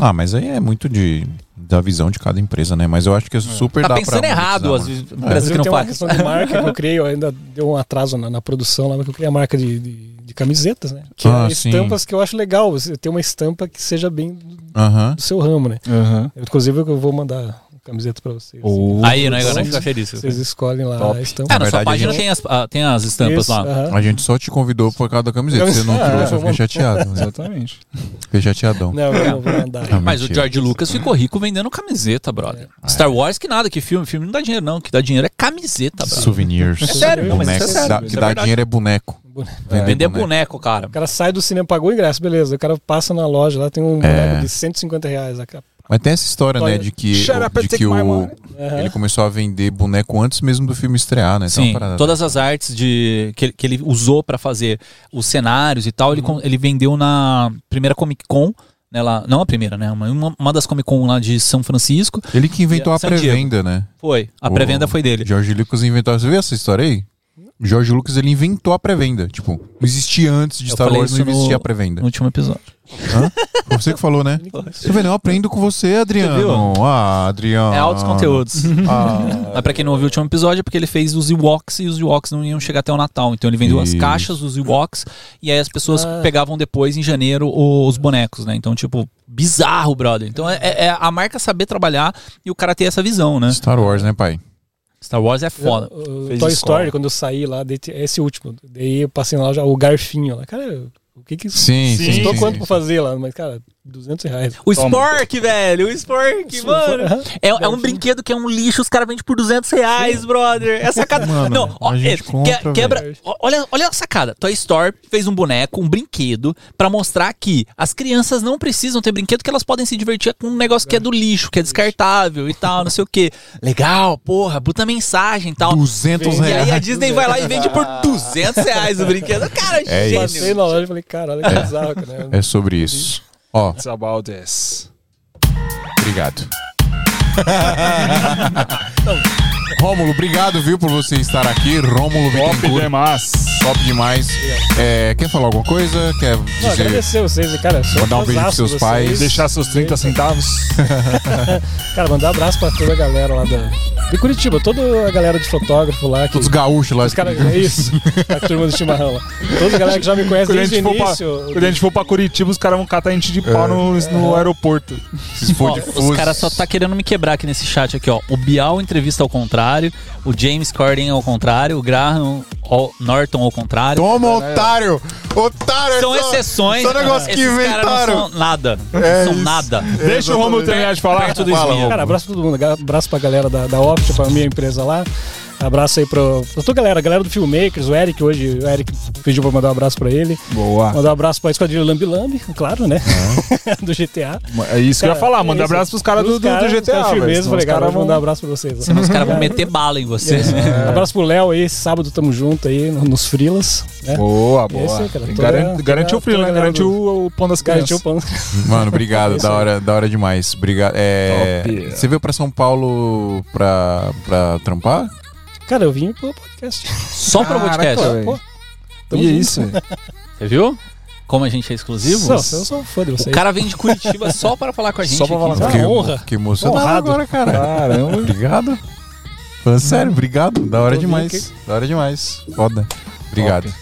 Ah, mas aí é muito de, da visão de cada empresa, né? Mas eu acho que é super Tá dá pensando pra errado as mano. empresas Mas que eu não tenho uma fazem. questão de marca que eu criei, eu ainda deu um atraso na, na produção lá, mas eu criei a marca de, de, de camisetas, né? Que Ah, é sim. estampas que eu acho legal, você ter uma estampa que seja bem do, Aham. do seu ramo, né? Aham. Eu, inclusive eu vou mandar camiseta pra vocês. Oh. Aí, né? Agora fica feliz. Vocês escolhem lá Top. a estampa. Ah, na sua verdade, a página gente- tem, as, ah, tem as estampas Isso, lá. aham. A gente só te convidou por causa da camiseta. Você não Ah, trouxe, eu fiquei chateado. né? Exatamente. Fiquei chateadão. Não, eu não vou mandar. Ah, Mas o. George Lucas ficou rico vendendo camiseta, brother. Star Wars que nada, que filme. Filme não dá dinheiro, não. O que dá dinheiro é camiseta, brother. Souvenirs. É sério, não, mas Boneco. é sério, Dá- que é dá verdade. dinheiro é boneco. Vender boneco, cara. O cara sai do cinema, pagou o ingresso, beleza. O cara passa na loja, lá tem um É. boneco de 150 reais. A ca- Mas tem essa história, né, de que, de que o, ele começou a vender boneco antes mesmo do filme estrear, né? Então, Sim, parada- todas as artes de, que, ele- que ele usou pra fazer os cenários e tal, ele, con- ele vendeu na primeira Comic Con, né, lá, não a primeira, né? Uma, uma das Comic Con lá de São Francisco. Ele que inventou a pré-venda, né? Foi. A pré-venda foi dele. George Lucas inventou. Você viu essa história aí? George Lucas ele inventou a pré-venda. Tipo, não existia antes de Eu Star Wars, não isso no- existia a pré-venda. No último episódio. Hã? Foi você que falou, né? Você vê, eu aprendo com você, Adriano. Ah, Adriano. É altos conteúdos. Ah, Mas pra quem não ouviu o último episódio, é porque ele fez os Ewoks e os Ewoks não iam chegar até o Natal. Então ele vendeu Isso. as caixas dos Ewoks e aí as pessoas Ah. pegavam depois, em janeiro, os bonecos, né? Então, tipo, bizarro, brother. Então é, é a marca saber trabalhar e o cara ter essa visão, né? Star Wars, né, pai? Star Wars é foda. O Fez Toy. Story, quando eu saí lá, esse último. Daí eu passei lá já o garfinho lá. Cara, o que que isso Sim, sim. custou sim, quanto sim. pra fazer lá? Mas, cara, 200 reais. O Toma. Spork, velho! O Spork, mano! Aham. É, é um brinquedo que é um lixo, os caras vendem por 200 reais, brother. É sacada. Mano, não, ó, a gente é, compra, que- quebra. velho. Olha, olha a sacada. Toy Store fez um boneco, um brinquedo, pra mostrar que as crianças não precisam ter brinquedo, que elas podem se divertir com um negócio que é do lixo, que é descartável e tal, não sei o quê. Legal, porra, puta mensagem e tal. 200 E aí a reais. Disney vai lá e vende por 200 reais o brinquedo. Cara, É gênio. Passei na loja e falei, cara, olha que bizarro, cara. É sobre isso. Ó, It's about this. obrigado. Rômulo, obrigado, viu, por você estar aqui. Rômulo Top Bittencourt. demais. Top demais. É, quer falar alguma coisa? Quer Não, dizer... agradecer vocês, cara. Sou Mandar um beijo pros seus de pais. vocês. Deixar seus 30 centavos. Cara, mandar um abraço pra toda a galera lá da, de Curitiba, toda a galera de fotógrafo lá. Que, Todos gaúchos lá. os caras, é isso, a turma do chimarrão lá. Toda a galera que já me conhece Quando a, desde gente o for pra, início. quando a gente for pra Curitiba, os caras vão catar a gente de pau É. no, no aeroporto. Se for Ó, de os fuso. caras só tá querendo me quebrar aqui nesse chat aqui, ó. O Bial entrevista ao contrário, o James Corden ao contrário, o Graham ao- Norton ao contrário. Toma, otário! Otário! São é só- exceções. Só negócio que caras não inventaram. são nada. É são isso. nada. Deixa o Romulo terminar de falar. Perto do Fala. Cara, abraço pra todo mundo. Abraço pra galera da, da Opt, pra minha empresa lá. Abraço aí pro, pra toda a galera, a galera do Filmmakers, o Eric hoje, o Eric pediu pra mandar um abraço pra ele. Boa. Mandar um abraço pra Esquadrilha Lambi Lambi, claro, né? do GTA. É isso que eu ia Cara, falar. é Manda isso. abraço pros caras do, Os do, do GTA. caras velho, firmeza, falei, os cara, caras vou mandar um vão... abraço pra vocês. Senão os caras vão meter bala em você. Um abraço pro Léo aí, sábado tamo junto aí no- nos frilas. Né? Boa, Esse boa. aí, cara, toda- Garantiu o frio, toda né? Garantiu do- o, pão das Garantiu crianças. o pão. Mano, obrigado. Da hora, da hora demais. Obrigado. É, Top. você veio pra São Paulo pra, pra trampar? Cara, eu vim pro podcast. Só pro podcast. Pô, tamo E junto. isso? Você viu? Como a gente é exclusivo? Só, eu sou fã de O vocês. cara vem de Curitiba só pra falar com a gente. Só pra aqui. falar com a que, honra. Que emocionado Honrado. agora, cara. Caramba. Obrigado. Falando sério, obrigado. Da hora demais. aqui. Da hora demais. Foda. Obrigado. Top.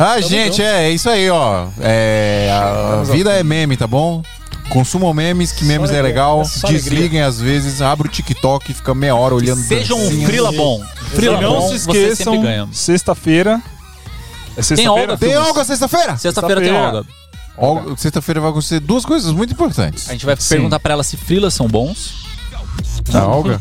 Ah, gente, é, é isso aí, ó. É, a, a vida é meme, tá bom? Consumam memes, que memes é alegria. legal. É só Desliguem às vezes, abre o TikTok e fica meia hora olhando Seja um frila bom. Frila não bom, se esqueçam, sexta-feira. É Tem sexta-feira? Olga, Tem algo sexta-feira? Sexta-feira tem. Olga. Olga, Sexta-feira vai acontecer duas coisas muito importantes. A gente vai Sim. perguntar pra ela se frilas são bons. A Olga?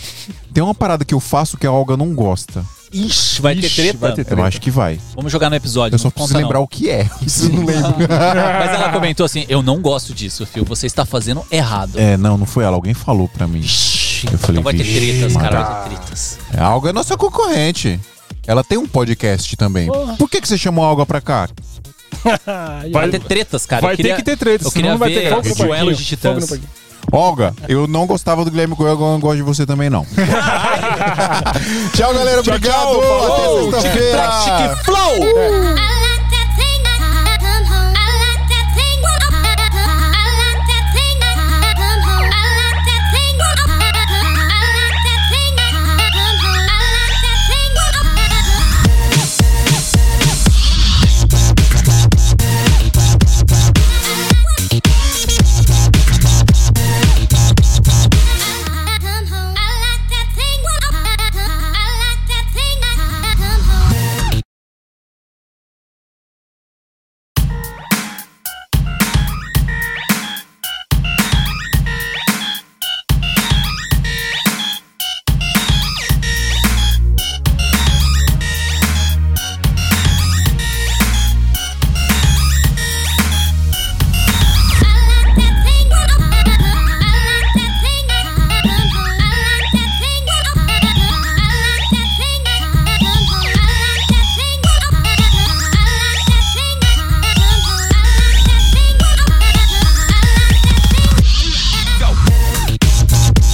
Tem uma parada que eu faço que a Olga não gosta. Ixi, vai ter Ixi, treta? vai ter Eu treta. acho que vai. Vamos jogar no episódio. Eu só preciso conta, lembrar não. o que é. Isso eu não lembro. Mas ela comentou assim: Eu não gosto disso, Fio. Você está fazendo errado. É, não, não foi ela. Alguém falou pra mim. Ixi, Eu falei, então vai ter tretas, cara. Vai ter tretas. A Alga é nossa concorrente. Ela tem um podcast também. Porra. Por que, que você chamou a Alga pra cá? Vai ter tretas, cara. Vai eu queria, ter que ter treta, Eu senão queria não vai ver ter duelos parquinho, de fogo no titãs. Olga, eu não gostava do Guilherme Coelho, eu não gosto de você também, não. tchau, galera. Tchau, Obrigado. tchau, falou. Até sexta-feira. I